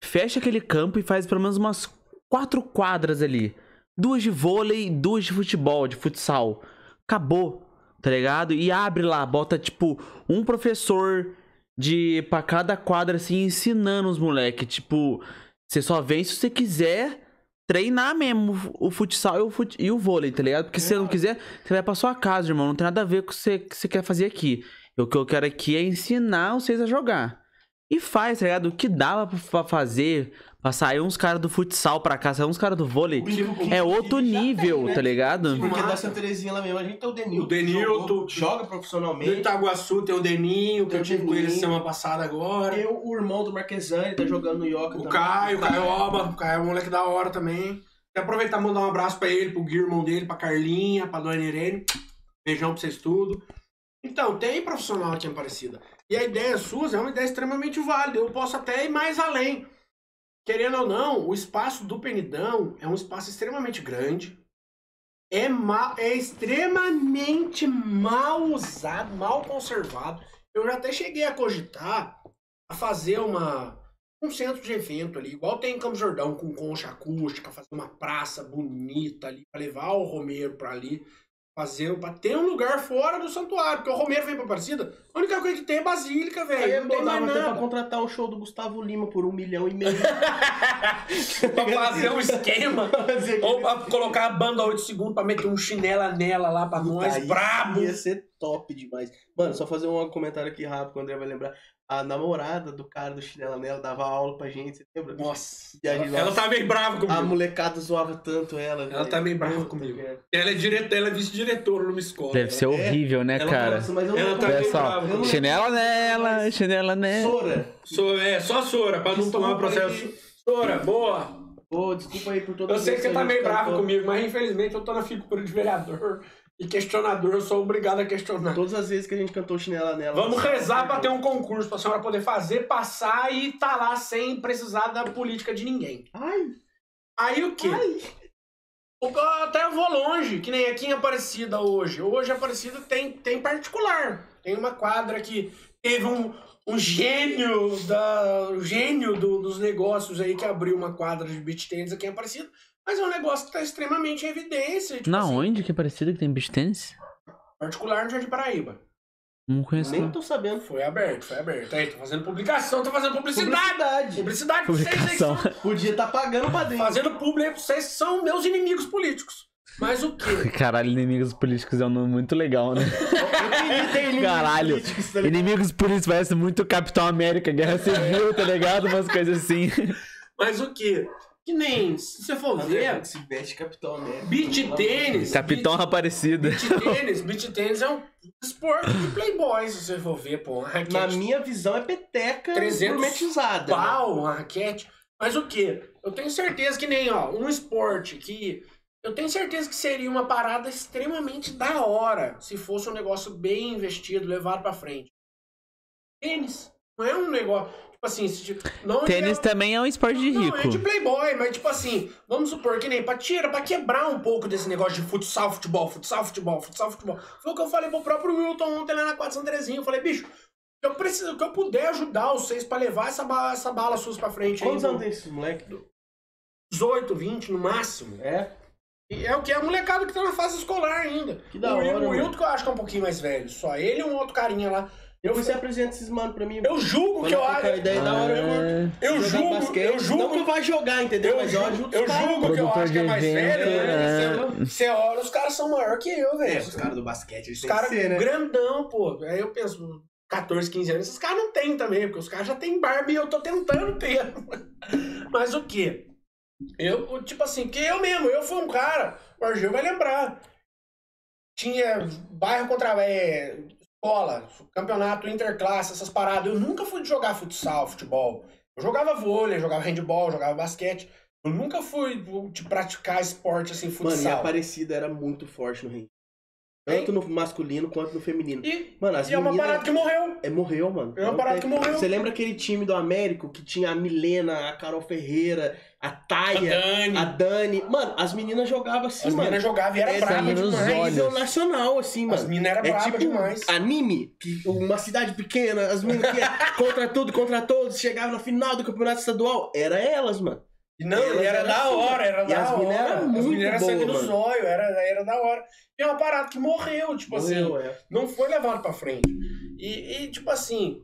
Fecha aquele campo e faz pelo menos umas quatro quadras ali. Duas de vôlei, duas de futebol, de futsal. Acabou, tá ligado? E abre lá, bota tipo um professor de pra cada quadra assim ensinando os moleque, tipo, você só vem se você quiser treinar mesmo o futsal e o, fut... e o vôlei, tá ligado? Porque se você não quiser, você vai pra sua casa, irmão, não tem nada a ver com o que você, que você quer fazer aqui. O que eu quero aqui é ensinar vocês a jogar. E faz, tá ligado? O que dava pra fazer, pra sair uns caras do futsal pra cá, sair uns caras do vôlei, é outro já tem, nível, né? tá ligado? Porque da Santa Terezinha lá mesmo, a gente tem o Denilton. O Denilton. jogou- Joga No profissionalmente. Itaguaçu tem o Deninho, que eu tive com ele semana passada agora. Tem o, irmão do Marquesani, tá jogando no Ioca O também. Caio, o Caioba, o Caio é um moleque da hora também. Quero aproveitar e mandar um abraço pra ele, pro Gui, irmão dele, pra Carlinha, pra Dona Irene. Beijão pra vocês tudo. Então, tem profissional aqui em Aparecida. E a ideia sua é uma ideia extremamente válida. Eu posso até ir mais além. Querendo ou não, o espaço do Penidão é um espaço extremamente grande. É, ma- é extremamente mal usado, mal conservado. Eu já até cheguei a cogitar a fazer uma, um centro de evento ali, igual tem em Campos Jordão, com concha acústica, fazer uma praça bonita ali, pra levar o Romero pra ali, fazer, ter um lugar fora do santuário, porque o Romero vem pra Aparecida, a única coisa que tem é Basílica, velho, não tem mais até pra nada. contratar o show do Gustavo Lima por um milhão e meio. pra fazer um esquema, Fazer ou pra colocar a banda 8 segundos pra meter um chinela nela lá pra nós, Aí brabo. Ia ser top demais. Mano, só fazer um comentário aqui rápido que o André vai lembrar. A namorada do cara do chinela nela dava aula pra gente, você lembra? Nossa, E a ela, gente- ela tá meio brava A comigo. molecada zoava tanto ela. Ela velho. tá meio brava Puta, comigo. cara. Ela é diretora, ela é vice-diretora numa escola. Deve ser horrível, né, Ela cara? falava assim, mas eu Ela não tá só, brava. Não chinela nela, chinela nela. Sora. Sou, é, só Sora, pra não Desculpa tomar processo. aí. Sora, boa. Pô, desculpa aí por toda Eu sei que você tá a meio bravo cantou. comigo, mas infelizmente eu tô na figura de vereador e questionador, eu sou obrigado a questionar. Todas as vezes que a gente cantou chinela nela. Vamos rezar pra ter um concurso pra senhora poder fazer, passar e tá lá sem precisar da política de ninguém. Ai, Aí o quê? ai. O- Até eu vou longe, que nem aqui em Aparecida hoje. Hoje Aparecida tem, tem particular. Tem uma quadra que teve um, um gênio, da, um gênio do- dos negócios aí que abriu uma quadra de beach tennis aqui em Aparecida. Mas é um negócio que tá extremamente em evidência. Tipo Na assim, onde que é parecido que tem beach tênis? Particular no Jardim Paraíba. Não conheço. Nem não. tô sabendo. Foi aberto, foi aberto. Aí, tô fazendo publicação, tô fazendo publicidade. Publicidade. Publicidade pra vocês aí que Publicação. são- Podia estar pagando pra dentro. Fazendo pra vocês são meus inimigos políticos. Mas o quê? Caralho, inimigos políticos é um nome muito legal, né? Inimigos Caralho. políticos, tá? Inimigos políticos parece muito Capitão América, Guerra Civil, tá ligado? Umas coisas assim. Mas o quê? Que nem, se você for André, ver, se veste Capitão América. beach tênis. Capitão beach- Aparecida. Beach tênis, beach tênis é um esporte de playboy, se você for ver, pô. Na minha visão é peteca 300 gourmetizada. né? pau, uma raquete. Mas o quê? Eu tenho certeza que nem, ó, um esporte que. Eu tenho certeza que seria uma parada extremamente da hora se fosse um negócio bem investido, levado pra frente. Tênis. Não é um negócio. Tipo assim, se, tipo, não é- Tênis também é um esporte de Não, é rico. de playboy, mas tipo assim, vamos supor que nem pra tirar, pra quebrar um pouco desse negócio de futsal, futebol, futsal, futebol, futsal, futebol. Foi o que eu falei pro próprio Wilton ontem lá na 4 Santa Terezinha. Eu falei, bicho, eu preciso, que eu puder ajudar vocês pra levar essa bala, essa bala suas pra frente aí. Quantos no- anos tem esse moleque? 18, 20 no máximo. É? E é o que? É a molecada que tá na fase escolar ainda. Que da o, hora, o. Wilton que eu acho que é um pouquinho mais velho. Só ele e um outro carinha lá. Eu, você apresenta esses mano pra mim. eu julgo que eu acho. ideia da hora, eu curto. Eu julgo, basquete. eu julgo Não que vá jogar, entendeu? Eu Mas eu julgo, ajudo eu julgo que eu acho que é mais evento, velho, é. né? Você- Você olha, os caras são maior que eu, velho. É, os caras do basquete, eles Os caras né? grandão, pô. Aí eu penso, 14, 15 anos, esses caras não tem também, porque os caras já têm barba e eu tô tentando ter. Mas o quê? Eu, tipo assim, que eu mesmo, eu fui um cara, o Argel vai lembrar. Tinha bairro contra é, escola, campeonato interclasse, essas paradas. Eu nunca fui de jogar futsal, futebol. Eu jogava vôlei, jogava handball, jogava basquete. Eu nunca fui de praticar esporte assim, Mano, e a futsal. Aparecida era muito forte no ringue. Tanto no masculino quanto no feminino. E, Mano, as e é uma parada que morreu. É, morreu, mano. É uma parada que morreu. Você lembra aquele time do Américo que tinha a Milena, a Carol Ferreira, a A Taia, Dani. a Dani? Mano, as meninas jogavam assim, As mano. meninas jogavam e era É, brava demais. olhos. nível nacional, assim, As mano. minas eram É bravas tipo demais. anime, uma cidade pequena, as meninas que é contra tudo, contra todos, chegavam na final do campeonato estadual. Era elas, mano. Não, era eram da assim, hora, era da as hora. minas eram as muito minas eram sangue no zóio, era, era da hora. E é uma parada que morreu, tipo assim. Morreu, é. não foi levado pra frente. E, e, tipo assim,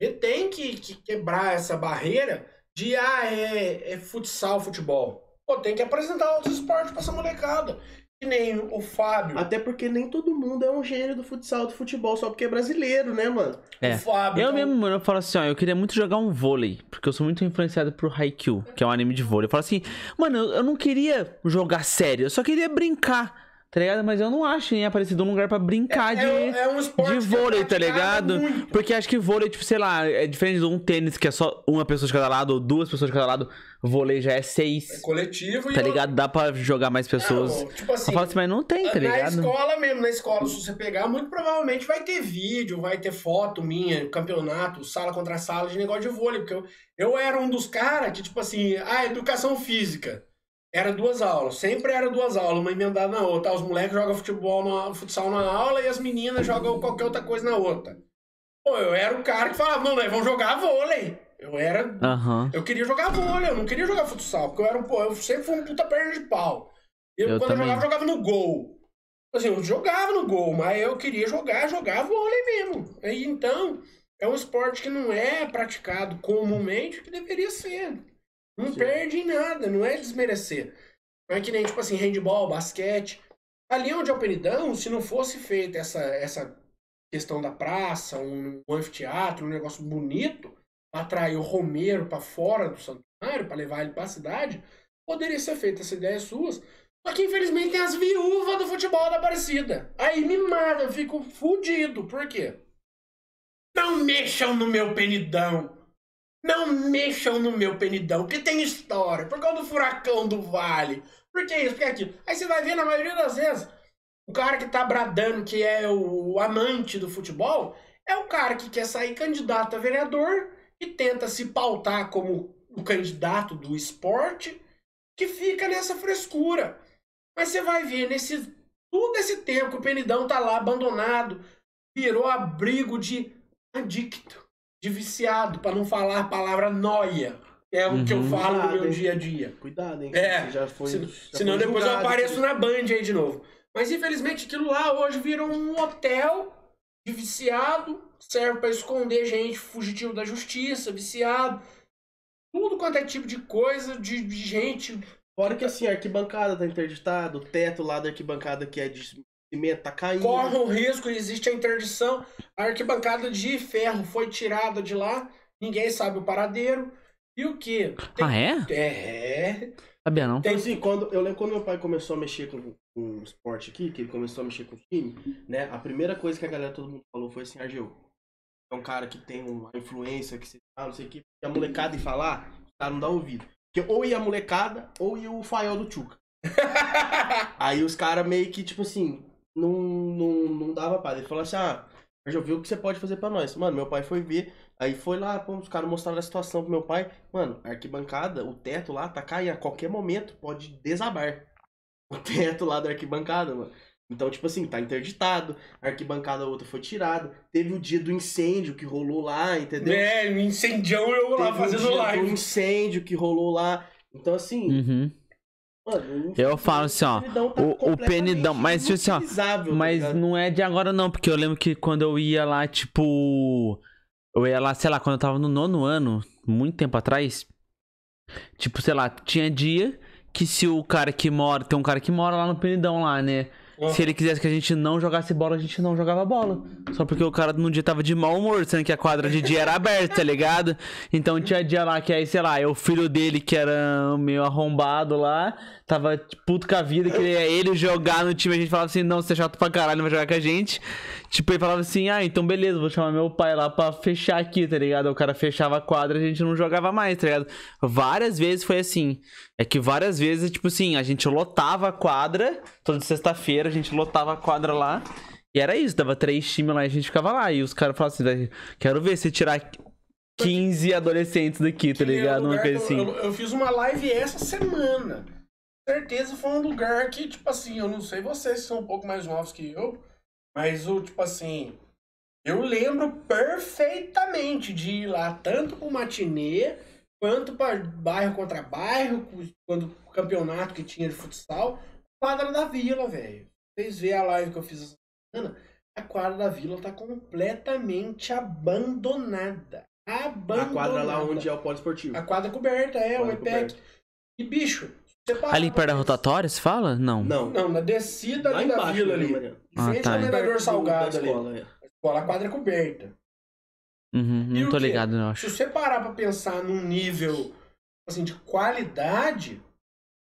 ele tem que, que quebrar essa barreira de, ah, é, é futsal, futebol. Pô, tem que apresentar outros esportes pra essa molecada. Que nem o Fábio. Até porque nem todo mundo é um gênio do futsal, do futebol, só porque é brasileiro, né, mano? É. O Fábio. Eu então, mesmo, mano, eu falo assim, ó, eu queria muito jogar um vôlei, porque eu sou muito influenciado por Haikyuu, que é um anime de vôlei. Eu falo assim, mano, eu, eu não queria jogar sério, eu só queria brincar, tá ligado? Mas eu não acho nem aparecido um lugar pra brincar de, é, é um esporte de é vôlei, tá ligado? muito. Porque acho que vôlei, tipo, sei lá, é diferente de um tênis que é só uma pessoa de cada lado ou duas pessoas de cada lado. Vôlei já é É seis, coletivo e tá ligado? Dá pra jogar mais pessoas. Tipo assim, eu falo assim, mas não tem, tá Na ligado? escola mesmo, na escola, se você pegar, muito provavelmente vai ter vídeo, vai ter foto minha, campeonato, sala contra sala de negócio de vôlei, porque eu, eu era um dos caras que, tipo assim, ah, educação física. Era duas aulas, sempre era duas aulas, uma emendada na outra. Os moleques jogam futebol, na, futsal na aula e as meninas jogam qualquer outra coisa na outra. Pô, eu era o cara que falava, não, nós vamos jogar vôlei. Eu era Aham. eu queria jogar vôlei, eu não queria jogar futsal, porque eu era um, pô, eu sempre fui um puta perna de pau. Eu, Eu quando também. eu jogava, eu jogava no gol. Assim, eu jogava no gol, mas eu queria jogar, jogar vôlei mesmo. Aí, então, é um esporte que não é praticado comumente, que deveria ser. Não Sim. perde em nada, não é desmerecer. Não é que nem, tipo assim, handball, basquete. Ali onde é o Penidão, se não fosse feita essa, essa questão da praça, um, um anfiteatro, um negócio bonito, pra atrair o Romero pra fora do santuário, pra levar ele pra cidade, poderia ser feita essa ideia suas. Só que infelizmente tem as viúvas do futebol da Aparecida. Aí me mata, eu fico fudido. Por quê? Não mexam no meu penidão. Não mexam no meu penidão, que tem história. Por causa do furacão do vale. Por que isso? Por que aquilo? Aí você vai ver, na maioria das vezes, o cara que tá bradando que é o amante do futebol é o cara que quer sair candidato a vereador e tenta se pautar como o candidato do esporte que fica nessa frescura. Mas você vai ver, nesse todo esse tempo que o Penidão tá lá abandonado, virou abrigo de adicto, de viciado, para não falar a palavra noia. É o que eu Uhum. falo no meu Cuidado, hein? dia a dia. Cuidado, hein? É, Você já foi. Se- já senão foi depois eu julgado apareço por na Band aí de novo. Mas infelizmente aquilo lá hoje virou um hotel de viciado, serve para esconder gente fugitivo da justiça, viciado. Tudo quanto é tipo de coisa, de, de gente. Fora que assim, a arquibancada tá interditada, o teto lá da arquibancada que é de cimento tá caindo. Corre um risco, existe a interdição. A arquibancada de ferro foi tirada de lá, ninguém sabe o paradeiro. E o que? Ah, é? É. Sabia não. Então, assim, quando, eu lembro quando meu pai começou a mexer com, com o esporte aqui, que ele começou a mexer com o time, né? A primeira coisa que a galera, todo mundo falou foi assim, Argel, é um cara que tem uma influência, que você fala, não sei o que, e a molecada em falar, o cara não dá ouvido. Porque ou ia a molecada, ou ia o Fael do Tchuca. Aí os caras meio que, tipo assim, não, não, não dava paz. Ele falou assim, ah, Argel, viu o que você pode fazer pra nós? Mano, meu pai foi ver, aí foi lá, pô, os caras mostraram a situação pro meu pai. Mano, a arquibancada, o teto lá tá caindo, a qualquer momento pode desabar. O teto lá da arquibancada, mano. Então, tipo assim, tá interditado, a arquibancada outra foi tirada. Teve o dia do incêndio que rolou lá, entendeu? É, um incendião eu lá Teve fazendo o dia do live. incêndio que rolou lá. Então, assim, Uhum. Mano, Eu falo assim, ó, tá o- o penidão, mas, assim, ó, tá Mas não é de agora não, porque eu lembro que quando eu ia lá, tipo. Eu ia lá, sei lá, quando eu tava no nono ano, muito tempo atrás. Tipo, sei lá, tinha dia que se o cara que mora. Tem um cara que mora lá no Penidão lá, né? Se ele quisesse que a gente não jogasse bola, a gente não jogava bola. Só porque o cara no dia tava de mau humor, sendo que a quadra de dia era aberta, tá ligado? Então tinha dia lá que aí, sei lá, é o filho dele que era meio arrombado lá, tava puto com a vida, queria ele jogar no time, a gente falava assim, não, você é chato pra caralho, não vai jogar com a gente. Tipo, ele falava assim, ah, então beleza, vou chamar meu pai lá pra fechar aqui, tá ligado? O cara fechava a quadra e a gente não jogava mais, tá ligado? Várias vezes foi assim. É que várias vezes, tipo assim, a gente lotava a quadra toda sexta-feira, a gente lotava a quadra lá. E era isso, dava três times lá e a gente ficava lá. E os caras falavam assim, "Vai, quero ver se tirar 15 adolescentes daqui, tá é ligado? Uma coisa que eu- assim. Eu, eu fiz uma live essa semana. Certeza foi um lugar que, tipo assim, eu não sei vocês que são um pouco mais novos que eu, mas o, tipo assim, eu lembro perfeitamente de ir lá tanto pro matinê, quanto para bairro contra bairro, quando o campeonato que tinha de futsal, quadra da vila, velho. Vocês vê a live que eu fiz essa semana, a quadra da vila tá completamente abandonada. Abandonada. A quadra lá onde é o polo esportivo. A quadra coberta, é, o Quadra EPEC. coberta. E bicho. Ali perto da rotatória, se fala? Não. Não. Não, na descida ali da embaixo, vila né, ali. Em frente Ah, ao tá. Do- Salgado ali. escola, é. A escola, a quadra é coberta. Uhum, não tô ligado, Se acho. você parar pra pensar num nível assim, de qualidade,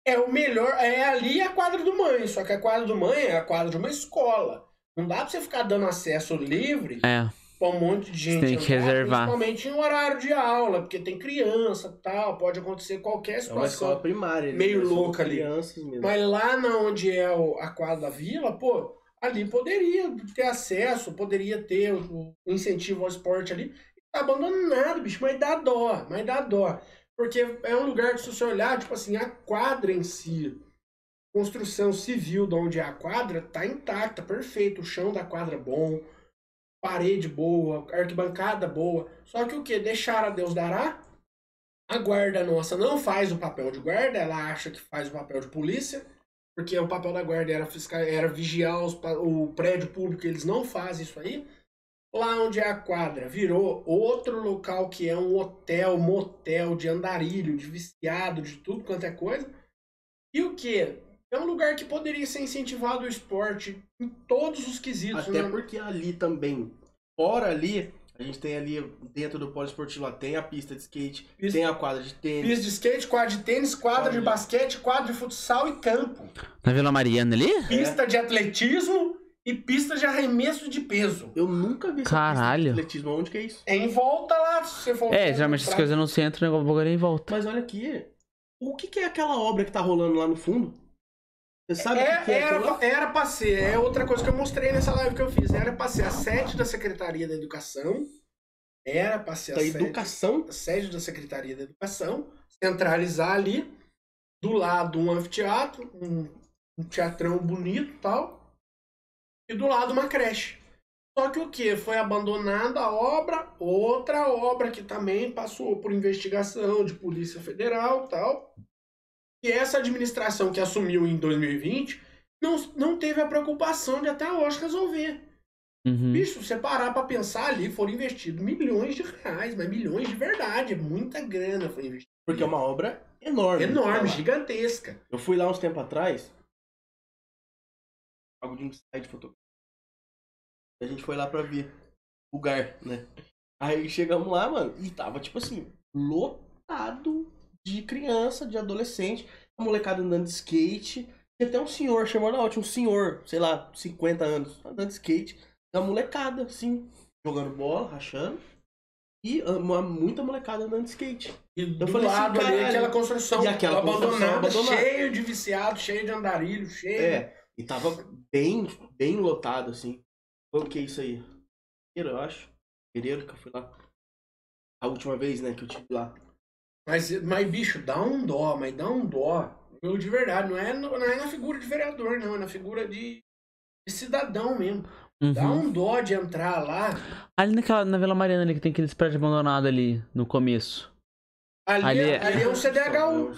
é o melhor. É ali a quadra do mãe. Só que a quadra do mãe é a quadra de uma escola. Não dá pra você ficar dando acesso livre É. um monte de gente. tem que entrar, reservar. Principalmente em horário de aula, porque tem criança tal, pode acontecer qualquer É uma situação. escola primária. né? meio louca ali. Mesmo. Mas lá na onde é o- a quadra da vila, pô, ali poderia ter acesso, poderia ter o, o incentivo ao esporte ali. Tá abandonado, bicho, mas dá dó, mas dá dó. Porque é um lugar que, se você olhar, tipo assim, a quadra em si, construção civil de onde é a quadra, tá intacta, perfeito. O chão da quadra é bom, parede boa, arquibancada boa. Só que o que? Deixar a Deus dará? A guarda nossa não faz o papel de guarda, ela acha que faz o papel de polícia, porque o papel da guarda era, fiscal, era vigiar os o prédio público, eles não fazem isso aí. Lá onde é a quadra, virou outro local que é um hotel, motel de andarilho, de viciado, de tudo quanto é coisa. E o que? É um lugar que poderia ser incentivado o esporte em todos os quesitos. Até né? porque ali também, fora ali, a gente tem ali dentro do polo esportivo lá, tem a pista de skate, Pista- tem a quadra de tênis. Pista de skate, quadra de tênis, quadra de Olha. basquete, quadra de futsal e campo. Na Vila Mariana ali? Pista de atletismo e pista de arremesso de peso. Eu nunca vi essa Caralho. pista de atletismo. Onde que é isso? É em volta lá, se você for. É, geralmente essas pra- coisas no centro, o negócio agora em volta. Mas olha aqui, o que, que é aquela obra que tá rolando lá no fundo? Você sabe É, que, que é era, era pra ser, é outra coisa que eu mostrei nessa live que eu fiz. Era pra ser a sede da Secretaria da Educação. Era pra ser a Da sede, educação. a sede da Secretaria da Educação. Centralizar ali, do lado um anfiteatro, um, um teatrão bonito e tal. E do lado uma creche. Só que o que? Foi abandonada a obra, outra obra que também passou por investigação de Polícia Federal e tal. E essa administração que assumiu em 2020 não, não teve a preocupação de até hoje resolver. Uhum. Bicho, se você parar pra pensar ali, foram investidos milhões de reais, mas milhões de verdade, muita grana foi investida. Porque é uma obra enorme. Enorme, gigantesca. Eu fui lá uns tempos atrás. Algo de um site fotográfico. A gente foi lá pra ver o lugar, né? Aí chegamos lá, mano, e tava, tipo assim, lotado de criança, de adolescente, a molecada andando de skate. E até um senhor, chamou na ótima, um senhor, sei lá, 50 anos, andando de skate. Da molecada, assim, jogando bola, rachando. E uma, muita molecada andando de skate. E do falei assim, lado ali, caralho. aquela construção E aquela abandonada, abandonada. cheio de viciado, cheio de andarilho, cheio. É, e tava bem, bem lotado, assim. Foi o que isso aí? Fevereiro, eu acho. Fevereiro que eu fui lá. A última vez, né, que eu tive lá. Mas, mas, bicho, dá um dó, mas dá um dó. Eu, de verdade, não é, no- não é na figura de vereador, não, é na figura de, de cidadão mesmo. Dá Uhum. um dó de entrar lá. Ali naquela, na Vila Mariana ali, que tem aqueles prédios abandonados ali, no começo. Ali, Ali é, é- ali é um CDHU.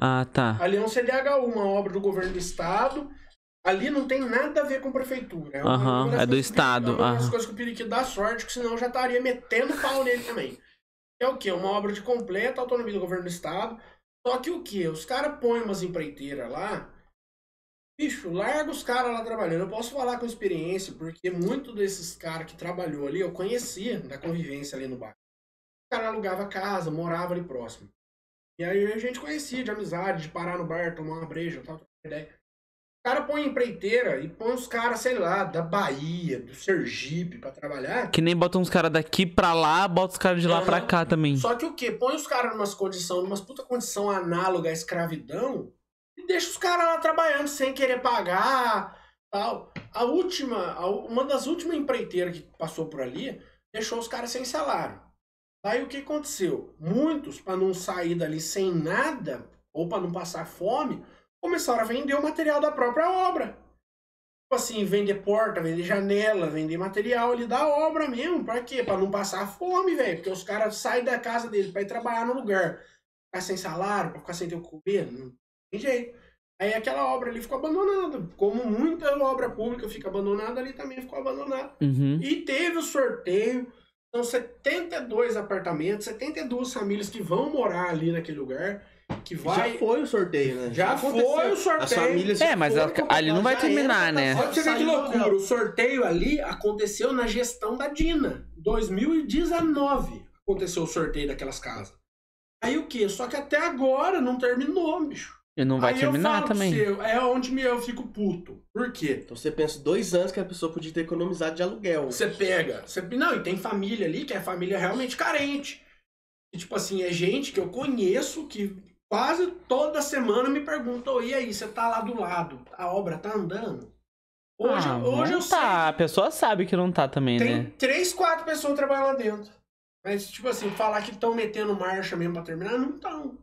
Ah, tá. Ali é um CDHU, uma obra do governo do estado. Ali não tem nada a ver com prefeitura. É, uma- Aham, uma das é do que estado, É uma das coisas que o Periquito dá sorte, que senão eu já estaria metendo pau nele também. É o quê? Uma obra de completa autonomia do governo do estado. Só que o quê? Os caras põem umas empreiteiras lá. Bicho, larga os caras lá trabalhando. Eu posso falar com experiência, porque muito desses caras que trabalhou ali, eu conhecia da convivência ali no bairro. O cara alugava casa, morava ali próximo. E aí a gente conhecia de amizade, de parar no bar, tomar uma breja, tal, trocar ideia. O cara põe empreiteira e põe os caras, sei lá, da Bahia, do Sergipe pra trabalhar. Que nem bota uns caras daqui pra lá, bota os caras de lá Aham. pra cá também. Só que o quê? Põe os caras numas condições, numas puta condição análoga à escravidão e deixa os caras lá trabalhando sem querer pagar, tal. A última, a- uma das últimas empreiteiras que passou por ali, deixou os caras sem salário. Daí o que aconteceu? Muitos, para não sair dali sem nada, ou para não passar fome, começaram a vender o material da própria obra. Tipo assim, vender porta, vender janela, vender material ali da obra mesmo. Pra quê? Pra não passar fome, velho. Porque os caras saem da casa deles pra ir trabalhar no lugar. Ficar sem salário, pra ficar sem ter o comer. Não tem jeito. Aí aquela obra ali ficou abandonada. Como muita obra pública fica abandonada, ali também ficou abandonada. Uhum. E teve o sorteio. São 72 apartamentos, 72 famílias que vão morar ali naquele lugar. Que vai. Já foi o sorteio, né? Já aconteceu. foi o sorteio. As famílias É, já mas foram a- contratadas, ali não vai já terminar, né? Olha ver que saindo do loucura. aluguel. O sorteio ali aconteceu na gestão da Dina. 2019 aconteceu o sorteio daquelas casas. Aí o quê? Só que até agora não terminou, bicho. E não vai Aí eu terminar também. você, é onde eu fico puto. Por quê? Então você pensa dois anos que a pessoa podia ter economizado de aluguel. Você pega. Você, não, e tem família ali que é família realmente carente. E, tipo assim, é gente que eu conheço que quase toda semana me perguntam: e aí, você tá lá do lado? A obra tá andando? Hoje, Ah, hoje não eu sei. tá. A pessoa sabe que não tá também, Tem né? três, quatro pessoas trabalhando lá dentro. Mas, tipo assim, falar que estão metendo marcha mesmo pra terminar, não estão.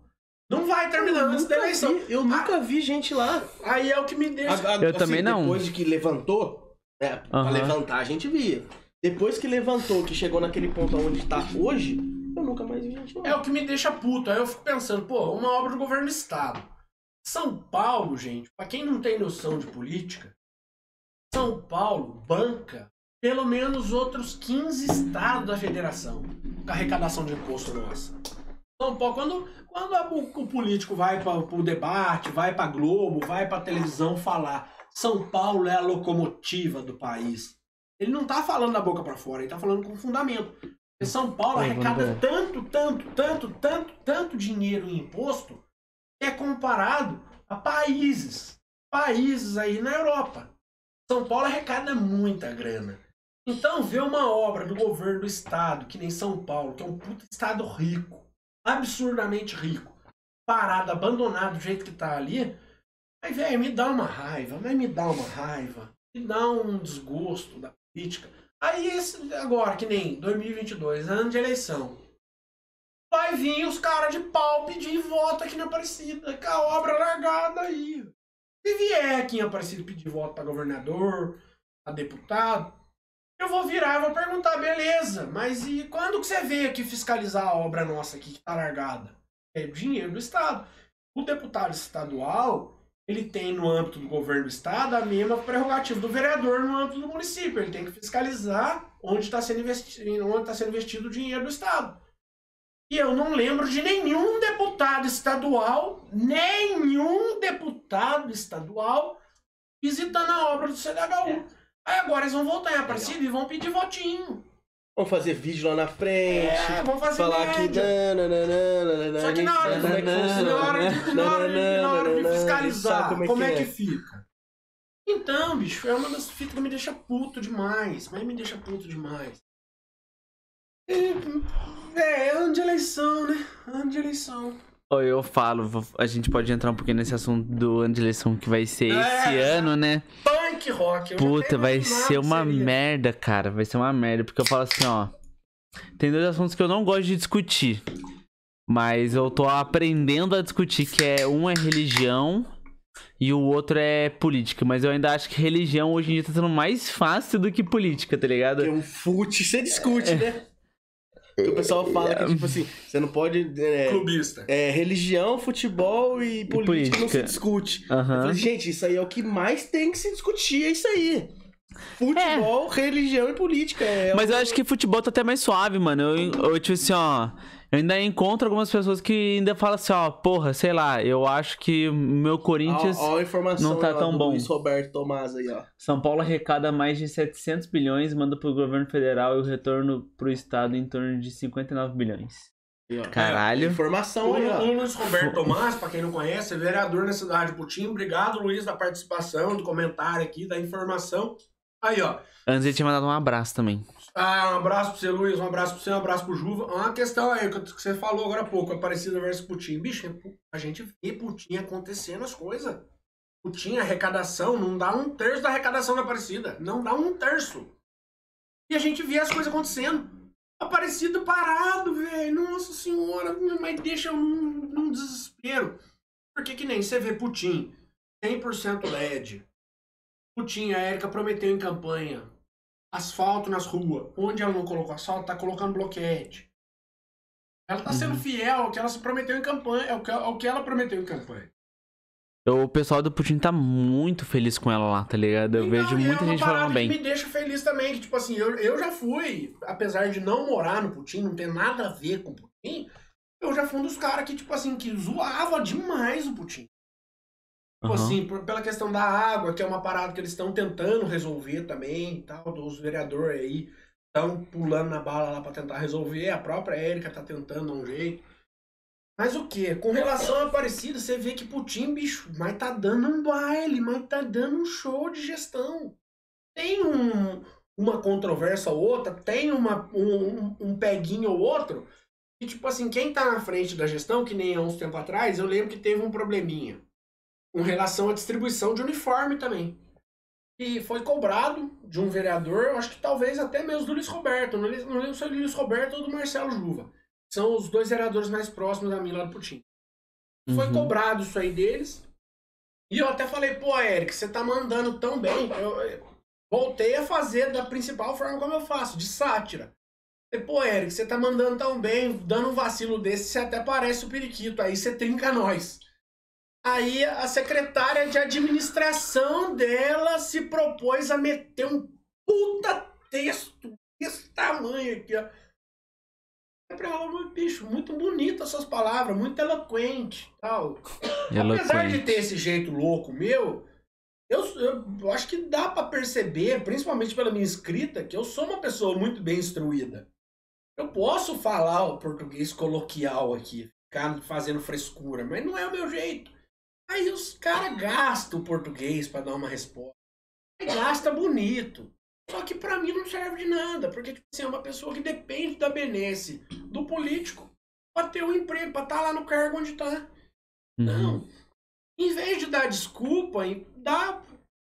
Não vai terminar antes da eleição. vi- eu nunca vi gente lá. Aí é o que me deixa. A- a- Eu também não. Depois de que levantou, né, pra Aham. levantar a gente via. Depois que levantou, que chegou naquele ponto onde tá hoje, eu nunca mais vi gente. É o que me deixa puto. Aí eu fico pensando, pô, uma obra do governo do estado. São Paulo, gente, pra quem não tem noção de política, São Paulo banca pelo menos outros 15 estados da federação com arrecadação de imposto nossa. São Paulo, quando, quando o, político vai para o debate, vai para Globo, vai para televisão falar, São Paulo é a locomotiva do país. Ele não tá falando da boca para fora, ele tá falando com fundamento. São Paulo arrecada tanto, tanto, tanto, tanto, tanto dinheiro em imposto que é comparado a países, países aí na Europa. São Paulo arrecada muita grana. Então, ver uma obra do governo do estado, que nem São Paulo, que é um puto estado rico, absurdamente rico, parado, abandonado do jeito que tá ali, aí, velho, me dá uma raiva, mas me dá uma raiva, me dá um desgosto da política. Aí, esse, agora, que nem 2022, ano de eleição, vai vir os caras de pau pedir voto aqui na Aparecida, com a obra largada aí. Se vier aqui em Aparecida pedir voto para governador, a deputado, eu vou virar e vou perguntar, beleza, mas e quando que você veio aqui fiscalizar a obra nossa aqui que tá largada? É dinheiro do Estado. O deputado estadual, ele tem no âmbito do governo do Estado a mesma prerrogativa do vereador no âmbito do município. Ele tem que fiscalizar onde está sendo, investi onde tá sendo investido o dinheiro do Estado. E eu não lembro de nenhum deputado estadual, nenhum deputado estadual visitando a obra do CDHU. Aí agora eles vão voltar em Aparecida e vão pedir votinho. Vamos fazer vídeo lá na frente. É, vão fazer falar que. média. nananana, Só que na hora, a gente sabe como é que funciona. na hora de, na hora de, na hora de Nananana, fiscalizar, sabe como é que fica? Então, bicho, é uma das fitas que me deixa puto demais. Mas me deixa puto demais. É, é ano de eleição, né? Ano de eleição. Eu falo, a gente pode entrar um pouquinho nesse assunto do ano de eleição que vai ser É, esse ano, né? Punk rock. eu Puta, vai ser uma seria. merda, cara. Vai ser uma merda. Porque eu falo assim, ó. Tem dois assuntos que eu não gosto de discutir. Mas eu tô aprendendo a discutir, que é um é religião e o outro é política. Mas eu ainda acho que religião hoje em dia tá sendo mais fácil do que política, tá ligado? Porque o fute você discute, né? Que o pessoal fala que, tipo assim, você não pode. É, Clubista. é, religião, futebol e política, não se política. discute. Eu Aham. falei, gente, isso aí é o que mais tem que se discutir, é isso aí. Futebol, religião e política. É Mas eu acho que futebol tá até mais suave, mano. Eu, eu, tipo assim, ó. Eu ainda encontro algumas pessoas que ainda falam assim, ó, porra, sei lá, eu acho que o meu Corinthians. Ó, ó a informação não tá tão do bom. Luiz Roberto Tomás aí, ó. São Paulo arrecada mais de 700 bilhões, manda pro governo federal e o retorno pro estado em torno de 59 bilhões. Caralho. Informação O, aí, ó. o Luiz Roberto Tomás, pra quem não conhece, é vereador na cidade de Putim. Obrigado, Luiz, da participação, do comentário aqui, da informação. Aí, ó. Antes ele tinha mandado um abraço também. Ah, um abraço pra você, Luiz. Um abraço pra você, um abraço pro Juva. Uma questão aí que você falou agora há pouco, Aparecida versus Putin. Bicho, a gente vê Putin acontecendo as coisas. Putin, arrecadação não dá um terço da arrecadação da Aparecida. Não dá um terço. E a gente via as coisas acontecendo. Aparecido parado, velho. Nossa senhora, mas deixa num, desespero. Porque que nem você vê Putin, 100% LED. Putin, a Érica prometeu em campanha asfalto nas ruas. Onde ela não colocou asfalto, tá colocando bloquete. Ela tá sendo Uhum. fiel ao que ela se prometeu em campanha, ao que, ao que ela prometeu em campanha. O pessoal do Putin tá muito feliz com ela lá, tá ligado? Eu Então, vejo é muita uma gente falando bem. Que me deixa feliz também, que tipo assim, eu, eu já fui, apesar de não morar no Putin, não ter nada a ver com o Putin, eu já fui um dos caras que, tipo assim, que zoava demais o Putin. Tipo Aham. assim, por- pela questão da água, que é uma parada que eles estão tentando resolver também tal, os vereadores aí estão pulando na bala lá pra tentar resolver, a própria Érica tá tentando dar um jeito. Mas o que? Com relação à Aparecida, você vê que Putin, bicho, mas tá dando um baile, mas tá dando um show de gestão. Tem um, uma controvérsia ou outra, tem uma, um, um peguinho ou outro, e tipo assim, quem tá na frente da gestão, que nem há uns tempo atrás, eu lembro que teve um probleminha com relação à distribuição de uniforme também. E foi cobrado de um vereador, eu acho que talvez até mesmo do Luiz Roberto, não lembro se é do Luiz Roberto ou do Marcelo Juva. São os dois vereadores mais próximos da mim lá do Putin. Foi Uhum. cobrado isso aí deles. E eu até falei, pô, Eric, você tá mandando tão bem. Eu, eu voltei a fazer da principal forma como eu faço, de sátira. Falei, pô, Eric, você tá mandando tão bem, dando um vacilo desse, você até parece o periquito, aí você trinca nós. Aí a secretária de administração dela se propôs a meter um puta texto desse tamanho aqui, ó. É pra ela, bicho, muito bonita essas palavras, muito eloquente tal. Apesar de ter esse jeito louco meu, eu, eu, eu acho que dá pra perceber, principalmente pela minha escrita, que eu sou uma pessoa muito bem instruída. Eu posso falar o português coloquial aqui, ficar fazendo frescura, mas não é o meu jeito. Aí os caras gastam o português pra dar uma resposta. Aí gasta bonito. Só que pra mim não serve de nada, porque tipo assim, é uma pessoa que depende da benesse do político pra ter um emprego, pra estar lá no cargo onde tá. Uhum. Não. Em vez de dar desculpa, dá,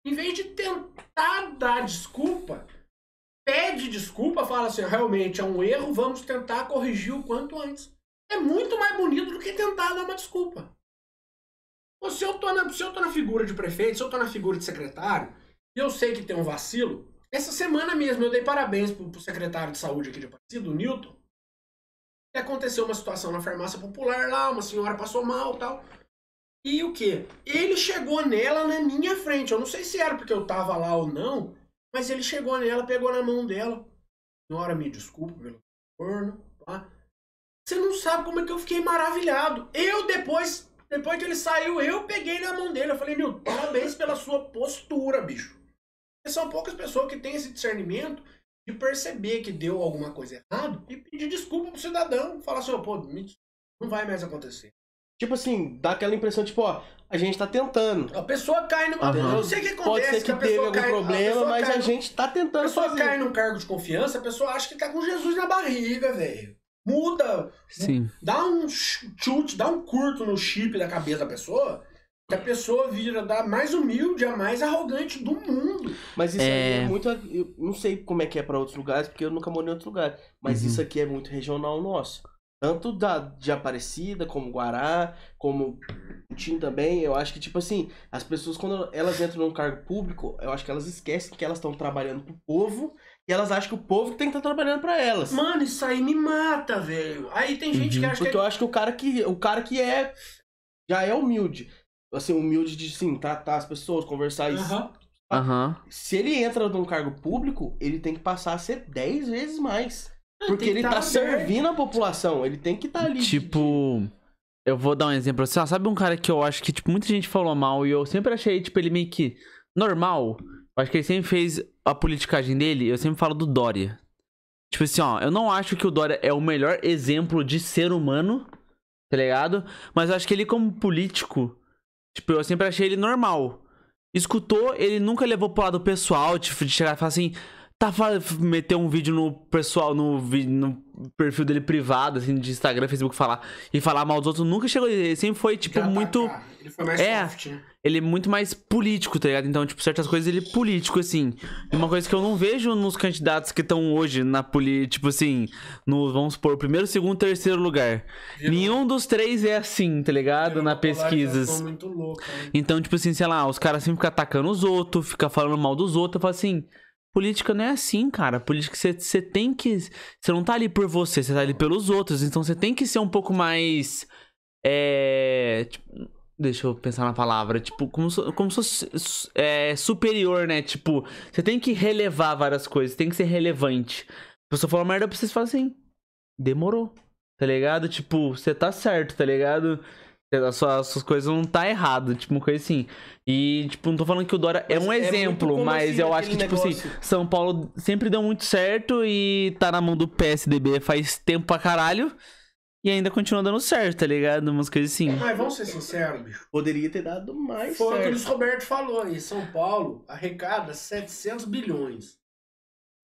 em vez de tentar dar desculpa, pede desculpa, fala assim, realmente é um erro, vamos tentar corrigir o quanto antes. É muito mais bonito do que tentar dar uma desculpa. Se, eu tô na, se eu tô na figura de prefeito, se eu tô na figura de secretário, e eu sei que tem um vacilo, essa semana mesmo eu dei parabéns pro, pro secretário de saúde aqui de Aparecida, o Newton, que aconteceu uma situação na farmácia popular lá, uma senhora passou mal tal. E o que? Ele chegou nela na minha frente. Eu não sei se era porque eu tava lá ou não, mas ele chegou nela, pegou na mão dela. Senhora, me desculpa pelo forno. Tá? Você não sabe como é que eu fiquei maravilhado. Eu depois, depois que ele saiu, eu peguei na mão dele. Eu falei, Nilton, parabéns pela sua postura, bicho. Porque são poucas pessoas que têm esse discernimento de perceber que deu alguma coisa errada e pedir desculpa pro cidadão. Falar assim, ó, pô, não vai mais acontecer. Tipo assim, dá aquela impressão, tipo, ó, a gente tá tentando. A pessoa cai no. Eu não sei o que acontece. Pode ser que a teve algum cai- a problema, pessoa mas cai a no- gente tá A tentando pessoa fazer. cai num cargo de confiança, a pessoa acha que tá com Jesus na barriga, velho. Muda, Sim. dá um chute, dá um curto no chip da cabeça da pessoa, que a pessoa vira da mais humilde a mais arrogante do mundo. Mas isso aí É. é muito. Eu não sei como é que é pra outros lugares, porque eu nunca morei em outro lugar. Mas Uhum. isso aqui é muito regional nosso. Tanto da, de Aparecida, como Guará, como Tim também. Eu acho que, tipo assim, as pessoas, quando elas entram num cargo público, eu acho que elas esquecem que elas estão trabalhando pro povo e elas acham que o povo tem que estar trabalhando pra elas. Mano, isso aí me mata, velho. Aí tem gente Uhum. que acha Porque que eu acho que o cara que, o cara que é. Já é humilde. Assim, humilde de, sim, tratar as pessoas, conversar é. isso. Aham. Aham. Se ele entra num cargo público, ele tem que passar a ser 10 vezes mais. Porque Tem ele tá aberto. servindo a população, ele tem que estar ali. Tipo, eu vou dar um exemplo assim, ó, sabe um cara que eu acho que, tipo, muita gente falou mal e eu sempre achei, tipo, ele meio que normal. Eu acho que ele sempre fez a politicagem dele, eu sempre falo do Dória. Tipo assim, ó, eu não acho que o Dória é o melhor exemplo de ser humano, tá ligado? Mas eu acho que ele, como político, tipo, eu sempre achei ele normal. Escutou, ele nunca levou pro lado pessoal, tipo, de chegar e falar assim, tá meter um vídeo no pessoal, no, no perfil dele privado, assim, de Instagram, Facebook, falar e falar mal dos outros, nunca chegou. Ele sempre foi, tipo, Já tá muito. cá. Ele foi mais É. soft, né? Ele é muito mais político, tá ligado? Então, tipo, certas coisas ele é político, assim. E uma coisa que eu não vejo nos candidatos que estão hoje na política, tipo assim, no, vamos supor, primeiro, segundo, terceiro lugar. Virou- Nenhum dos três é assim, tá ligado? Virou Na pesquisas. muito louca, né? Então, tipo assim, sei lá, os caras sempre ficam atacando os outros, ficam falando mal dos outros. Eu falo assim, política não é assim, cara. Política você tem que. Você não tá ali por você, você tá ali pelos outros. Então você tem que ser um pouco mais. É. tipo, deixa eu pensar na palavra. Tipo, como se, como se fosse é, superior, né? Tipo, você tem que relevar várias coisas, tem que ser relevante. A pessoa fala merda pra você você fala assim, demorou. Tá ligado? Tipo, você tá certo, tá ligado? As suas, as suas coisas não tá errado, tipo, uma coisa assim. E, tipo, não tô falando que o Dora é Mas um é exemplo, mas assim, eu acho que, tipo assim, negócio. São Paulo sempre deu muito certo e tá na mão do PSDB faz tempo pra caralho. E ainda continua dando certo, tá ligado? Umas coisas assim. Mas vamos ser sinceros, bicho. Poderia ter dado mais Foi o que o certo. Luiz Roberto falou aí. São Paulo arrecada 700 bilhões.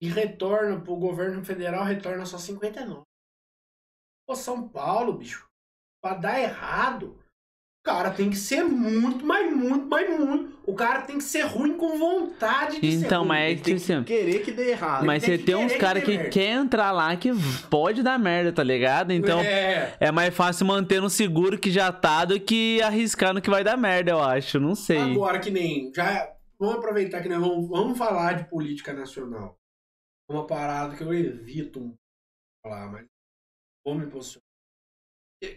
E retorna pro governo federal, retorna só 59. Pô, São Paulo, bicho. Pra dar errado, cara tem que ser muito, mas muito, mas muito. O cara tem que ser ruim com vontade de ser Então, ruim. mas é tem assim, que querer que dê errado. mas tem você que tem uns caras que que quer entrar lá que pode dar merda, tá ligado? Então, É. é mais fácil manter no seguro que já tá do que arriscar no que vai dar merda, eu acho. Não sei. Agora que nem. Já, vamos aproveitar que nós vamos, vamos falar de política nacional. Uma parada que eu evito falar, mas vou me posicionar.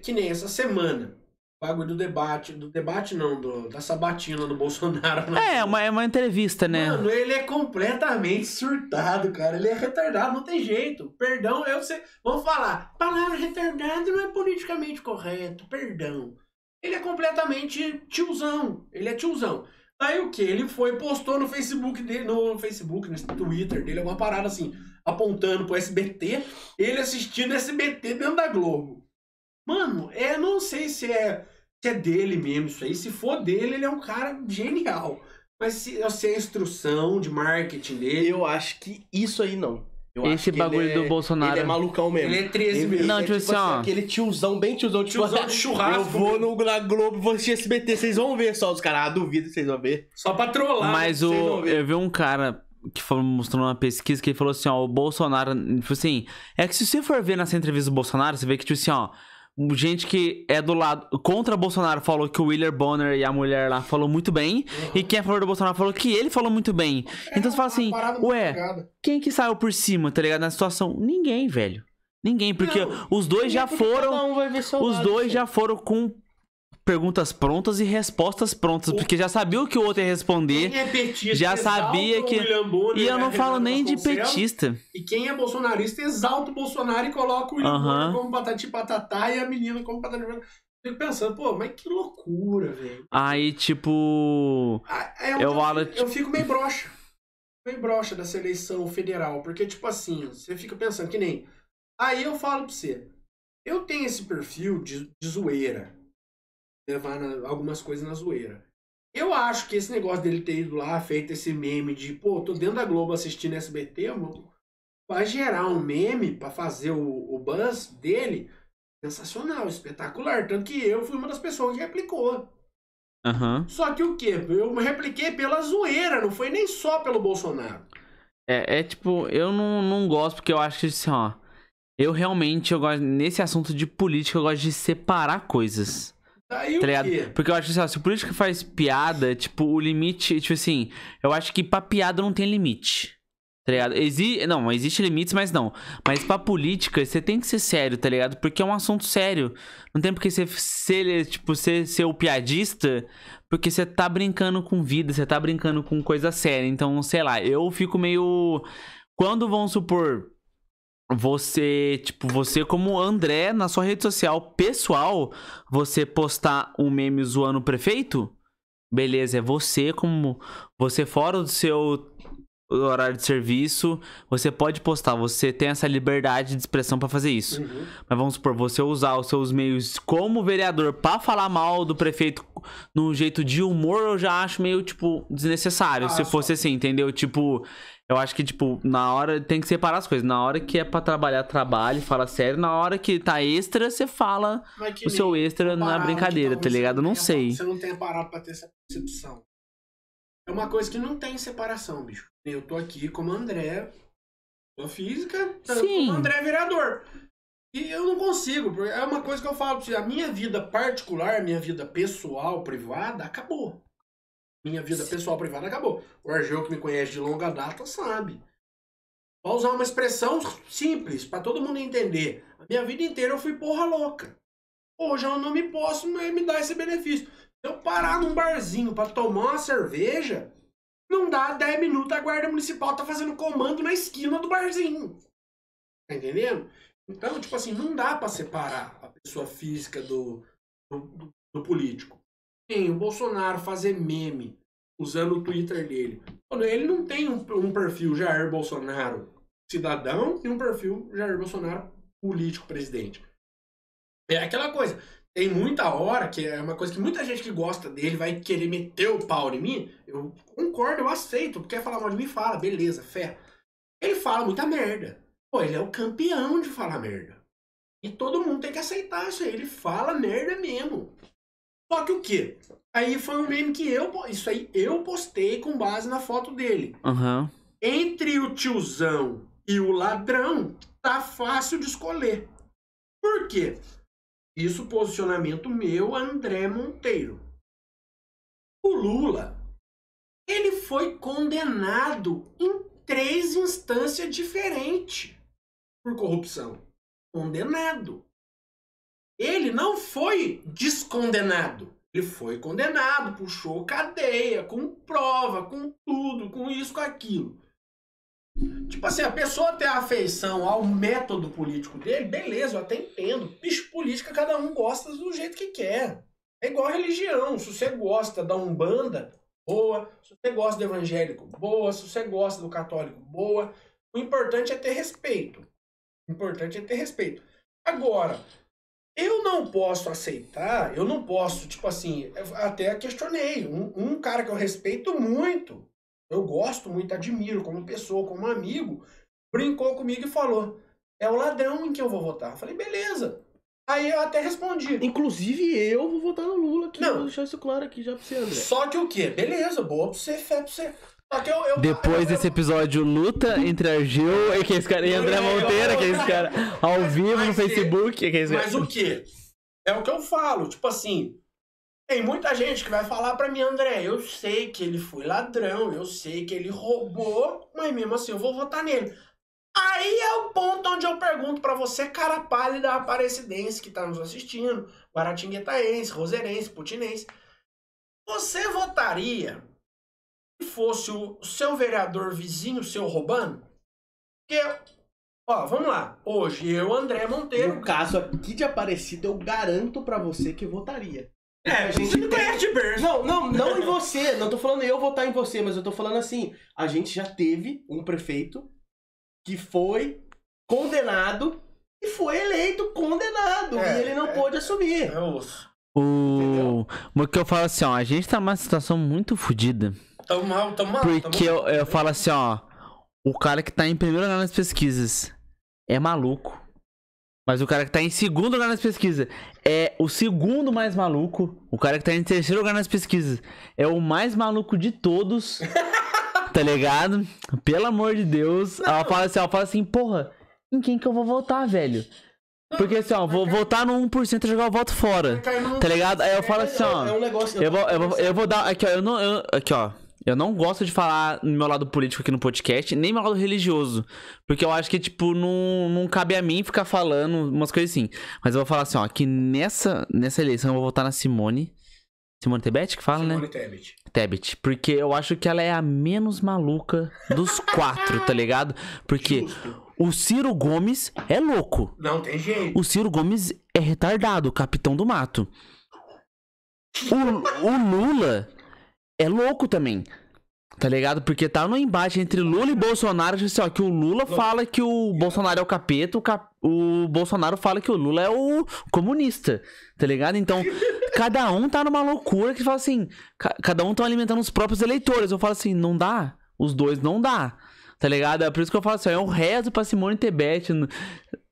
Que nem essa semana. Bagulho do debate. Do debate não, do, da sabatina do Bolsonaro. na É, uma, é uma entrevista, né? Mano, ele é completamente surtado, cara. Ele é retardado, não tem jeito. Perdão, eu sei. Vamos falar. Palavra retardado não é politicamente correto. Perdão. Ele é completamente tiozão. Ele é tiozão. Aí o que? Ele foi e postou no Facebook dele, no Facebook, no Twitter dele, alguma parada assim, apontando pro SBT, ele assistindo SBT dentro da Globo. Mano, é, não sei se é, se é dele mesmo isso aí. Se for dele, ele é um cara genial. Mas se eu sei a instrução de marketing dele. Eu acho que isso aí não. Eu Esse que bagulho é- do Bolsonaro. Ele é malucão mesmo. Ele é 13 mesmo. Não, é tipo assim, ó. Aquele tiozão, bem tiozão. Tipo, Tiozão de churrasco Eu vou no, na Globo, vou assistir SBT, vocês vão ver só. Os caras, ah, duvido que vocês vão ver. Só pra trollar. Mas o, eu vi um cara que falou, mostrou uma pesquisa que ele falou assim, ó, o Bolsonaro, tipo assim, é que se você for ver nessa entrevista do Bolsonaro, você vê que, tipo assim, ó, gente que é do lado, contra o Bolsonaro falou que o William Bonner e a mulher lá falou muito bem, e quem é a favor do Bolsonaro falou que ele falou muito bem. Então você fala assim, ué, quem que saiu por cima, tá ligado, na situação? Ninguém, velho. Ninguém, porque Não, os dois já Porque foram... Um Os lado, dois filho. já foram com perguntas prontas e respostas prontas, porque já sabia o que o outro ia responder. Quem é petista Já sabia o que- Bonner E eu e não falo nem de petista. E quem é bolsonarista exalta o Bolsonaro e coloca o William. Bonner como patati patatá e a menina como patati patatá. Fico pensando, pô, mas que loucura, velho. Aí, tipo. Ah, é um Eu falo, Eu fico meio broxa. Meio broxa dessa eleição federal. Porque, tipo assim, você fica pensando que nem. Aí eu falo pra você. Eu tenho esse perfil de, de zoeira. Levar na- algumas coisas na zoeira. Eu acho que esse negócio dele ter ido lá, feito esse meme de, pô, tô dentro da Globo assistindo SBT, mano, vai gerar um meme pra fazer o, o buzz dele sensacional, espetacular. Tanto que eu fui uma das pessoas que replicou. Aham. Só que o quê? Eu repliquei pela zoeira, não foi nem só pelo Bolsonaro. É, é tipo, eu não, não gosto, porque eu acho que assim, ó. Eu realmente, eu gosto. Nesse assunto de política, eu gosto de separar coisas. Daí Tá ligado? quê? Porque eu acho que assim, se o político faz piada, tipo, o limite. Tipo assim, eu acho que pra piada não tem limite. Tá ligado? Exi não, existe limites, mas não. Mas pra política, você tem que ser sério, tá ligado? Porque é um assunto sério. Não tem porque você ser, tipo, ser, ser o piadista, porque você tá brincando com vida, você tá brincando com coisa séria. Então, sei lá, eu fico meio. Quando vão supor. Você, tipo, você como André, na sua rede social pessoal, você postar um meme zoando o prefeito, beleza, é você como você fora do seu horário de serviço, você pode postar, você tem essa liberdade de expressão pra fazer isso. Uhum. Mas vamos supor, você usar os seus meios como vereador pra falar mal do prefeito no jeito de humor, eu já acho meio, tipo, desnecessário. Ah, se só- fosse assim, entendeu? Tipo, eu acho que, tipo, na hora tem que separar as coisas. Na hora que é pra trabalhar, trabalhe, fala sério. Na hora que tá extra, você fala o seu extra na parado, brincadeira, que tá ligado? Não sei. Você não tenha parado pra ter essa percepção. É uma coisa que não tem separação, bicho. Eu tô aqui como André, sou física, Sim. como André vereador. E eu não consigo, porque é uma coisa que eu falo pra você, a minha vida particular, minha vida pessoal, privada, acabou. Minha vida pessoal privada acabou. O Argel que me conhece de longa data sabe. Vou usar uma expressão simples, pra todo mundo entender. A minha vida inteira eu fui porra louca. Hoje eu não me posso me dar esse benefício. Se eu parar num barzinho pra tomar uma cerveja, não dá 10 minutos, a guarda municipal tá fazendo comando na esquina do barzinho. Tá entendendo? Então, tipo assim, não dá pra separar a pessoa física do, do- do político. Tem o Bolsonaro fazer meme usando o Twitter dele. Ele não tem um, um perfil Jair Bolsonaro cidadão e um perfil Jair Bolsonaro político presidente. É aquela coisa. Tem muita hora, que é uma coisa que muita gente que gosta dele vai querer meter o pau em mim. Eu concordo, eu aceito. Quer falar mal de mim? Fala, beleza, fé. Ele fala muita merda. Pô, ele é o campeão de falar merda. E todo mundo tem que aceitar isso aí. Ele fala merda mesmo. Só que o quê? Aí foi um meme que eu. Isso aí eu postei com base na foto dele. Aham. Entre o tiozão e o ladrão, tá fácil de escolher. Por quê? Isso posicionamento meu, André Monteiro. O Lula, ele foi condenado em três instâncias diferentes por corrupção. Condenado. Ele não foi descondenado. Ele foi condenado, puxou cadeia, com prova, com tudo, com isso, com aquilo. Tipo assim, a pessoa ter afeição ao método político dele, beleza, eu até entendo. Bicho, política cada um gosta do jeito que quer. É igual a religião. Se você gosta da Umbanda, boa. Se você gosta do evangélico, boa. Se você gosta do católico, boa. O importante é ter respeito. O importante é ter respeito. Agora, eu não posso aceitar, eu não posso, tipo assim, até questionei. Um, um cara que eu respeito muito, eu gosto muito, admiro como pessoa, como amigo, brincou comigo e falou: é o ladrão em que eu vou votar. Eu falei, beleza. Aí eu até respondi. Inclusive eu vou votar no Lula aqui. Não. Vou deixar isso claro aqui já pra você, André. Só que o quê? Beleza, boa pra você, fé pra você. Que eu. eu Depois eu- desse episódio, luta entre Argel e que é esse cara, e André Monteiro, que é esse cara, ao vivo no Mas- Facebook, que é esse Mas o quê? É o que eu falo, tipo assim. Tem muita gente que vai falar pra mim, André, eu sei que ele foi ladrão, eu sei que ele roubou, mas mesmo assim eu vou votar nele. Aí é o ponto onde eu pergunto pra você, cara pálida aparecidense que tá nos assistindo, guaratinguetaense, roserense, putinense. Você votaria fosse o seu vereador vizinho seu roubando? Porque, ó, vamos lá. Hoje eu, André Monteiro, No caso aqui de Aparecida, eu garanto pra você que votaria. É, a gente tem- conhece de berço. Não, não, não em você. Não tô falando eu votar em você, mas eu tô falando assim. A gente já teve um prefeito que foi condenado e foi eleito condenado. É, e ele não é. pôde assumir. É osso. O... Mas que eu falo assim, ó, a gente tá numa situação muito fodida. Tamo mal, tamo mal. Porque eu, eu falo assim, ó, o cara que tá em primeiro lugar nas pesquisas é maluco. Mas o cara que tá em segundo lugar nas pesquisas é o segundo mais maluco. O cara que tá em terceiro lugar nas pesquisas é o mais maluco de todos. tá ligado? Pelo amor de Deus. Ela fala assim, ela fala assim, porra, em quem que eu vou votar, velho? Porque assim, ó, vou votar no 1% e jogar o voto fora. Tá ligado? Aí eu falo assim, ó. É. Eu vou, eu, vou, eu vou dar. Aqui, ó. Eu não, eu- aqui, ó. Eu não gosto de falar no meu lado político aqui no podcast, nem meu lado religioso. Porque eu acho que, tipo, não, não cabe a mim ficar falando umas coisas assim. Mas eu vou falar assim, ó, que nessa, nessa eleição eu vou votar na Simone. Simone Tebet que fala, né? Simone Tebet. Tebet. Porque eu acho que ela é a menos maluca dos quatro, tá ligado? Porque Justo. o Ciro Gomes é louco. Não tem jeito. O Ciro Gomes é retardado, capitão do mato. O, o Lula é louco também. Tá ligado? Porque tá no embate entre Lula e Bolsonaro, tipo assim, ó, que o Lula fala que o Bolsonaro é o capeta, o, cap... o Bolsonaro fala que o Lula é o comunista, tá ligado? Então, cada um tá numa loucura que fala assim, ca- cada um tá alimentando os próprios eleitores. Eu falo assim, não dá, os dois não dá. Tá ligado? É por isso que eu falo assim, ó, eu rezo pra Simone Tebet n-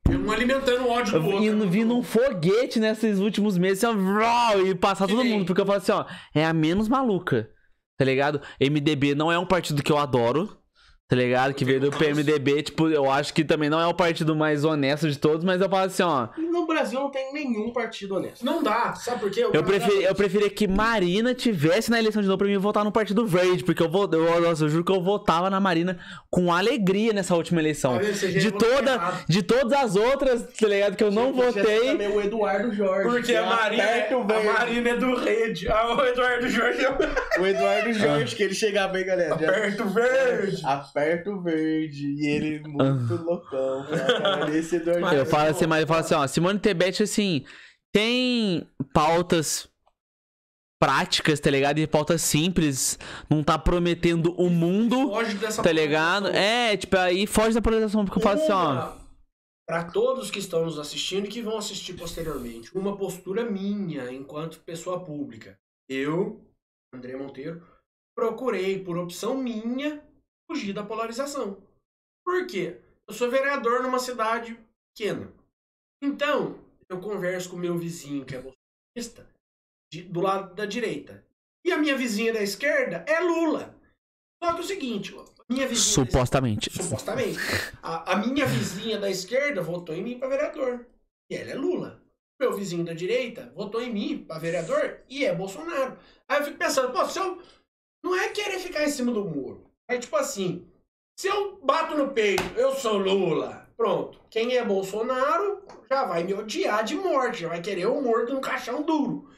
Um alimentando o ódio do outro. indo vindo um foguete nesses últimos meses, assim, ó, e passar Que todo mundo. Porque eu falo assim, ó, é a menos maluca. Tá ligado? MDB não é um partido que eu adoro. Tá ligado? Que veio do PMDB, tipo, eu acho que também não é o partido mais honesto de todos, mas eu falo assim, ó. No Brasil não tem nenhum partido honesto. Não dá, sabe por quê? O Eu, preferi, eu preferia que Marina tivesse na eleição de novo pra mim votar no Partido Verde, porque eu, vou, eu, nossa, eu juro que eu votava na Marina com alegria nessa última eleição. Já De, toda, de todas as outras, tá ligado? Que eu não ser votei. Também o Eduardo Jorge. Porque que a Marina, é, aperta o a verde. Marina é do rede. Ah, o Eduardo Jorge é o O Eduardo Jorge, que ele chegava bem, galera. já- aperto verde. Aperta o verde. E ele muito loucão. Cara, esse Eduardo Mas- Eu falo assim, mas eu falo assim, ó, Simone Tebet, assim, tem pautas práticas, tá ligado? E pautas simples, não tá prometendo o mundo, Foge dessa tá ligado? É, tipo, aí foge da polarização, porque eu falo assim, ó, Uma, Pra todos que estão nos assistindo e que vão assistir posteriormente, uma postura minha enquanto pessoa pública. Eu, André Monteiro, procurei, por opção minha, fugir da polarização. Por quê? Eu sou vereador numa cidade pequena. Então, eu converso com meu vizinho, que é bolsonarista, de- do lado da direita. E a minha vizinha da esquerda é Lula. Só que é o seguinte, minha vizinha da supostamente. supostamente. A, a minha vizinha da esquerda votou em mim para vereador. E ela é Lula. Meu vizinho da direita votou em mim para vereador e é Bolsonaro. Aí eu fico pensando, pô, se eu. Não é querer ficar em cima do muro. É tipo assim: se eu bato no peito, eu sou Lula. Pronto. Quem é Bolsonaro já vai me odiar de morte, já vai querer o morto no caixão duro.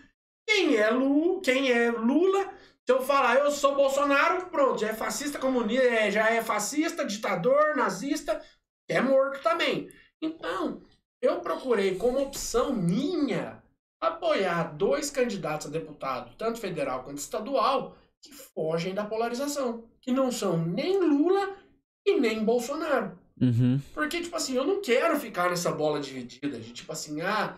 Quem é Lula, quem é Lula se eu falar eu sou Bolsonaro, pronto, já é fascista comunista, é, já é fascista, ditador, nazista, é morto também. Então, eu procurei como opção minha apoiar dois candidatos a deputado, tanto federal quanto estadual, que fogem da polarização, que não são nem Lula e nem Bolsonaro. Uhum. Porque, tipo assim, eu não quero ficar nessa bola dividida de tipo assim, ah,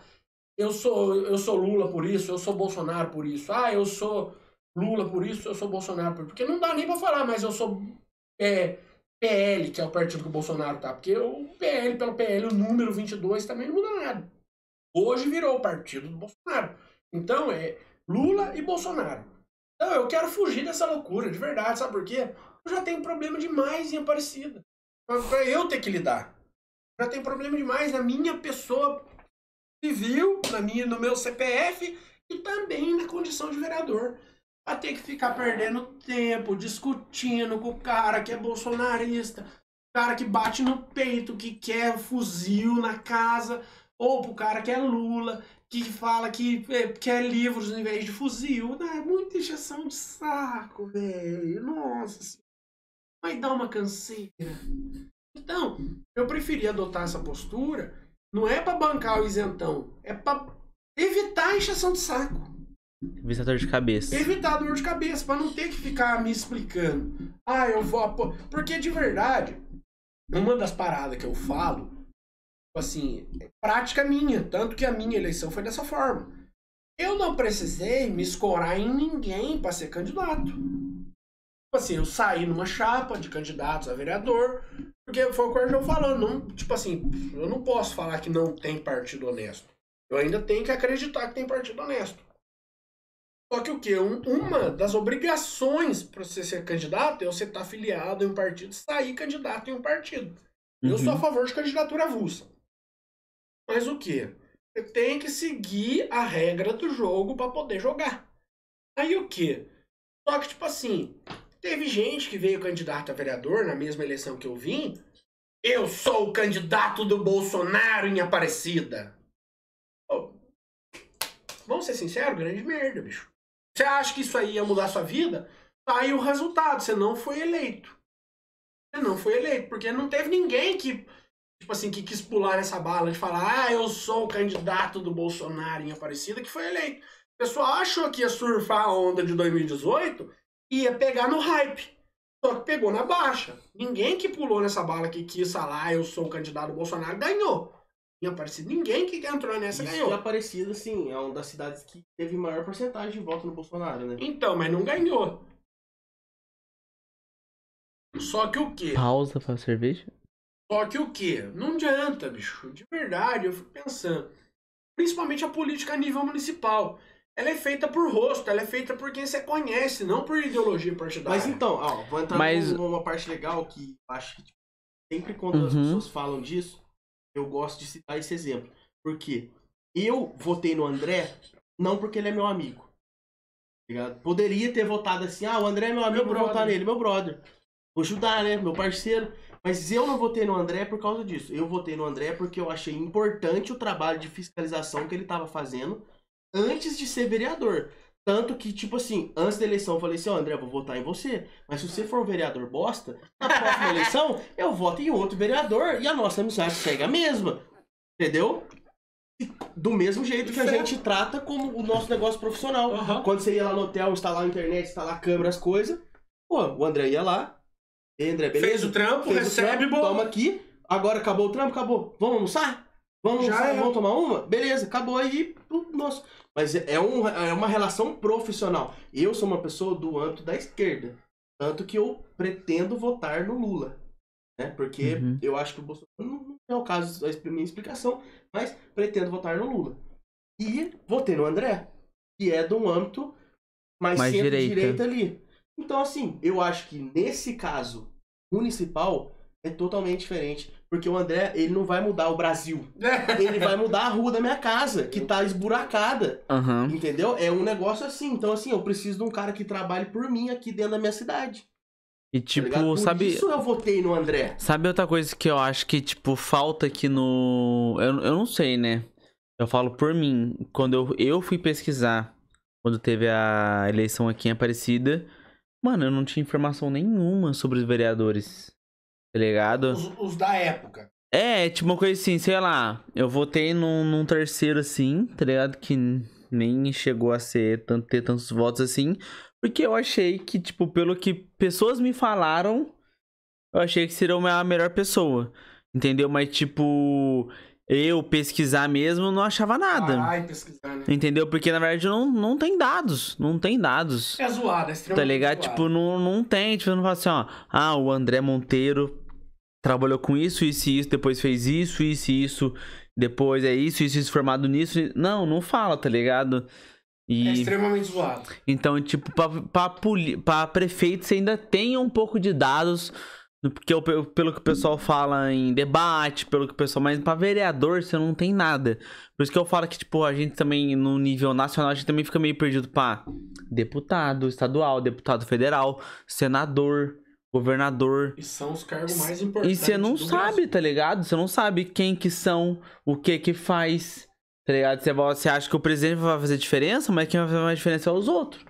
eu sou, eu sou Lula por isso, eu sou Bolsonaro por isso, ah, eu sou Lula por isso, eu sou Bolsonaro por isso. Porque não dá nem pra falar, mas eu sou é, PL, que é o partido que o Bolsonaro tá. Porque o PL, pelo PL, o número 22 também não muda nada. Hoje virou o partido do Bolsonaro. Então é Lula e Bolsonaro. Então eu quero fugir dessa loucura, de verdade, sabe por quê? Eu já tenho problema demais em Aparecida. Pra pra eu ter que lidar. Já tenho problema demais na minha pessoa civil, na minha, no meu CPF e também na condição de vereador. A ter que ficar perdendo tempo, discutindo com o cara que é bolsonarista, cara que bate no peito, que quer fuzil na casa, ou pro cara que é Lula, que fala que é, quer livros em vez de fuzil. É muita injeção de saco, velho. Nossa senhora. Vai dar uma canseira. Então, eu preferi adotar essa postura, não é pra bancar o isentão, é pra evitar a injeção de saco. Visitador de cabeça. Evitar dor de cabeça, pra não ter que ficar me explicando. Ah, eu vou. Porque de verdade, uma das paradas que eu falo, assim, é prática minha, tanto que a minha eleição foi dessa forma. Eu não precisei me escorar em ninguém pra ser candidato. Tipo assim, eu saí numa chapa de candidatos a vereador, porque foi o que eu falando. Não, tipo assim, eu não posso falar que não tem partido honesto. Eu ainda tenho que acreditar que tem partido honesto. Só que o quê? Um- uma das obrigações para você ser candidato é você estar afiliado em um partido, sair candidato em um partido. Eu sou a Uhum. favor de candidatura avulsa. Mas o quê? Você tem que seguir a regra do jogo para poder jogar. Aí o quê? Só que, tipo assim, teve gente que veio candidato a vereador na mesma eleição que eu vim. Eu sou o candidato do Bolsonaro em Aparecida. Ô, vamos ser sinceros, grande merda, bicho. Você acha que isso aí ia mudar sua vida? Tá aí o resultado, você não foi eleito. Você não foi eleito, porque não teve ninguém que, tipo assim, que quis pular nessa bala de falar, ah, eu sou o candidato do Bolsonaro em Aparecida, que foi eleito. O pessoal achou que ia surfar a onda de 2018 e ia pegar no hype. Só que pegou na baixa. Ninguém que pulou nessa bala que quis falar, eu sou o candidato do Bolsonaro, ganhou. Em Aparecida, ninguém que entrou nessa Isso ganhou. e Aparecida, assim, é uma das cidades que teve maior porcentagem de voto no Bolsonaro, né? Então, mas não ganhou. Só que o quê? Pausa pra cerveja. Só que o quê? Não adianta, bicho. De verdade, eu fico pensando. Principalmente a política a nível municipal. Ela é feita por rosto, ela é feita por quem você conhece, não por ideologia partidária. Mas então, ó, vou entrar Mas- numa parte legal que eu acho que tipo, sempre quando as Uhum. pessoas falam disso, eu gosto de citar esse exemplo. Porque eu votei no André não porque ele é meu amigo. tá ligado? Poderia ter votado assim, ah, o André é meu amigo, Meu vou votar nele, meu brother. Vou ajudar, né? Meu parceiro. Mas eu não votei no André por causa disso. Eu votei no André porque eu achei importante o trabalho de fiscalização que ele estava fazendo antes de ser vereador. Tanto que, tipo assim, antes da eleição eu falei assim, ó, André, eu vou votar em você. Mas se você for um vereador bosta, na próxima eleição eu voto em outro vereador e a nossa amizade segue a mesma. Entendeu? Do mesmo jeito que a gente trata como o nosso negócio profissional. Aham. Quando você ia lá no hotel, instalar a internet, instalar a câmera, as coisas, pô, o André ia lá. E André, beleza? Fez o trampo, Fez o recebe, trampo, bom. Toma aqui. Agora acabou o trampo, acabou. Vamos almoçar? Vamos Já almoçar? é. Vamos tomar uma? Beleza, acabou aí. pô, Nossa. Mas é, é um, é uma relação profissional. Eu sou uma pessoa do âmbito da esquerda. Tanto que eu pretendo votar no Lula. Né? Porque Uhum. eu acho que o Bolsonaro não não é o caso da minha explicação, mas pretendo votar no Lula. E votei no André, que é de um âmbito mais, Mais centro-direita ali. Então, assim, eu acho que nesse caso municipal é totalmente diferente. Porque o André, ele não vai mudar o Brasil. Ele vai mudar a rua da minha casa, que tá esburacada. Aham. Entendeu? É um negócio assim. Então, assim, eu preciso de um cara que trabalhe por mim aqui dentro da minha cidade. E tá tipo, Por sabe. isso eu votei no André. Sabe outra coisa que eu acho que, tipo, falta aqui no. Eu, eu não sei, né? Eu falo por mim. Quando eu, eu fui pesquisar, quando teve a eleição aqui em Aparecida, mano, eu não tinha informação nenhuma sobre os vereadores. Tá ligado? Os, os da época. É, tipo uma coisa assim, sei lá. Eu votei num, num terceiro assim, tá ligado? Que nem chegou a ser tanto, ter tantos votos assim. Porque eu achei que, tipo, pelo que pessoas me falaram, eu achei que seria a melhor pessoa. Entendeu? Mas, tipo, eu pesquisar mesmo não achava nada. Ai, pesquisar, né? Entendeu? Porque na verdade não, não tem dados. Não tem dados. É zoado, é Tá extremamente ligado? zoado. Tipo, não, não tem. Tipo, não fala assim, ó. Ah, o André Monteiro trabalhou com isso, isso e isso, depois fez isso, isso e isso, depois é isso, isso, isso, formado nisso. Não, não fala, tá ligado? É E extremamente zoado. então, tipo, pra, pra, pra prefeito você ainda tem um pouco de dados. Porque o- pelo que o pessoal fala em debate, pelo que o pessoal. Mas pra vereador você não tem nada. Por isso que eu falo que, tipo, a gente também, no nível nacional, a gente também fica meio perdido pra deputado estadual, deputado federal, senador, governador. E são os cargos mais E importantes. você não sabe, Brasil. tá ligado? Você não sabe quem que são, o que que faz, tá ligado? Você acha que o presidente vai fazer diferença, mas quem vai fazer mais diferença é os outros.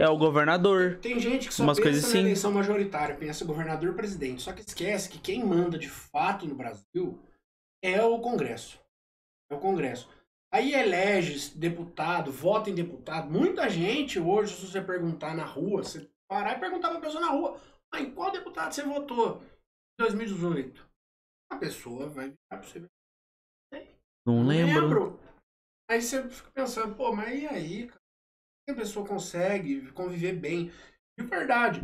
É o governador. Tem gente que só Umas pensa coisas na assim. eleição majoritária, pensa governador e presidente. Só que esquece que quem manda de fato no Brasil é o Congresso. É o Congresso. Aí elege deputado, vota em deputado. Muita gente hoje, se você perguntar na rua, você parar e perguntar pra pessoa na rua, ah, em qual deputado você votou em 2018? A pessoa vai virar pra você. Não lembro. Aí você fica pensando, pô, mas e aí, cara? A pessoa consegue conviver bem? De verdade.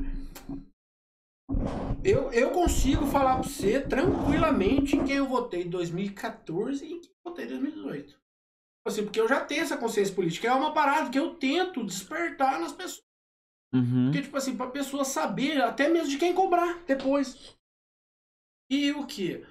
Eu, eu consigo falar pra você tranquilamente em quem eu votei em 2014 e em quem eu votei em 2018. Assim, porque eu já tenho essa consciência política. É uma parada que eu tento despertar nas pessoas. Uhum. Porque, tipo assim, pra pessoa saber até mesmo de quem cobrar depois. E o que?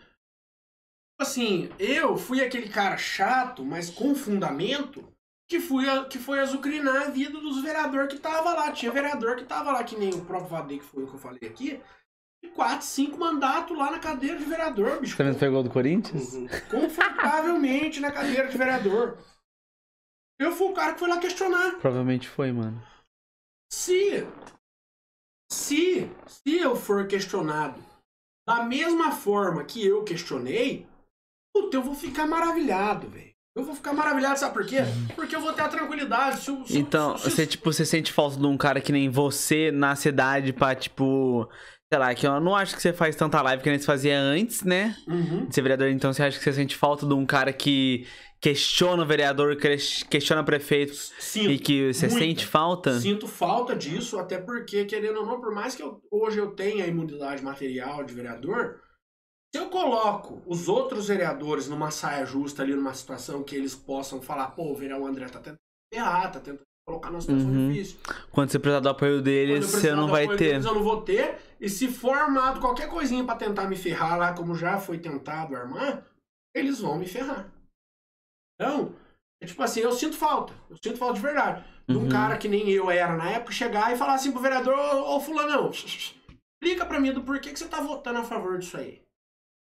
Assim, eu fui aquele cara chato, mas com fundamento, que, fui a- que foi azucrinar a vida dos vereadores que tava lá. Tinha vereador que tava lá, que nem o próprio Vadei, que foi o que eu falei aqui, e quatro, cinco mandatos lá na cadeira de vereador, bicho. Você mesmo pegou do Corinthians? Uhum. Confortavelmente na cadeira de vereador. Eu fui o cara que foi lá questionar. Provavelmente foi, mano. Se, se, se eu for questionado da mesma forma que eu questionei, puta, eu vou ficar maravilhado, velho. Eu vou ficar maravilhado, sabe por quê? Porque eu vou ter a tranquilidade. Se, o- se, Então, se, você, tipo, você sente falta de um cara que nem você na cidade pra, tipo. Sei lá, que eu não acho que você faz tanta live que nem você fazia antes, né? Uhum. De ser vereador, então você acha que você sente falta de um cara que questiona o vereador, que- questiona prefeito Sinto. e que você muita. sente falta? Sinto falta disso, até porque, querendo ou não, por mais que eu- hoje eu tenha a imunidade material de vereador, se eu coloco os outros vereadores numa saia justa ali, numa situação que eles possam falar, pô, o vereador André tá tentando errar, tá tentando colocar numa situação Uhum. difícil. Quando você precisar do apoio deles, você não vai ter. deles, eu não vou ter. E se for armado qualquer coisinha pra tentar me ferrar lá, como já foi tentado armar, eles vão me ferrar. Então, é tipo assim, eu sinto falta. Eu sinto falta de verdade. De um Uhum. cara que nem eu era na época chegar e falar assim pro vereador, ô, ô fulanão, explica pra mim do porquê que você tá votando a favor disso aí.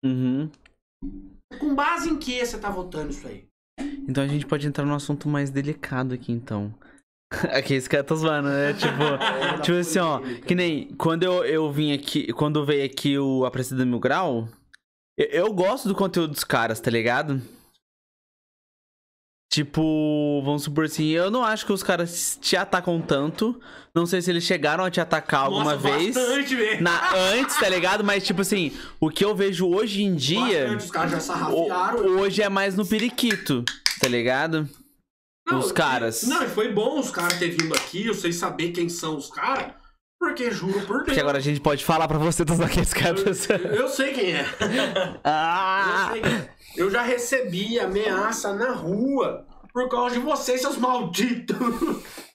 Uhum. Com base em que você tá votando isso aí? Então a gente pode entrar num assunto mais delicado aqui, então. Aqui esse cara tá zoando, né? Tipo, tipo assim, ó. Que nem quando eu, eu vim aqui, quando veio aqui o Aparecido Mil Grau, eu, eu gosto do conteúdo dos caras, tá ligado? Tipo, vamos supor assim, eu não acho que os caras te atacam tanto. Não sei se eles chegaram a te atacar alguma Nossa, vez. Bastante, velho. Na, antes, tá ligado? Mas, tipo assim, o que eu vejo hoje em dia. Bastante, os caras já sarrafiaram. hoje é mais no periquito, tá ligado? os e- caras. Não, foi bom os caras terem vindo aqui, eu sei saber quem são os caras, porque juro por Deus. Porque agora a gente pode falar pra você todos aqueles caras. Eu sei quem é. ah! Eu, sei quem é. Eu já recebi ameaça na rua por causa de vocês, seus malditos.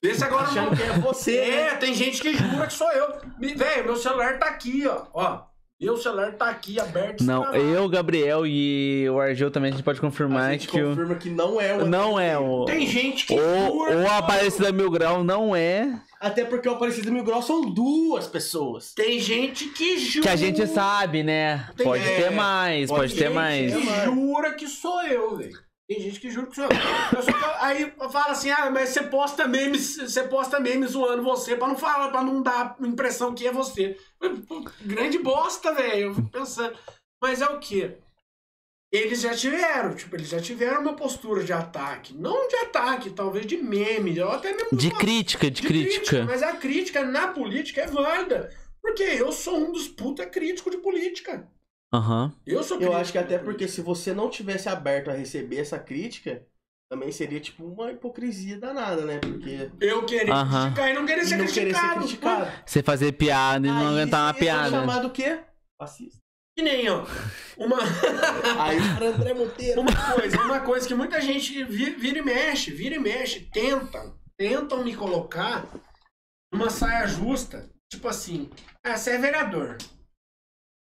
Esse agora não. Que é você, né? É, tem gente que jura que sou eu. Me- Velho, meu celular tá aqui, ó. Ó, meu celular tá aqui aberto. Não, eu, Gabriel e o Argel também a gente pode A confirmar gente que o. confirma que não é o Não é o. Tem gente que O, jura. o eu. Aparecida Mil Grau não é. Até porque o Aparecido Mil Grau são duas pessoas. Tem gente que jura. Que a gente sabe, né? Tem- Pode é, ter mais, pode pode ter ter gente mais. que mais. jura que sou eu, velho. Tem gente que jura que sou eu. Eu tô- aí fala assim, ah, mas você posta memes, você posta memes zoando você pra não falar, pra não dar a impressão que é você. Grande bosta, velho. Eu fico pensando. Mas é o quê? Eles já tiveram, tipo, eles já tiveram uma postura de ataque. Não de ataque, talvez de meme, ou até mesmo De uma- crítica, de, crítica. Mas a crítica na política é válida. Porque eu sou um dos puta críticos de política. Aham. Eu sou Eu crítico acho que de até política. porque se você não tivesse aberto a receber essa crítica, também seria tipo uma hipocrisia danada, né? Porque Eu querer Aham. criticar e não querer e ser não querer ser criticado. criticado. Você fazer piada e não aguentar uma ser piada. chamado o quê? Fascista. Que nem, ó. Uma, Aí para André Monteiro. uma coisa, uma coisa que muita gente vi- vira e mexe, vira e mexe, tentam, tentam me colocar numa saia justa. Tipo assim, ah, você é vereador.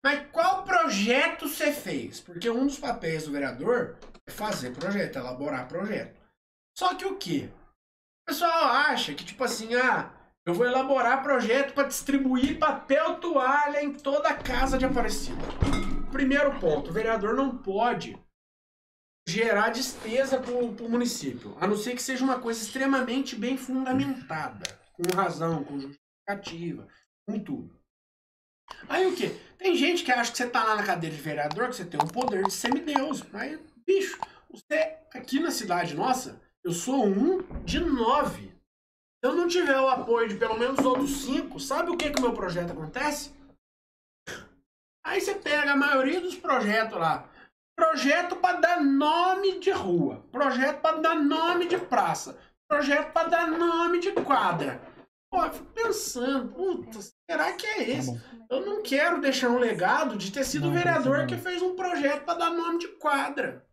Mas qual projeto você fez? Porque um dos papéis do vereador é fazer projeto, elaborar projeto. Só que o quê? O pessoal acha que, tipo assim, ah, eu vou elaborar projeto para distribuir papel toalha em toda a casa de Aparecida. Primeiro ponto, o vereador não pode gerar despesa para o município, a não ser que seja uma coisa extremamente bem fundamentada, com razão, com justificativa, com tudo. Aí o quê? Tem gente que acha que você tá lá na cadeira de vereador, que você tem um poder de semideus. Mas, bicho, você aqui na cidade nossa, eu sou um de nove. Se eu não tiver o apoio de pelo menos outros cinco, sabe o que que o meu projeto acontece? Aí você pega a maioria dos projetos lá. Projeto para dar nome de rua. Projeto para dar nome de praça. Projeto para dar nome de quadra. Pô, eu fico pensando, puta, será que é esse? Eu não quero deixar um legado de ter sido o Não, vereador não. que fez um projeto para dar nome de quadra.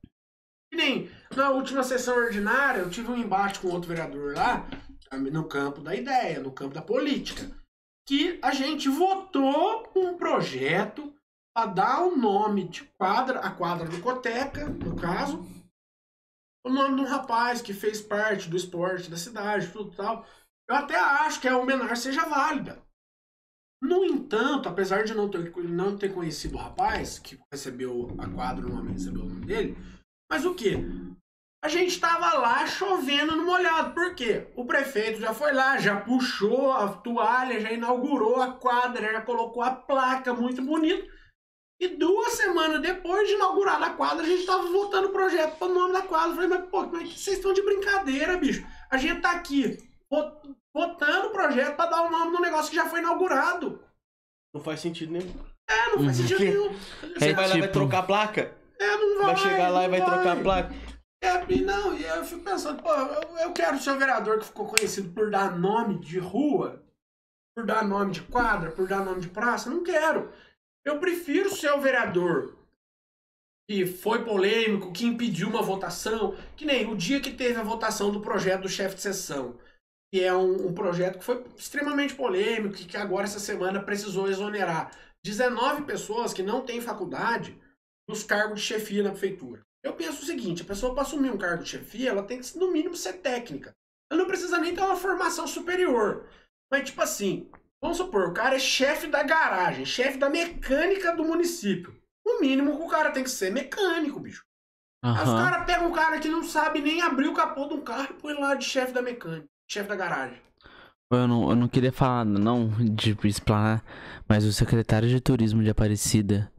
Que nem na última sessão ordinária, eu tive um embate com outro vereador lá, no campo da ideia, no campo da política, que a gente votou um projeto para dar o nome de quadra, a quadra do Coteca, no caso, o nome de um rapaz que fez parte do esporte da cidade, tudo tal. Eu até acho que a homenagem seja válida. No entanto, apesar de não ter, não ter conhecido o rapaz, que recebeu a quadra, o nome recebeu o nome dele, mas o que? A gente tava lá chovendo no molhado. Por quê? O prefeito já foi lá, já puxou a toalha, já inaugurou a quadra, já colocou a placa muito bonito. E duas semanas depois de inaugurar a quadra, a gente tava votando o projeto para o nome da quadra. Eu falei, mas pô, mas vocês estão de brincadeira, bicho. A gente tá aqui vo- votando o projeto para dar o nome do negócio que já foi inaugurado. Não faz sentido nenhum. É, não faz Uhum. sentido nenhum. Você É vai lá e vai tipo- trocar a placa? É, não vai. Vai chegar lá e não vai trocar a placa? É, e não, e eu fico pensando, pô, eu, eu quero ser o vereador que ficou conhecido por dar nome de rua, por dar nome de quadra, por dar nome de praça. Não quero. Eu prefiro ser o vereador que foi polêmico, que impediu uma votação, que nem o dia que teve a votação do projeto do chefe de sessão, que é um, um projeto que foi extremamente polêmico e que agora essa semana precisou exonerar 19 pessoas que não têm faculdade dos cargos de chefia na prefeitura. Eu penso o seguinte, a pessoa para assumir um cargo de chefia, ela tem que, no mínimo, ser técnica. Ela não precisa nem ter uma formação superior. Mas, tipo assim, vamos supor, o cara é chefe da garagem, chefe da mecânica do município. No mínimo, o cara tem que ser mecânico, bicho. Aí os caras pegam um cara que não sabe nem abrir o capô de um carro e põe lá de chefe da mecânica, chefe da garagem. Eu não, eu não queria falar, não, de explanar, mas o secretário de turismo de Aparecida.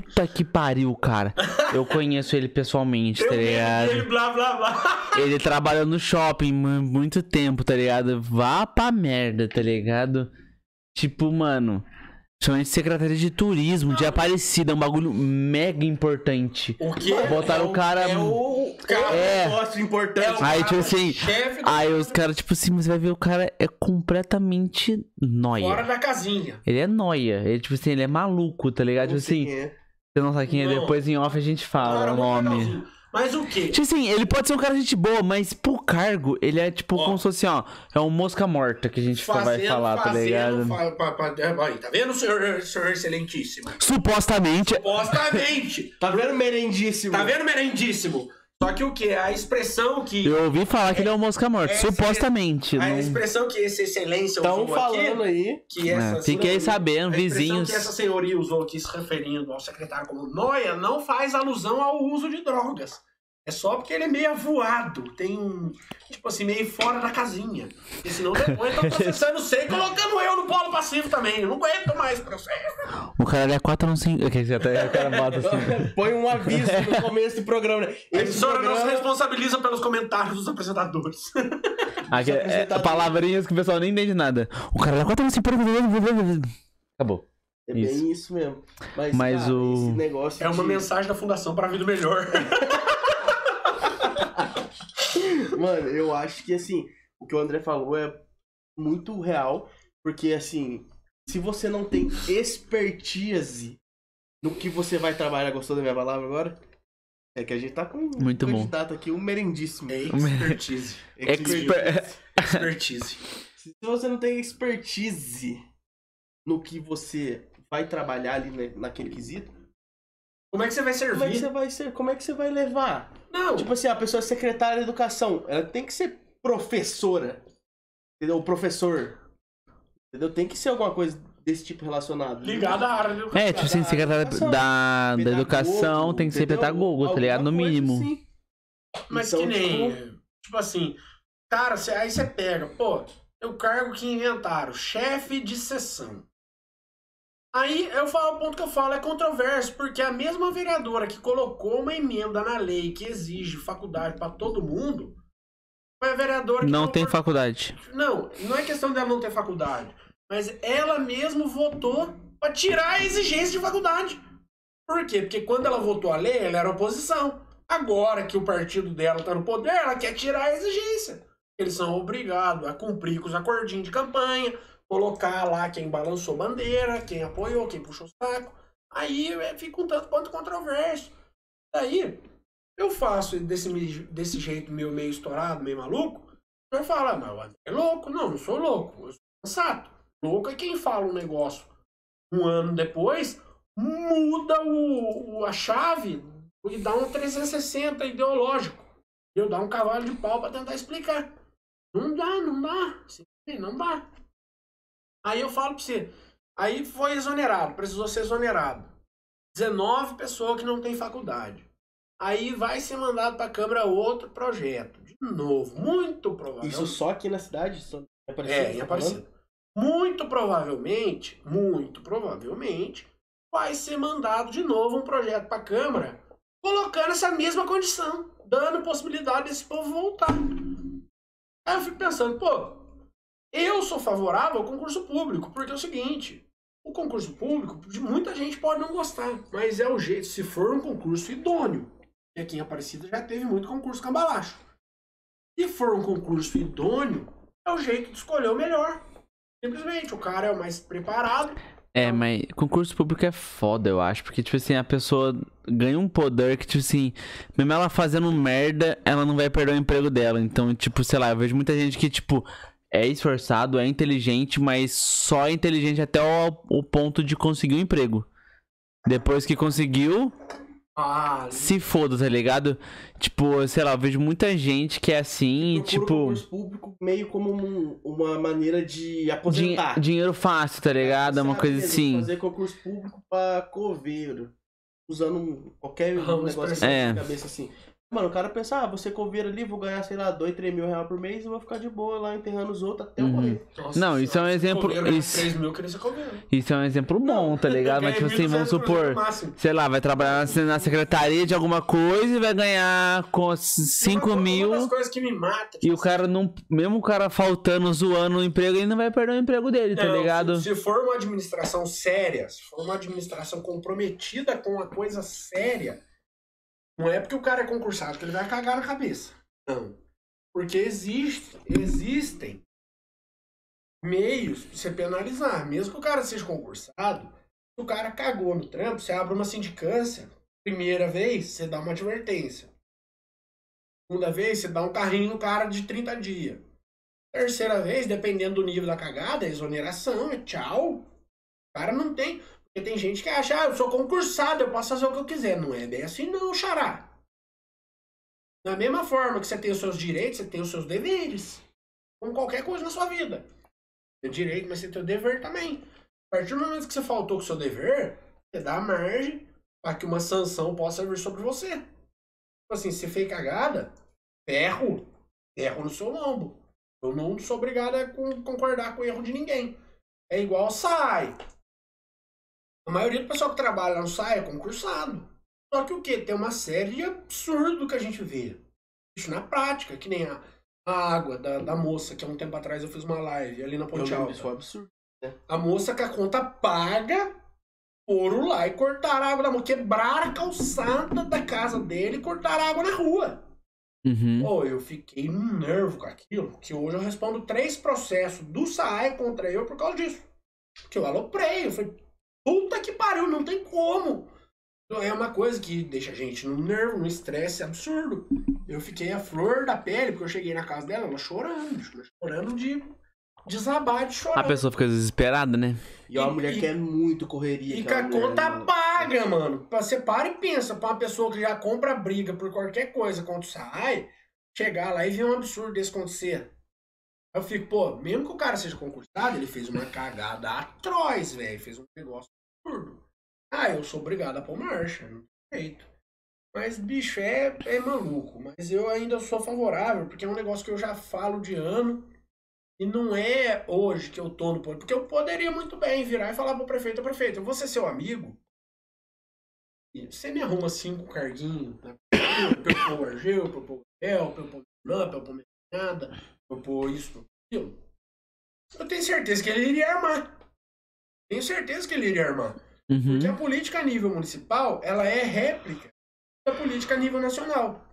Puta que pariu, cara. Eu conheço ele pessoalmente, tá ligado? ele, blá, blá, blá. Ele trabalhou no shopping mu- muito tempo, tá ligado? Vá pra merda, tá ligado? Tipo, mano. Principalmente secretaria de turismo de Aparecida, é um bagulho mega importante. O quê? Botaram É o cara. É o, Cara, é é. o negócio importante. É o Aí, cara tipo assim, Aí os caras, tipo assim, mas vai ver o cara é completamente noia. fora da casinha. Ele é noia. Ele, tipo assim, ele é maluco, tá ligado? Não Tipo assim, é. Você não quem é, Não. depois em off a gente fala Cara, o nome. legalzinho. Mas o quê? Tipo assim, ele pode ser um cara de gente boa, mas pro cargo, ele é tipo Ó. como se fosse, ó, é um mosca morta que a gente vai falar, tá ligado? fa- pa- pa- aí, tá vendo, senhor, senhor excelentíssimo? Supostamente. Supostamente. Tá vendo merendíssimo? tá vendo, merendíssimo? Só que o quê? A expressão que... Eu ouvi falar que ele é um mosca morta. É, Supostamente. A não- expressão que esse excelência Estão usou falando aqui... aí. Que É, essa fiquei senhoria- sabendo, a expressão vizinhos. que essa senhoria usou aqui se referindo ao secretário como noia não faz alusão ao uso de drogas. É só porque ele é meio avoado, tem um, tipo assim, meio fora da casinha. Porque senão depois estão processando você e colocando eu no polo passivo também. Eu não aguento mais processo. O cara é 415. Quer dizer, até o cara bota assim. Põe um aviso no começo do programa. né? A Esse emissora não se programa- responsabiliza pelos comentários dos apresentadores. Aqui, é, apresentadores. palavrinhas que o pessoal nem entende nada. O cara é 415. Acabou. É bem Isso. isso, mesmo. Mas, Mas cara, o- esse negócio É uma de- mensagem da Fundação para a Vida Melhor. Mano, eu acho que assim, o que o André falou é muito real, porque assim, se você não tem expertise no que você vai trabalhar, gostou da minha palavra agora? É que a gente tá com um Muito bom. candidato aqui, um merendíssimo. É expertise. Exper- Expertise. Se você não tem expertise no que você vai trabalhar ali na- naquele quesito, Como é que você vai como é que servir? você vai ser, como é que você vai levar? Não, Tipo assim, a pessoa é secretária de educação, ela tem que ser professora. Entendeu? O professor. Entendeu? Tem que ser alguma coisa desse tipo relacionado. ligado à área do É, tipo assim, secretário da, da, da educação tem que ser pedagogo, tá ligado? No mínimo. assim. Mas Então, que nem. Tipo, assim, cara, cê- aí você pega, pô, é o cargo que inventaram, chefe de sessão. Aí eu falo, o ponto que eu falo é controverso, porque a mesma vereadora que colocou uma emenda na lei que exige faculdade pra todo mundo, foi a vereadora que Não tem faculdade. Não, não é questão dela não ter faculdade. Mas ela mesmo votou pra tirar a exigência de faculdade. Por quê? Porque quando ela votou a lei, ela era oposição. Agora que o partido dela tá no poder, ela quer tirar a exigência. Eles são obrigados a cumprir com os acordinhos de campanha, colocar lá quem balançou bandeira, quem apoiou, quem puxou o saco. Aí é, fica um tanto quanto controverso. Daí, eu faço desse, desse jeito meu meio estourado, meio maluco, o senhor fala, mas é louco. Não, não sou louco, eu sou sensato. Louco é quem fala um negócio um ano depois, muda o, o- a chave e dá um 360 ideológico. Eu dar um cavalo de pau pra tentar explicar. Não dá, não dá. Não dá. Aí eu falo pra você. Aí foi exonerado, precisou ser exonerado. 19 pessoas que não têm faculdade. Aí vai ser mandado pra Câmara outro projeto. De novo, muito provável. Isso só aqui na cidade? Só em Aparecida, É, em tá Aparecida. muito provavelmente, muito provavelmente, vai ser mandado de novo um projeto para a Câmara colocando essa mesma condição, dando possibilidade desse povo voltar. Aí eu fico pensando, pô, eu sou favorável ao concurso público, porque é o seguinte, o concurso público, muita gente pode não gostar, mas é o jeito, se for um concurso idôneo, e aqui em Aparecida já teve muito concurso cambalacho. Se for um concurso idôneo, é o jeito de escolher o melhor. Simplesmente, o cara é o mais preparado. É, mas concurso público é foda, eu acho. Porque, tipo assim, a pessoa ganha um poder que, tipo assim, mesmo ela fazendo merda, ela não vai perder o emprego dela. Então, tipo, sei lá, eu vejo muita gente que, tipo, é esforçado, é inteligente, mas só é inteligente até o, o ponto de conseguir um emprego. Depois que conseguiu, Ah, se foda, tá ligado? Tipo, sei lá, eu vejo muita gente que é assim, Procura tipo, concurso público meio como um- uma maneira de din- aposentar. dinheiro fácil, tá ligado? É uma coisa assim. Fazer concurso público pra coveiro. Usando um- qualquer Vamos negócio assim É. na cabeça assim. Mano, o cara pensa, ah, você coveiro ali, vou ganhar, sei lá, 2, 3 mil reais por mês e vou ficar de boa lá enterrando os outros até eu Uhum. morrer. Nossa Não, isso é um exemplo- isso- 3 mil. Isso é um exemplo bom, tá ligado? Mas, tipo assim, vamos supor, sei lá, vai trabalhar na- secretaria de alguma coisa e vai ganhar com 5 Uma mil. das coisas que me mata. E o cara não. Mesmo o cara faltando, zoando o emprego, ele não vai perder o emprego dele, tá Não, ligado? Se, se for uma administração séria, se for uma administração comprometida com a coisa séria, não é porque o cara é concursado que ele vai cagar na cabeça. Não. Porque existe, existem meios de você penalizar. Mesmo que o cara seja concursado, se o cara cagou no trampo, você abre uma sindicância. Primeira vez, você dá uma advertência. Segunda vez, você dá um carrinho no cara de 30 dias. Terceira vez, dependendo do nível da cagada, é exoneração, é tchau. O cara não tem. Porque tem gente que acha, ah, eu sou concursado, eu posso fazer o que eu quiser. Não é bem assim, não, xará. Da mesma forma que você tem os seus direitos, você tem os seus deveres. Como qualquer coisa na sua vida. Tem direito, mas você tem o dever também. A partir do momento que você faltou com o seu dever, você dá margem para que uma sanção possa vir sobre você. Tipo assim, se fez cagada, ferro. Ferro no seu lombo. Eu não sou obrigado a con- concordar com o erro de ninguém. É igual SAI. A maioria do pessoal que trabalha no SAI é concursado. Só que o quê? Tem uma série de absurdo que a gente vê. Isso na prática, que nem a, a água da, da moça, que há um tempo atrás eu fiz uma live ali na Ponte Alta. isso foi absurdo. A moça com a conta paga foram lá e cortaram a água da moça. Quebraram a calçada da casa dele e cortaram a água na rua. Uhum. Pô, eu fiquei num nervo com aquilo, que hoje eu respondo três processos do SAE contra eu por causa disso. Porque eu aloprei, eu falei, puta que pariu, não tem como. Então, É uma coisa que deixa a gente num nervo, num estresse absurdo. Eu fiquei a flor da pele, porque eu cheguei na casa dela, ela chorando, chorando de desabar de chorar. A pessoa fica desesperada, né? E é uma E- mulher e- que é muito correria. E com a conta mano. paga, mano. Você para e pensa, pra uma pessoa que já compra briga por qualquer coisa contra o SAI, chegar lá e ver um absurdo desse acontecer. Eu fico, pô, mesmo que o cara seja concursado, ele fez uma cagada atroz, velho. Fez um negócio absurdo. Ah, eu sou obrigado a pôr marcha, não tem jeito. Mas, bicho, é, é maluco. Mas eu ainda sou favorável, porque é um negócio que eu já falo de ano. E não é hoje que eu tô no poder. Porque eu poderia muito bem virar e falar pro prefeito, "Ô, prefeito, eu vou ser seu amigo. Você me arruma cinco carguinhos, né? Pra eu pôr o Argel, pra eu pôr o pra eu pôr o pra eu pôr nada, pôr isso, pôr aquilo. Eu tenho certeza que ele iria armar. Tenho certeza que ele iria armar. Uhum. Porque a política a nível municipal, ela é réplica da política a nível nacional.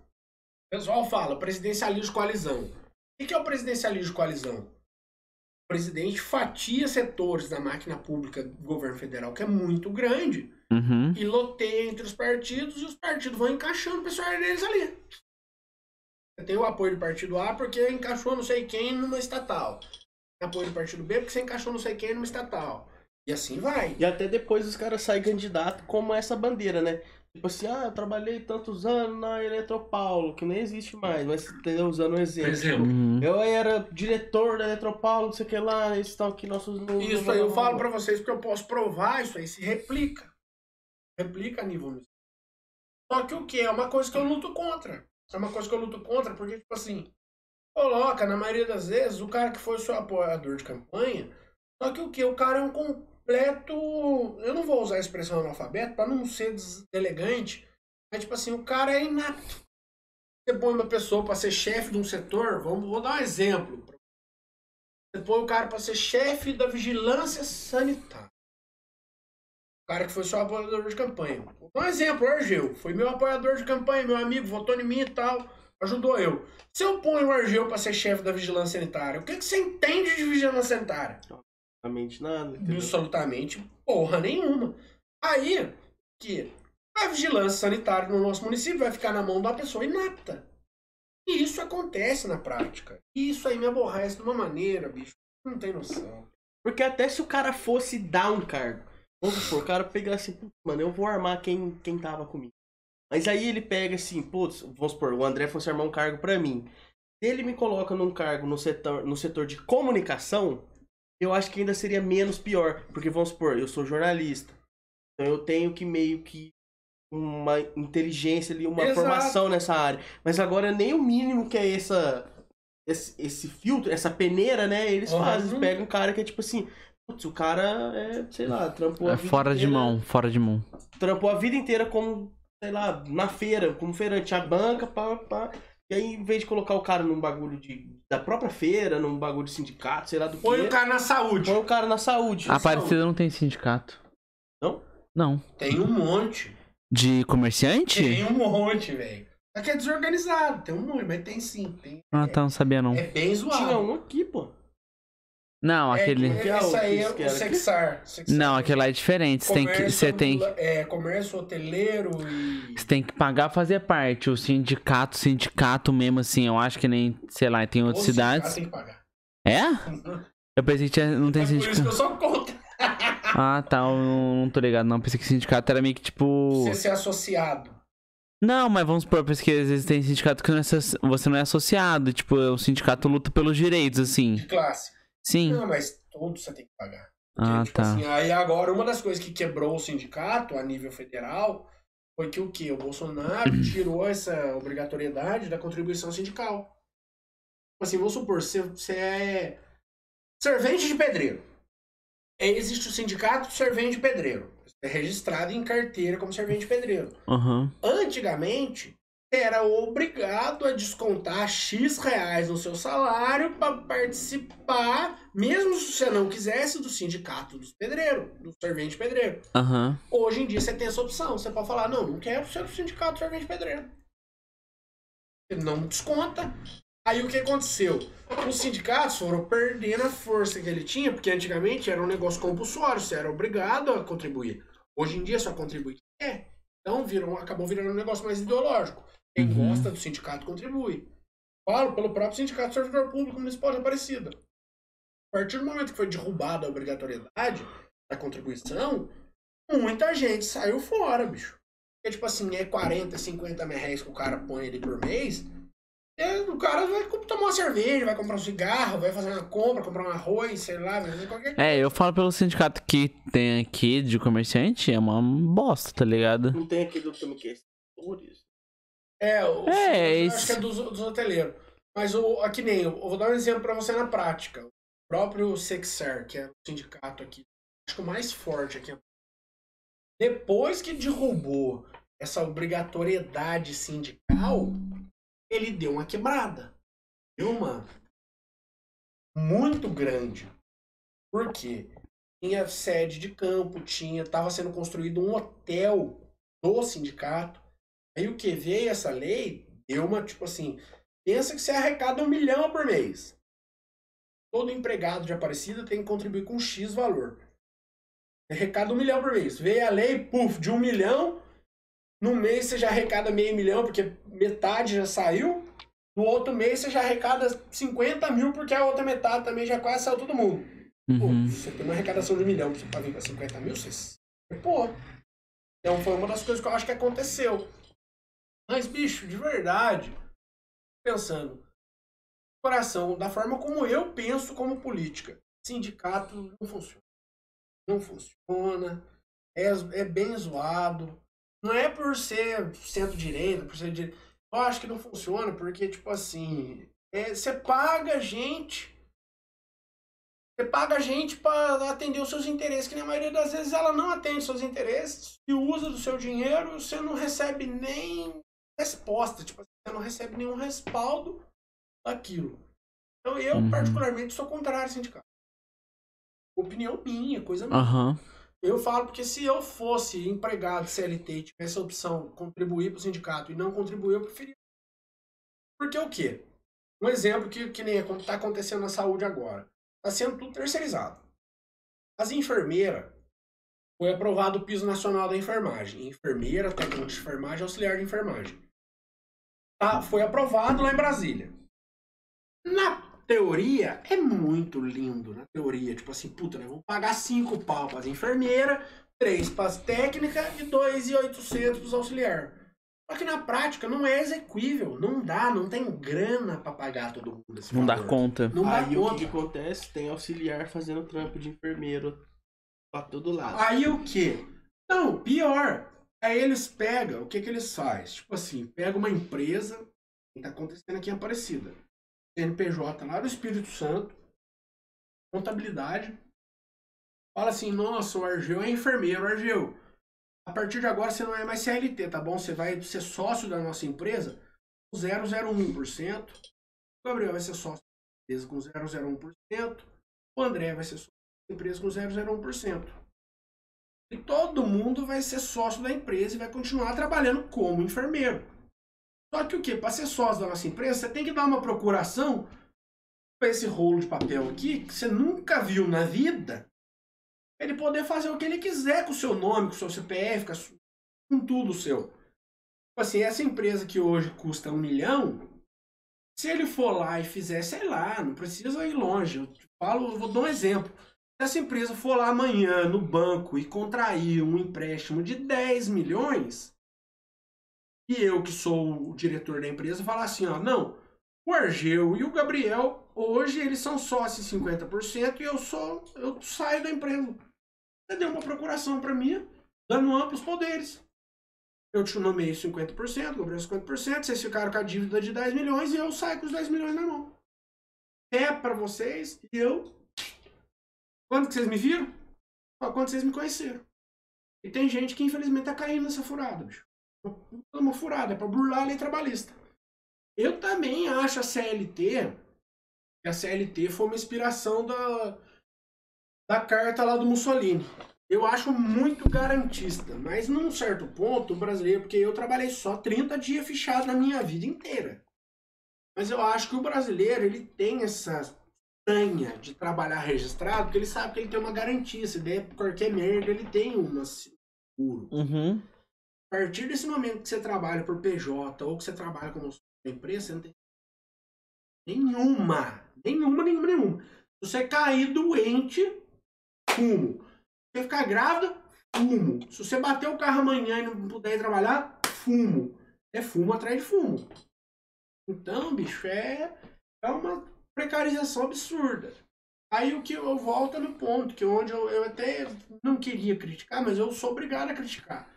O pessoal fala presidencialismo de coalizão. O que é o presidencialismo de coalizão? O presidente fatia setores da máquina pública do governo federal, que é muito grande, Uhum. e loteia entre os partidos, e os partidos vão encaixando o pessoal deles ali. Tem o apoio do partido A porque encaixou não sei quem numa estatal. Tem apoio do partido B porque você encaixou não sei quem numa estatal. E assim vai. E até depois os caras saem candidato como essa bandeira, né? Tipo assim, ah, eu trabalhei tantos anos na Eletropaulo, que nem existe mais, mas entendeu? usando um exemplo. exemplo. Uhum. Eu era diretor da Eletropaulo, não sei o que lá, eles estão aqui nossos números. Isso aí eu falo pra vocês porque eu posso provar, isso aí se replica. Replica a nível municipal. Só que o que? É uma coisa que eu luto contra. É uma coisa que eu luto contra porque, tipo assim, coloca, na maioria das vezes, o cara que foi seu apoiador de campanha, Só que o que? O cara é um completo. Eu não vou usar a expressão analfabeto pra não ser deselegante. Mas, tipo assim, o cara é inato. Você põe uma pessoa pra ser chefe de um setor, vamos, vou dar um exemplo. Você põe o cara pra ser chefe da vigilância sanitária. O cara que foi seu apoiador de campanha. Um exemplo, o Argeu. Foi meu apoiador de campanha, meu amigo, votou em mim e tal. Ajudou eu. Se eu ponho o Argeu pra ser chefe da vigilância sanitária, o que, que você entende de vigilância sanitária? Absolutamente nada. entendeu? Absolutamente porra nenhuma. Aí, que a vigilância sanitária no nosso município vai ficar na mão da pessoa inapta. E isso acontece na prática. E isso aí me aborrece de uma maneira, bicho. Não tem noção. Porque até se o cara fosse dar um cargo, vamos supor, o cara pegar assim, "Putz, mano, eu vou armar quem, quem tava comigo. Mas aí ele pega assim, putz, vamos supor, o André fosse armar um cargo pra mim. Se ele me coloca num cargo no setor, no setor de comunicação, eu acho que ainda seria menos pior. Porque vamos supor, eu sou jornalista. Então eu tenho que meio que uma inteligência ali, uma Exato. formação nessa área. Mas agora nem o mínimo que é essa esse, esse filtro, essa peneira, né? Eles Uhum. fazem, pegam um cara que é tipo assim, putz, o cara é, sei lá, trampou a É vida fora de inteira- mão, fora de mão. trampou a vida inteira como, sei lá, na feira, como feirante, a banca, pá, pá. E aí, em vez de colocar o cara num bagulho de, da própria feira, num bagulho de sindicato, sei lá do que. Põe o cara na saúde. põe o cara na saúde. A Aparecida não tem sindicato. Não? Não. Tem um monte. De comerciante? Tem um monte, velho. Só que é desorganizado. Tem um monte, mas tem sim. Tem. Ah, tá, não sabia não. É bem zoado. Tinha um aqui, pô. Não, É, aquele. é, esse aí é o Sexar. Sexar. Não, aquele lá é diferente. Você tem que. Você tem, É, comércio hoteleiro e. você tem que pagar fazer parte. O sindicato, sindicato mesmo, assim, eu acho que nem, sei lá, tem outras Ou sindicato cidades. Tem que pagar. É? Eu pensei que tinha, não tem É por isso que eu sindicato. sou contra Ah, tá, eu não, não tô ligado, não. Pensei que sindicato era meio que tipo. você ser associado. Não, mas vamos supor, porque às vezes tem sindicato que não é você não é associado. Tipo, o sindicato luta pelos direitos, assim. De classe. Sim. Não, mas todos você tem que pagar. Porque, Ah, tipo tá. assim, aí agora, uma das coisas que quebrou o sindicato a nível federal foi que o quê? O Bolsonaro tirou essa obrigatoriedade da contribuição sindical. Tipo Assim, vamos supor, você, você é servente de pedreiro. Aí existe o sindicato servente de pedreiro. Você é registrado em carteira como servente de pedreiro. Aham. Antigamente, era obrigado a descontar X reais no seu salário para participar, mesmo se você não quisesse, do sindicato dos pedreiros, do servente pedreiro. Aham. Hoje em dia você tem essa opção. Você pode falar, não, não quero ser do sindicato do servente pedreiro. Você não desconta. Aí o que aconteceu? Os sindicatos foram perdendo a força que ele tinha, porque antigamente era um negócio compulsório, você era obrigado a contribuir. Hoje em dia só contribui quem quer. Então virou, acabou virando um negócio mais ideológico. Quem Uhum. gosta do sindicato contribui. Falo pelo próprio Sindicato do Servidor Público Municipal de Aparecida. A partir do momento que foi derrubada a obrigatoriedade da contribuição, muita gente saiu fora, bicho. Porque, tipo assim, é 40, 50 mil reais que o cara põe ali por mês. e o cara vai tomar uma cerveja, vai comprar um cigarro, vai fazer uma compra, comprar um arroz, sei lá, vai fazer qualquer coisa. É, eu falo pelo sindicato que tem aqui de comerciante, é uma bosta, tá ligado? Não tem aquele outro também que é setores. É, o, É, acho que é dos, dos hoteleiros. Mas o, aqui nem, eu vou dar um exemplo pra você na prática. O próprio Sexer, que é o sindicato aqui, acho que o mais forte aqui. Depois que derrubou essa obrigatoriedade sindical, ele deu uma quebrada. Deu uma muito grande. Por quê? Tinha sede de campo, tinha, estava sendo construído um hotel do sindicato. Aí o que veio essa lei deu uma, tipo assim, pensa que você arrecada um milhão por mês. Todo empregado de Aparecida tem que contribuir com X valor. Arrecada um milhão por mês. Veio a lei, puf, de um milhão. No mês você já arrecada meio milhão, porque metade já saiu. No outro mês você já arrecada 50 mil, porque a outra metade também já quase saiu todo mundo. Pô, Uhum. você tem uma arrecadação de um milhão pra vir pra 50 mil, você. Pô. Então foi uma das coisas que eu acho que aconteceu. Mas, bicho, de verdade, pensando, coração, da forma como eu penso como política, sindicato não funciona. Não funciona. É, é bem zoado. Não é por ser centro-direita, por ser. Eu acho que não funciona porque, tipo assim, é, você paga gente Você paga gente para atender os seus interesses, que na maioria das vezes ela não atende seus interesses e usa do seu dinheiro, você não recebe nem resposta, tipo, você não recebe nenhum respaldo daquilo. Então eu, Uhum. particularmente, sou contrário ao sindicato. Opinião minha, coisa minha. Aham. Eu falo porque se eu fosse empregado CLT e tivesse a opção de contribuir para o sindicato e não contribuir, eu preferia. Porque o quê? Um exemplo que, que nem está acontecendo na saúde agora. Está sendo tudo terceirizado. As enfermeiras, foi aprovado o piso nacional da enfermagem. Enfermeira, técnico de enfermagem, auxiliar de enfermagem. Tá, foi aprovado lá em Brasília. Na teoria, é muito lindo. Na teoria, tipo assim, puta, né? Vamos pagar cinco pau para as enfermeiras, três para as técnicas e dois e oitocentos para os auxiliar. Só que na prática não é exequível, não dá, não tem grana para pagar todo mundo. esse Não dá conta. Não dá Aí o conta. que, que acontece? Tem auxiliar fazendo trampo de enfermeiro pra todo lado. Aí o que? Não, pior. Aí eles pegam, o que que eles fazem? Tipo assim, pega uma empresa, que tá acontecendo aqui em Aparecida. CNPJ lá do Espírito Santo, contabilidade. Fala assim, nossa, o Argeu é enfermeiro, Argeu. A partir de agora você não é mais CLT, tá bom? Você vai ser sócio da nossa empresa com 001%. O Gabriel vai ser sócio da empresa com 001%. O André vai ser sócio da empresa com 001%. E todo mundo vai ser sócio da empresa e vai continuar trabalhando como enfermeiro. Só que o que? Para ser sócio da nossa empresa, você tem que dar uma procuração para esse rolo de papel aqui, que você nunca viu na vida, ele poder fazer o que ele quiser com o seu nome, com o seu CPF, com, su- com tudo seu. Tipo assim, essa empresa que hoje custa um milhão, se ele for lá e fizer, sei lá, não precisa ir longe. Eu falo, eu vou dar um exemplo. Essa empresa for lá amanhã no banco e contrair um empréstimo de 10 milhões, e eu, que sou o diretor da empresa, falar assim, ó, não, o Argeu e o Gabriel, hoje eles são sócios 50% e eu sou, eu saio da empresa. Você deu uma procuração para mim, dando amplos poderes. Eu te nomeei 50%, o Gabriel 50%, vocês ficaram com a dívida de 10 milhões e eu saio com os 10 milhões na mão. É para vocês e eu quando que vocês me viram? Quando vocês me conheceram. E tem gente que infelizmente tá caindo nessa furada, bicho. Uma furada, é pra burlar a lei trabalhista. Eu também acho a CLT, que a CLT foi uma inspiração da, da carta lá do Mussolini. Eu acho muito garantista, mas num certo ponto, o brasileiro, porque eu trabalhei só 30 dias fechado na minha vida inteira. Mas eu acho que o brasileiro, ele tem essa de trabalhar registrado, porque ele sabe que ele tem uma garantia. Se der qualquer merda, ele tem uma seguro. Uhum. A partir desse momento que você trabalha por PJ ou que você trabalha como empresa, você não tem nenhuma, nenhuma, nenhuma, nenhuma. Se você cair doente, fumo. Se você ficar grávida, fumo. Se você bater o carro amanhã e não puder ir trabalhar, fumo. É fumo atrás de fumo. Então, bicho, é, é uma precarização absurda. Aí o que eu volto no ponto, que onde eu, eu até não queria criticar, mas eu sou obrigado a criticar.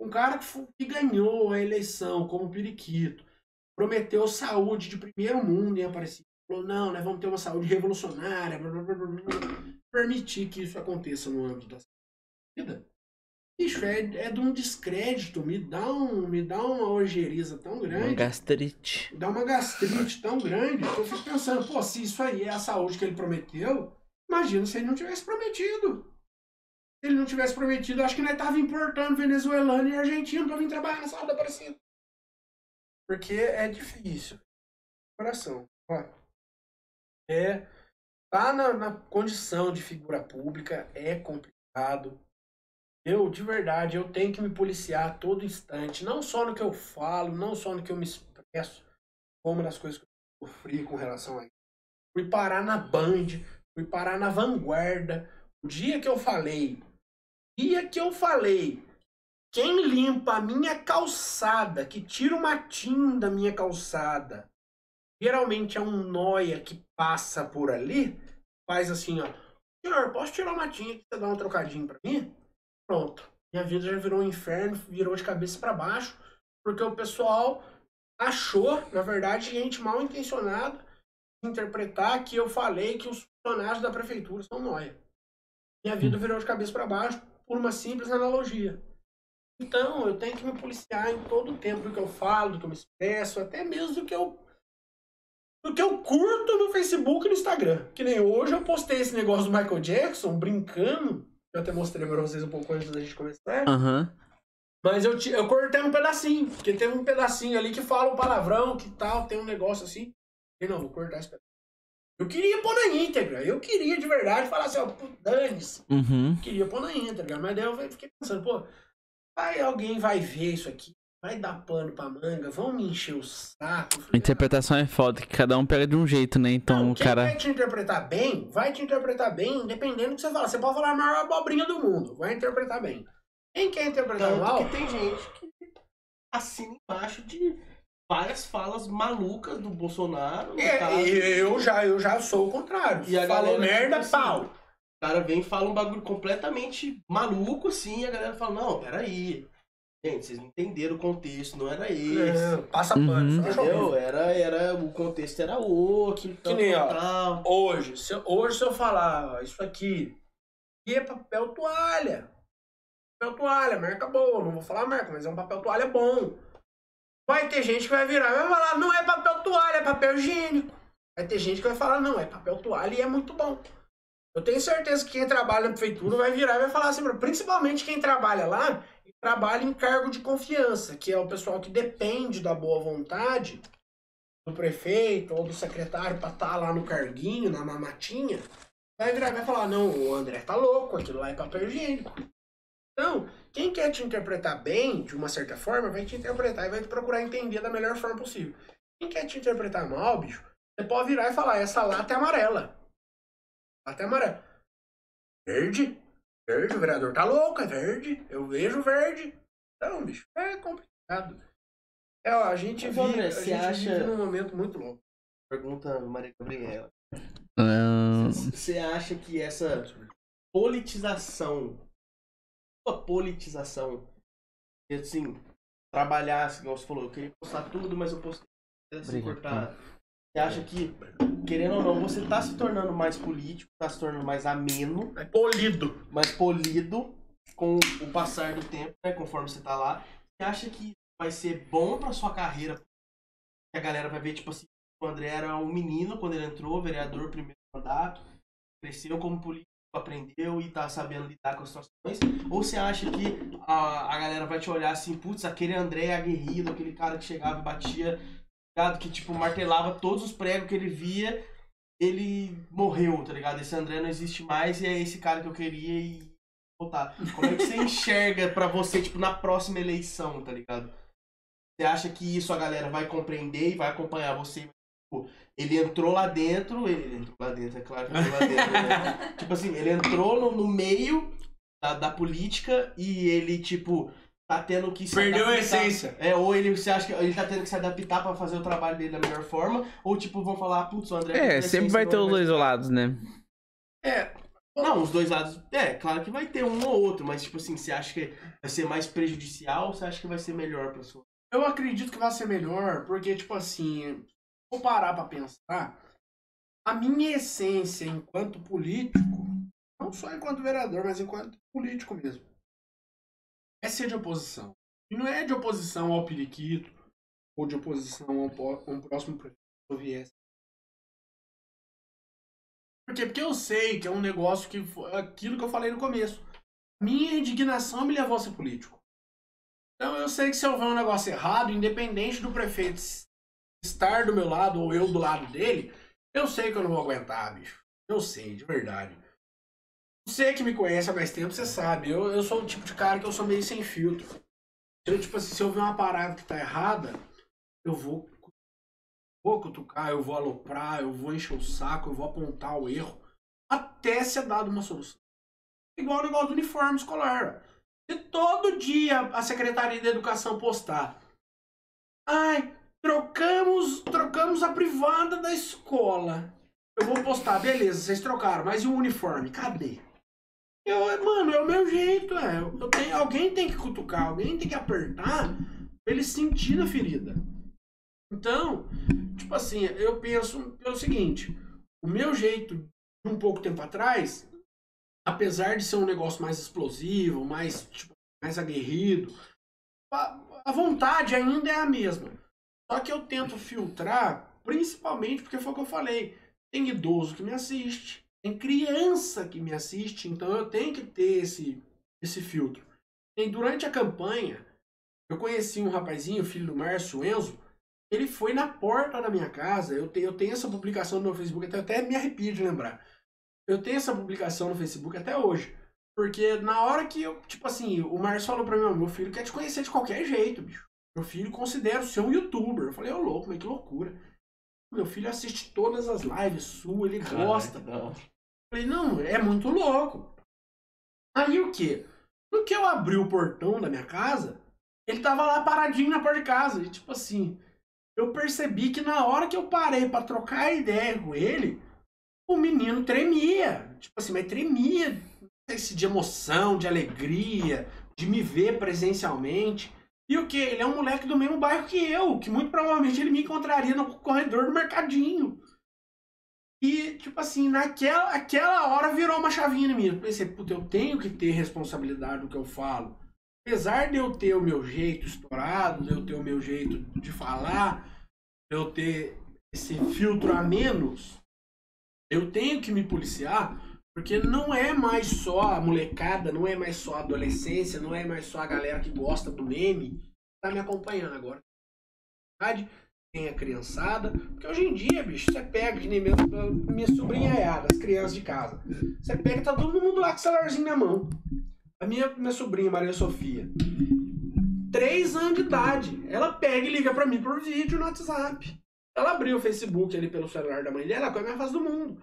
Um cara que, fu- que ganhou a eleição como periquito, prometeu saúde de primeiro mundo em Aparecida. Falou, não, nós vamos ter uma saúde revolucionária, blá, blá, blá, blá. permitir que isso aconteça no âmbito da vida. Bicho, é, é de um descrédito, me dá, um, me dá uma ojeriza tão Uma grande gastrite. dá uma gastrite tão grande que eu fico pensando, pô, se isso aí é a saúde que ele prometeu, imagina se ele não tivesse prometido. Se ele não tivesse prometido, acho que nós tava importando venezuelano e argentino pra vir trabalhar na saúde da Aparecida. Porque é difícil. Coração. Ó, É. Tá na, na condição de figura pública, é complicado. Eu, de verdade, eu tenho que me policiar a todo instante, não só no que eu falo, não só no que eu me expresso, como nas coisas que eu sofri com relação a isso. Fui parar na Band, fui parar na Vanguarda. O dia que eu falei, dia que eu falei, quem limpa a minha calçada, que tira o matinho da minha calçada, geralmente é um noia que passa por ali, faz assim, ó. Senhor, posso tirar o matinho aqui, você dá um trocadinho pra mim? Pronto. Minha vida já virou um inferno, virou de cabeça para baixo, porque o pessoal achou, na verdade, gente mal intencionada, interpretar que eu falei que os funcionários da prefeitura são nóia. Minha vida virou de cabeça para baixo por uma simples analogia. Então, eu tenho que me policiar em todo o tempo do que eu falo, do que eu me expresso, até mesmo do que eu do que eu curto no Facebook e no Instagram. Que nem hoje eu postei esse negócio do Michael Jackson brincando. Eu até mostrei pra vocês um pouco antes da gente começar. Aham. Mas eu, ti- eu cortei um pedacinho, porque tem um pedacinho ali que fala um palavrão, que tal, tem um negócio assim. E não, vou cortar esse pedaço. Eu queria pôr na íntegra, eu queria de verdade falar assim, ó, dane-se. Uhum. Queria pôr na íntegra, mas daí eu fiquei pensando, pô, aí alguém vai ver isso aqui, vai dar pano pra manga, vão me encher o saco. A interpretação é foda, que cada um pega de um jeito, né? Então não, o quem cara. quer te interpretar bem, vai te interpretar bem, dependendo do que você fala. Você pode falar a maior abobrinha do mundo, vai interpretar bem. Quem quer interpretar Tanto mal, que tem gente que assina embaixo de várias falas malucas do Bolsonaro. É, caso. eu já, eu já sou o contrário. E Falou galera, merda, tipo assim, pau. O cara vem e fala um bagulho completamente maluco, assim, e a galera fala, não, peraí. Gente, vocês não entenderam o contexto, não era esse. É, passa Uhum. pano. só Entendeu? Era, era, o contexto era outro, então, nem, ó, tal. Hoje, se, eu- hoje, se eu falar ó, isso aqui, e é papel toalha. Papel toalha, marca boa. Não vou falar marca, mas é um papel toalha bom. Vai ter gente que vai virar e vai falar, não é papel toalha, é papel higiênico. Vai ter gente que vai falar, não, é papel toalha e é muito bom. Eu tenho certeza que quem trabalha na prefeitura vai virar e vai falar assim, principalmente quem trabalha lá, trabalha em cargo de confiança, que é o pessoal que depende da boa vontade do prefeito ou do secretário pra estar lá no carguinho, na mamatinha, vai virar vai falar, não, o André tá louco, aquilo lá é papel higiênico. Então, quem quer te interpretar bem, de uma certa forma, vai te interpretar e vai te procurar entender da melhor forma possível. Quem quer te interpretar mal, bicho, você pode virar e falar, essa lata é amarela. Lata é amarela. Verde? Verde, o vereador tá louco, é verde. Eu vejo verde. Então, bicho, é complicado. É, ó, a gente, Mas, vive, André, a gente acha- vive num momento muito louco. Pergunta Maria Gabriela. Você acha que essa politização, a politização, assim, trabalhar, assim, igual você falou, eu queria postar tudo, mas eu postei Obrigado. cortar. Você acha que, querendo ou não, você tá se tornando mais político, tá se tornando mais ameno, É polido. mais polido com o passar do tempo, né, conforme você tá lá. Você acha que vai ser bom pra sua carreira? Que a galera vai ver, tipo assim, o André era um menino quando ele entrou, vereador, primeiro mandato, cresceu como político, aprendeu e tá sabendo lidar com as situações? Ou você acha que a, a galera vai te olhar assim, putz, aquele André é aguerrido, aquele cara que chegava e batia, ligado? que tipo, martelava todos os pregos que ele via, ele morreu, tá ligado? Esse André não existe mais e é esse cara que eu queria e votar. Como é que você enxerga pra você, tipo, na próxima eleição, tá ligado? Você acha que isso a galera vai compreender e vai acompanhar você? Tipo, ele entrou lá dentro, ele, ele entrou lá dentro, é claro que entrou lá dentro, né? tipo assim, ele entrou no, no meio da, da política e ele, tipo, tá tendo que se Perdeu a adaptar. essência. É, ou ele, você acha que ele tá tendo que se adaptar pra fazer o trabalho dele da melhor forma, ou tipo, vão falar, putz, o André... É, a sempre vai ter os dois lados, né? É, Não, os dois lados, é, claro que vai ter um ou outro, mas tipo assim, você acha que vai ser mais prejudicial ou você acha que vai ser melhor pra sua... eu acredito que vai ser melhor, porque, tipo assim, vou parar pra pensar, a minha essência enquanto político, não só enquanto vereador, mas enquanto político mesmo, é ser de oposição. E não é de oposição ao periquito, ou de oposição ao po- a um próximo prefeito eu viesse. Por quê? Porque eu sei que é um negócio que foi aquilo que eu falei no começo. Minha indignação me levou a ser político. Então eu sei que se houver um negócio errado, independente do prefeito estar do meu lado ou eu do lado dele, eu sei que eu não vou aguentar, bicho. Eu sei, de verdade. Você que me conhece há mais tempo, você sabe. Eu, eu sou o tipo de cara que eu sou meio sem filtro. Eu, tipo assim, se eu ver uma parada que tá errada, eu vou, vou cutucar, eu vou aloprar, eu vou encher o saco, eu vou apontar o erro, até ser dado uma solução. Igual o negócio do uniforme escolar. Se todo dia a Secretaria de Educação postar, ai, trocamos, trocamos a privada da escola. Eu vou postar, beleza, vocês trocaram, mas e o uniforme? Cadê? Eu, mano, é o meu jeito, é. Eu tenho, alguém tem que cutucar, alguém tem que apertar pra ele sentir na ferida. Então, tipo assim, eu penso pelo seguinte: o meu jeito de um pouco tempo atrás, apesar de ser um negócio mais explosivo, mais, tipo, mais aguerrido, a, a vontade ainda é a mesma. Só que eu tento filtrar, principalmente porque foi o que eu falei. Tem idoso que me assiste, tem criança que me assiste, então eu tenho que ter esse, esse filtro. E durante a campanha, eu conheci um rapazinho, filho do Márcio Enzo, ele foi na porta da minha casa. Eu tenho, eu tenho essa publicação no meu Facebook, até, até me arrepio de lembrar. Eu tenho essa publicação no Facebook até hoje. Porque na hora que eu, tipo assim, o Márcio falou pra mim, meu filho quer te conhecer de qualquer jeito, bicho. Meu filho considera ser um youtuber. Eu falei, ô louco, mas que loucura. Meu filho assiste todas as lives suas, ele gosta. Eu falei, não, é muito louco. Aí o que? No que eu abri o portão da minha casa, ele tava lá paradinho na porta de casa. E tipo assim, eu percebi que na hora que eu parei para trocar ideia com ele, o menino tremia. Tipo assim, mas tremia. Não sei se de emoção, de alegria, de me ver presencialmente. E o que? Ele é um moleque do mesmo bairro que eu, que muito provavelmente ele me encontraria no corredor do mercadinho. E, tipo assim, naquela aquela hora virou uma chavinha em mim. Eu pensei, puta, eu tenho que ter responsabilidade do que eu falo. Apesar de eu ter o meu jeito estourado, de eu ter o meu jeito de falar, de eu ter esse filtro a menos, eu tenho que me policiar, porque não é mais só a molecada, não é mais só a adolescência, não é mais só a galera que gosta do meme, tá me acompanhando agora. Tem a criançada, porque hoje em dia, bicho, você pega, que nem minha, minha sobrinha é as crianças de casa. Você pega, tá todo mundo lá com o celularzinho na mão. A minha, minha sobrinha, Maria Sofia, três anos de idade, ela pega e liga para mim por vídeo no WhatsApp. Ela abriu o Facebook ali pelo celular da mãe dela, ela é a minha fase do mundo.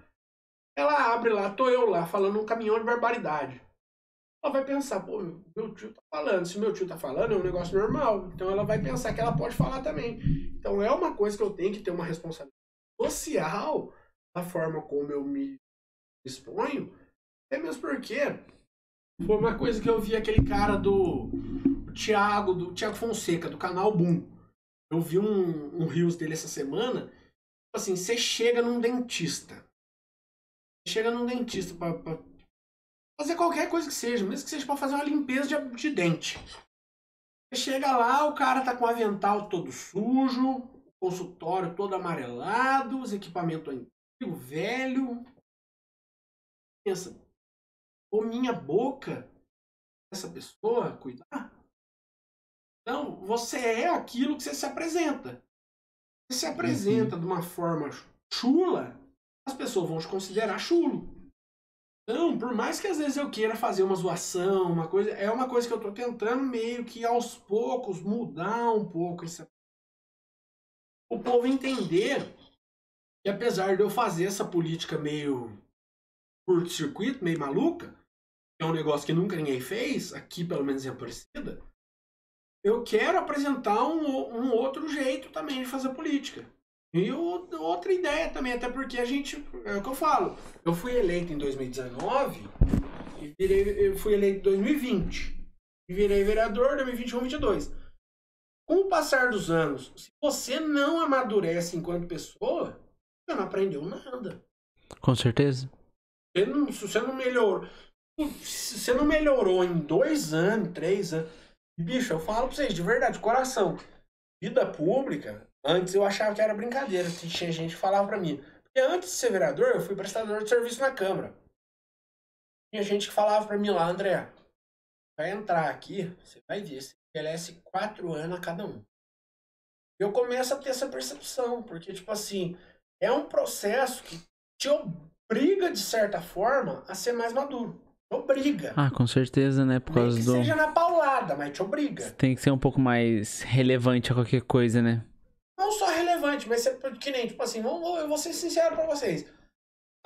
Ela abre lá, tô eu lá, falando um caminhão de barbaridade. Ela vai pensar, pô, meu tio tá falando. Se meu tio tá falando, é um negócio normal. Então ela vai pensar que ela pode falar também. Então é uma coisa que eu tenho que ter uma responsabilidade social da forma como eu me exponho. É mesmo porque foi uma coisa que eu vi aquele cara do Thiago, do Thiago Fonseca, do canal Boom. Eu vi um, um Rios dele essa semana. Tipo assim, você chega num dentista. Chega num dentista pra, pra, fazer qualquer coisa que seja, mesmo que seja pra fazer uma limpeza de, de dente. Você chega lá, o cara tá com o avental todo sujo, o consultório todo amarelado, os equipamentos antigos, velho. Pensa, ou minha boca essa pessoa cuidar? Então, você é aquilo que você se apresenta. Você se apresenta uhum. de uma forma chula, as pessoas vão te considerar chulo. Então, por mais que às vezes eu queira fazer uma zoação, uma coisa, é uma coisa que eu tô tentando meio que aos poucos mudar um pouco esse o povo entender que apesar de eu fazer essa política meio curto-circuito, meio maluca, é um negócio que nunca ninguém fez, aqui pelo menos em Aparecida, eu quero apresentar um, um outro jeito também de fazer política. E o, outra ideia também, até porque a gente, é o que eu falo, eu fui eleito em 2019 e virei, eu fui eleito em 2020 e virei vereador em 2021 2022. Com o passar dos anos, se você não amadurece enquanto pessoa, você não aprendeu nada. Com certeza. Você não, se você não melhorou, se você não melhorou em dois anos, três anos, bicho, eu falo pra vocês, de verdade, coração, vida pública, antes eu achava que era brincadeira, tinha gente que falava pra mim. Porque antes de ser vereador, eu fui prestador de serviço na Câmara. Tinha gente que falava pra mim lá, André, vai entrar aqui, você vai ver, você envelhece quatro anos a cada um. Eu começo a ter essa percepção, porque, tipo assim, é um processo que te obriga, de certa forma, a ser mais maduro obriga. Ah, com certeza, né? Por causa que do. seja na paulada, mas te obriga. Tem que ser um pouco mais relevante a qualquer coisa, né? Não só relevante, mas ser que nem, tipo assim, eu vou ser sincero pra vocês.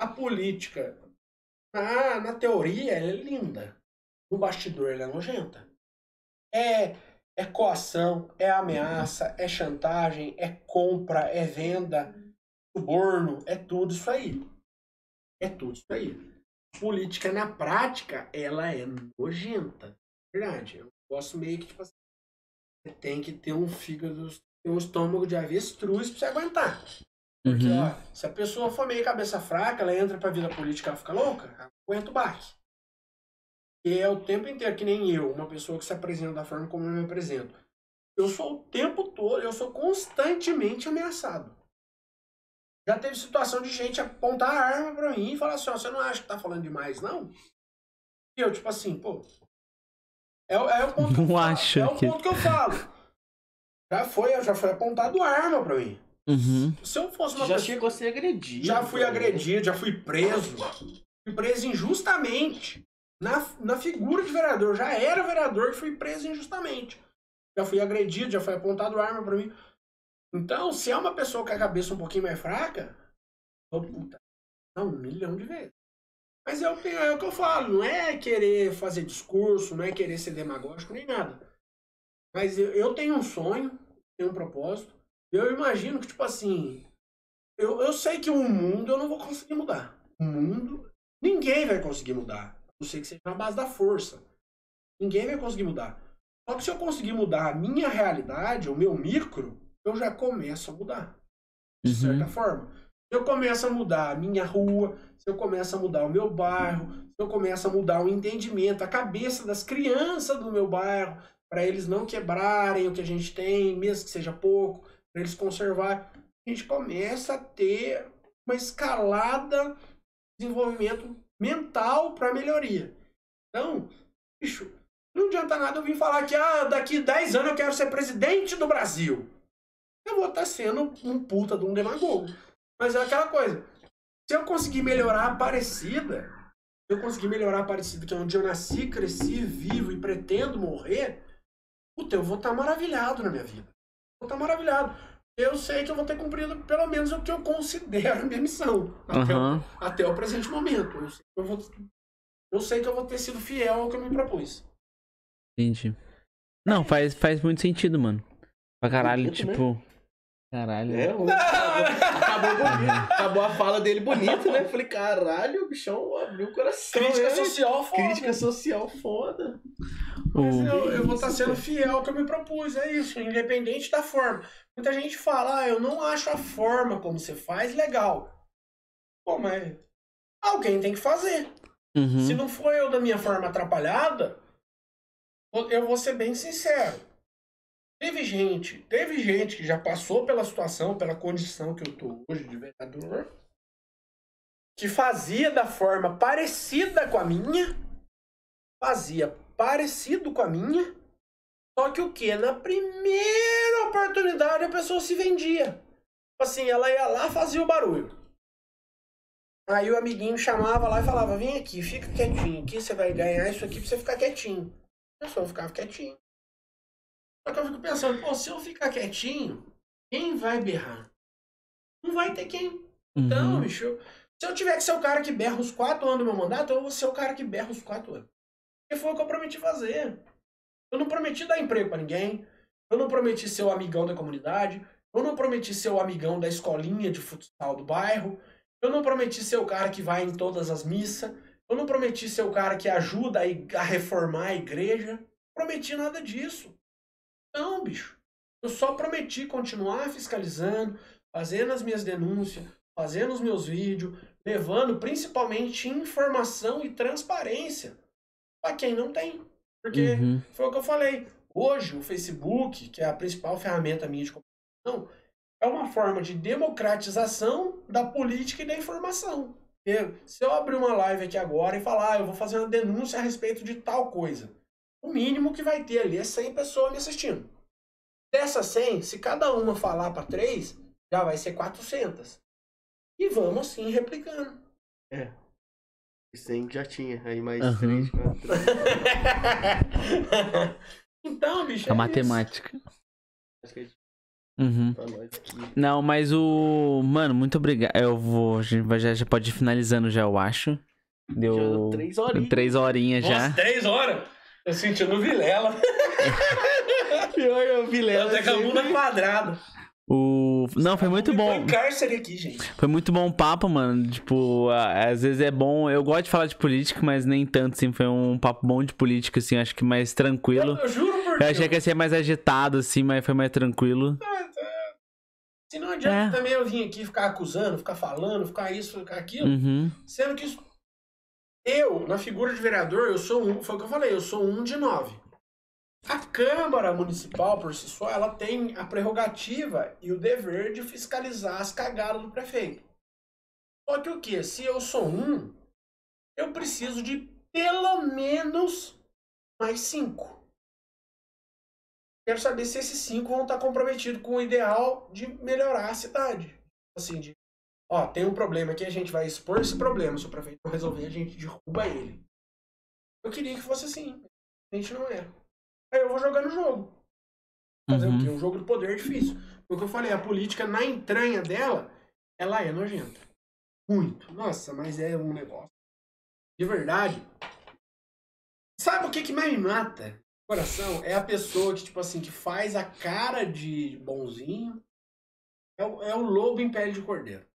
A política, na, na teoria, ela é linda. No bastidor, ela é nojenta. É, é coação, é ameaça, é chantagem, é compra, é venda, suborno, é tudo isso aí. É tudo isso aí política na prática, ela é nojenta. Verdade. Eu gosto meio que, tipo assim, você tem que ter um fígado tem um estômago de avestruz pra você aguentar. Porque, Uhum. ó, se a pessoa for meio cabeça fraca, ela entra pra vida política, ela fica louca, aguenta o baque. E é o tempo inteiro, que nem eu, uma pessoa que se apresenta da forma como eu me apresento. Eu sou o tempo todo, eu sou constantemente ameaçado. Já teve situação de gente apontar a arma pra mim e falar assim, ó, você não acha que tá falando demais, não? E eu, tipo assim, pô. É, o- é o ponto que eu Não falo, acho É o que- ponto que eu falo. Já foi, já foi apontado arma pra mim. Uhum. Se eu fosse uma Já pessoa. chegou a ser agredido. Já fui cara. agredido, já fui preso. Fui preso injustamente. Na, na figura de vereador. Eu já era vereador e fui preso injustamente. Já fui agredido, já foi apontado arma pra mim. Então, se é uma pessoa com a cabeça um pouquinho mais fraca, ô puta, não, um milhão de vezes. Mas é o, é o que eu falo, não é querer fazer discurso, não é querer ser demagógico, nem nada. Mas eu, eu tenho um sonho, tenho um propósito. Eu imagino que, tipo assim, eu, eu sei que o mundo eu não vou conseguir mudar. O mundo, ninguém vai conseguir mudar. Eu sei que seja na base da força. Ninguém vai conseguir mudar. Só que se eu conseguir mudar a minha realidade, o meu micro, eu já começo a mudar. De certa Uhum. forma. Se eu começo a mudar a minha rua, se eu começo a mudar o meu bairro, se eu começo a mudar o entendimento, a cabeça das crianças do meu bairro, para eles não quebrarem o que a gente tem, mesmo que seja pouco, para eles conservar, a gente começa a ter uma escalada de desenvolvimento mental para melhoria. Então, bicho, não adianta nada eu vir falar que ah, daqui 10 anos eu quero ser presidente do Brasil. Eu vou estar sendo um puta de um demagogo. Mas é aquela coisa. Se eu conseguir melhorar a Aparecida, se eu conseguir melhorar a Aparecida, que é onde eu nasci, cresci, vivo e pretendo morrer, puta, eu vou estar maravilhado na minha vida. Vou estar maravilhado. Eu sei que eu vou ter cumprido pelo menos o que eu considero a minha missão. Até, o, Aham. até o presente momento. Eu sei, que eu, vou, eu sei que eu vou ter sido fiel ao que eu me propus. Entendi. Não, faz, faz muito sentido, mano. Pra caralho, né? Caralho. É, o- acabou, acabou, bonito. acabou a fala dele bonita, né? Falei, caralho, o bichão abriu o coração. Crítica social foda. Crítica social foda. Mas eu, eu vou estar Isso, sendo fiel ao que eu me propus, é isso, independente da forma. Muita gente fala, ah, eu não acho a forma como você faz legal. Pô, mas alguém tem que fazer. Uhum. Se não for eu da minha forma atrapalhada, eu vou ser bem sincero. Teve gente, teve gente que já passou pela situação, pela condição que eu tô hoje de vereador, que fazia da forma parecida com a minha, fazia parecido com a minha, só que o que? Na primeira oportunidade a pessoa se vendia. Tipo Assim, ela ia lá fazia o barulho. Aí o amiguinho chamava lá e falava: Vem aqui, fica quietinho. Aqui você vai ganhar isso aqui pra você ficar quietinho. A pessoa ficava quietinho. Só que eu fico pensando: pô, se eu ficar quietinho, quem vai berrar? Não vai ter quem. Então, Uhum. bicho, se eu tiver que ser o cara que berra os quatro anos do meu mandato, eu vou ser o cara que berra os quatro anos. Porque foi o que eu prometi fazer. Eu não prometi dar emprego pra ninguém. Eu não prometi ser o amigão da comunidade. Eu não prometi ser o amigão da escolinha de futsal do bairro. Eu não prometi ser o cara que vai em todas as missas. Eu não prometi ser o cara que ajuda a, reformar a igreja. Não prometi nada disso. Não, bicho. Eu só prometi continuar fiscalizando, fazendo as minhas denúncias, fazendo os meus vídeos, levando principalmente informação e transparência para quem não tem. Porque Uhum. foi o que eu falei. Hoje, o Facebook, que é a principal ferramenta minha de comunicação, é uma forma de democratização da política e da informação. Porque se eu abrir uma live aqui agora e falar, ah, eu vou fazer uma denúncia a respeito de tal coisa, o mínimo que vai ter ali é 100 pessoas me assistindo. Dessas 100, se cada uma falar para três, já vai ser 400. E vamos assim replicando. Sim, já tinha. Aí mais Aham. três, quatro. então, bicho. A é matemática. Acho que é Uhum. pra nós aqui. Não, mas o. Mano, muito obrigado. Eu vou. A gente vai- já, já pode ir finalizando já, eu acho. Deu. Já deu três horinhas. três horinhas Isso. já. Nossa, três horas? Eu sentindo Vilela. Pior, eu vi Eu Lela até com a bunda quadrada. O. Não, foi muito bom. cárcere aqui, gente. Foi muito bom o papo, mano. Tipo, às vezes é bom. Eu gosto de falar de política, mas nem tanto, assim. Foi um papo bom de política, assim. Acho que mais tranquilo. Eu, eu juro por Eu achei que ia ser mais agitado, assim, mas foi mais tranquilo. Ah, Se não adianta É. também eu vir aqui ficar acusando, ficar falando, ficar isso, ficar aquilo, Uhum. sendo que isso- eu, na figura de vereador, eu sou um, foi o que eu falei, eu sou um de nove. A Câmara Municipal, por si só, ela tem a prerrogativa e o dever de fiscalizar as cagadas do prefeito. Só que o que? Se eu sou um, eu preciso de pelo menos mais cinco. Quero saber se esses cinco vão estar comprometidos com o ideal de melhorar a cidade. Assim, de, ó, tem um problema aqui, a gente vai expor esse problema. Se o prefeito não resolver, a gente derruba ele. Eu queria que fosse assim. A gente não é. Aí eu vou jogar no jogo. Fazer o quê? Uhum. Um jogo de poder é difícil. Foi o que eu falei, a política na entranha dela, ela é nojenta. Muito. Nossa, mas é um negócio. De verdade. Sabe o que que mais me mata? Coração é a pessoa que, tipo assim, que faz a cara de bonzinho. É o, é o lobo em pele de cordeiro.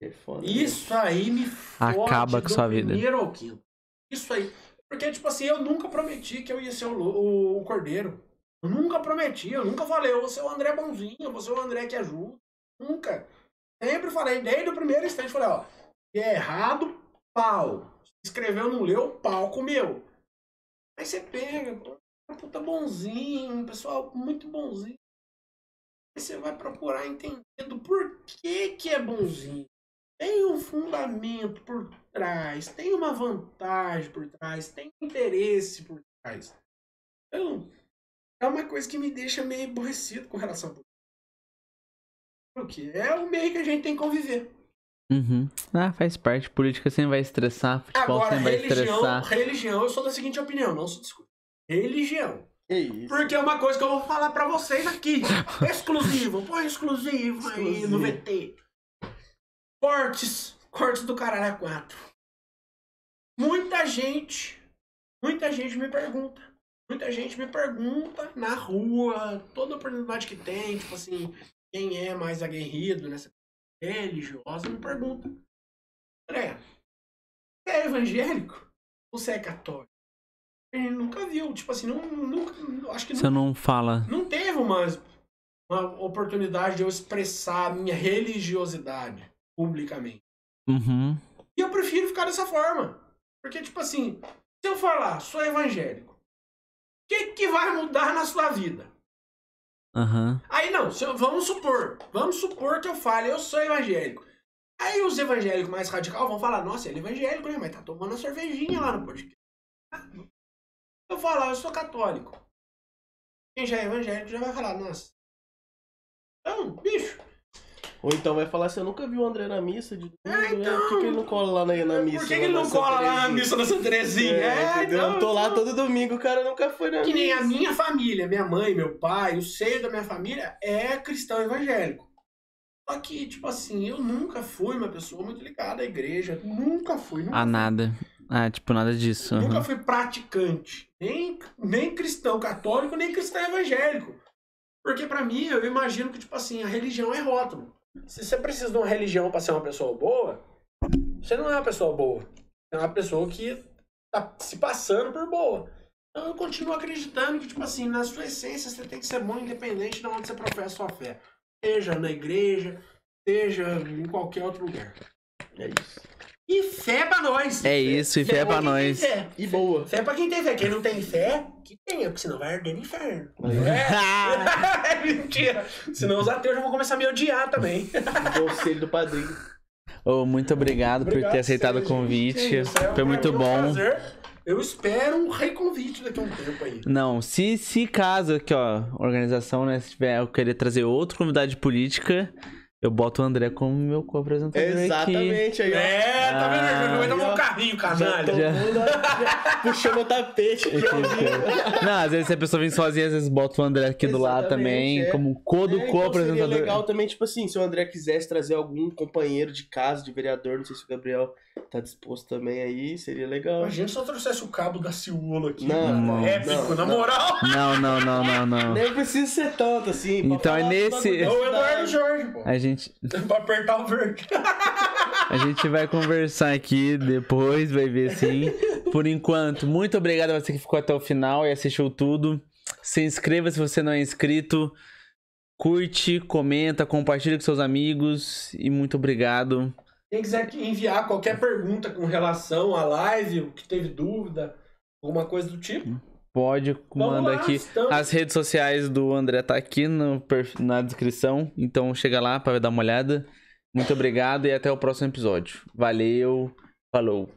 É foda, né? Isso aí me fode Acaba com do sua vida. primeiro ao quinto. Isso aí. Porque, tipo assim, eu nunca prometi que eu ia ser o, o, o cordeiro. Eu nunca prometi, eu nunca falei, eu vou ser o André bonzinho, eu vou ser o André que ajuda. Nunca. Sempre falei, desde o primeiro instante, falei, ó, que é errado, pau. Se escreveu, não leu, pau comeu. Aí você pega, um puta bonzinho, um pessoal muito bonzinho. Aí você vai procurar entender do porquê que é bonzinho. Tem um fundamento por trás, tem uma vantagem por trás, tem interesse por trás. Então, é uma coisa que me deixa meio aborrecido com relação a política. Porque é o meio que a gente tem que conviver. Uhum. Ah, faz parte. Política sempre vai estressar, futebol Agora, sempre vai religião, estressar. religião, eu sou da seguinte opinião, não se discute. Religião. Porque é uma coisa que eu vou falar pra vocês aqui. Exclusivo. Põe exclusivo aí no Exclusivo. VT. Cortes. Cortes do Caralho 4. Muita gente, muita gente me pergunta. Muita gente me pergunta na rua, toda oportunidade que tem, tipo assim, quem é mais aguerrido nessa religiosa, me pergunta. André, você é evangélico? Ou você é católico? Ele nunca viu, tipo assim, não, nunca, acho que Você não, não fala. não teve uma, uma oportunidade de eu expressar a minha religiosidade publicamente. Uhum. E eu prefiro ficar dessa forma. Porque, tipo assim, se eu falar, sou evangélico, o que, que vai mudar na sua vida? Aham. Aí não, eu- vamos supor, vamos supor que eu fale, eu sou evangélico. Aí os evangélicos mais radicais vão falar, nossa, ele é evangélico, né? Mas tá tomando uma cervejinha lá no podcast. Eu falar, eu sou católico. Quem já é evangélico já vai falar, nossa. Então, bicho, Ou então vai falar assim, eu nunca vi o André na missa de domingo, É, né? então. Por que, que ele não cola lá na, na missa? por que, que ele não cola lá na missa da Santa Terezinha? É, entendeu? então, eu tô lá todo domingo, o cara nunca foi na Que nem a missa. minha família, minha mãe, meu pai, o seio da minha família é cristão evangélico. Só que, tipo assim, eu nunca fui uma pessoa muito ligada à igreja. Nunca fui. Nunca, Ah, fui, nada. Ah, tipo, nada disso. aham. nunca fui praticante. Nem, nem cristão católico, nem cristão evangélico. Porque pra mim, eu imagino que, tipo assim, a religião é rótulo. Se você precisa de uma religião pra ser uma pessoa boa, você não é uma pessoa boa. É uma pessoa que tá se passando por boa. Então eu continuo acreditando que, tipo assim, na sua essência você tem que ser bom independente de onde você professa sua fé. Seja na igreja, seja em qualquer outro lugar. É isso. E fé pra nós! É isso, e fé pra quem tem nós. fé. E boa. Fé pra quem tem fé. Quem não tem fé, que tenha, porque senão vai arder no inferno. É, é mentira. Senão os ateus já vão começar a me odiar também. O conselho do padrinho. Ô, muito obrigado, por ter aceitado o Sérgio. convite. Isso, é um- Foi muito é um bom. prazer. Eu espero um reconvite daqui a um tempo aí. Não, se, se caso aqui, ó, organização, né, se tiver eu querer trazer outro convidado de política, eu boto o André como meu co-apresentador aqui. Exatamente, aí, ó. É, tá vendo? Ah, aí, um ó. carrinho, canalha. todo Já. mundo já puxou meu tapete aqui. Não, às vezes se a pessoa vem sozinha, às vezes bota o André aqui do lado Exatamente, também, é. como co do É, então seria co-apresentador. legal também, tipo assim, se o André quisesse trazer algum companheiro de casa, de vereador, não sei se o Gabriel tá disposto também aí, seria legal. Imagina se eu trouxesse o cabo da Ciolo aqui. Não, mano. não, Épico, não, na não. moral. Não, não, não, não, não. Nem precisa ser tanto assim. Então é nesse- bagulho É o Eduardo. Jorge, pô. A gente, pra apertar o verde. a gente vai conversar aqui depois, vai ver sim. Por enquanto, muito obrigado a você que ficou até o final e assistiu tudo. Se inscreva se você não é inscrito. Curte, comenta, compartilha com seus amigos e muito obrigado. Quem quiser enviar qualquer pergunta com relação à live, o que teve dúvida, alguma coisa do tipo, Pode, Vamos manda lá, aqui. estamos- As redes sociais do André tá aqui no, na descrição, então chega lá para dar uma olhada. Muito obrigado e até o próximo episódio. Valeu, falou.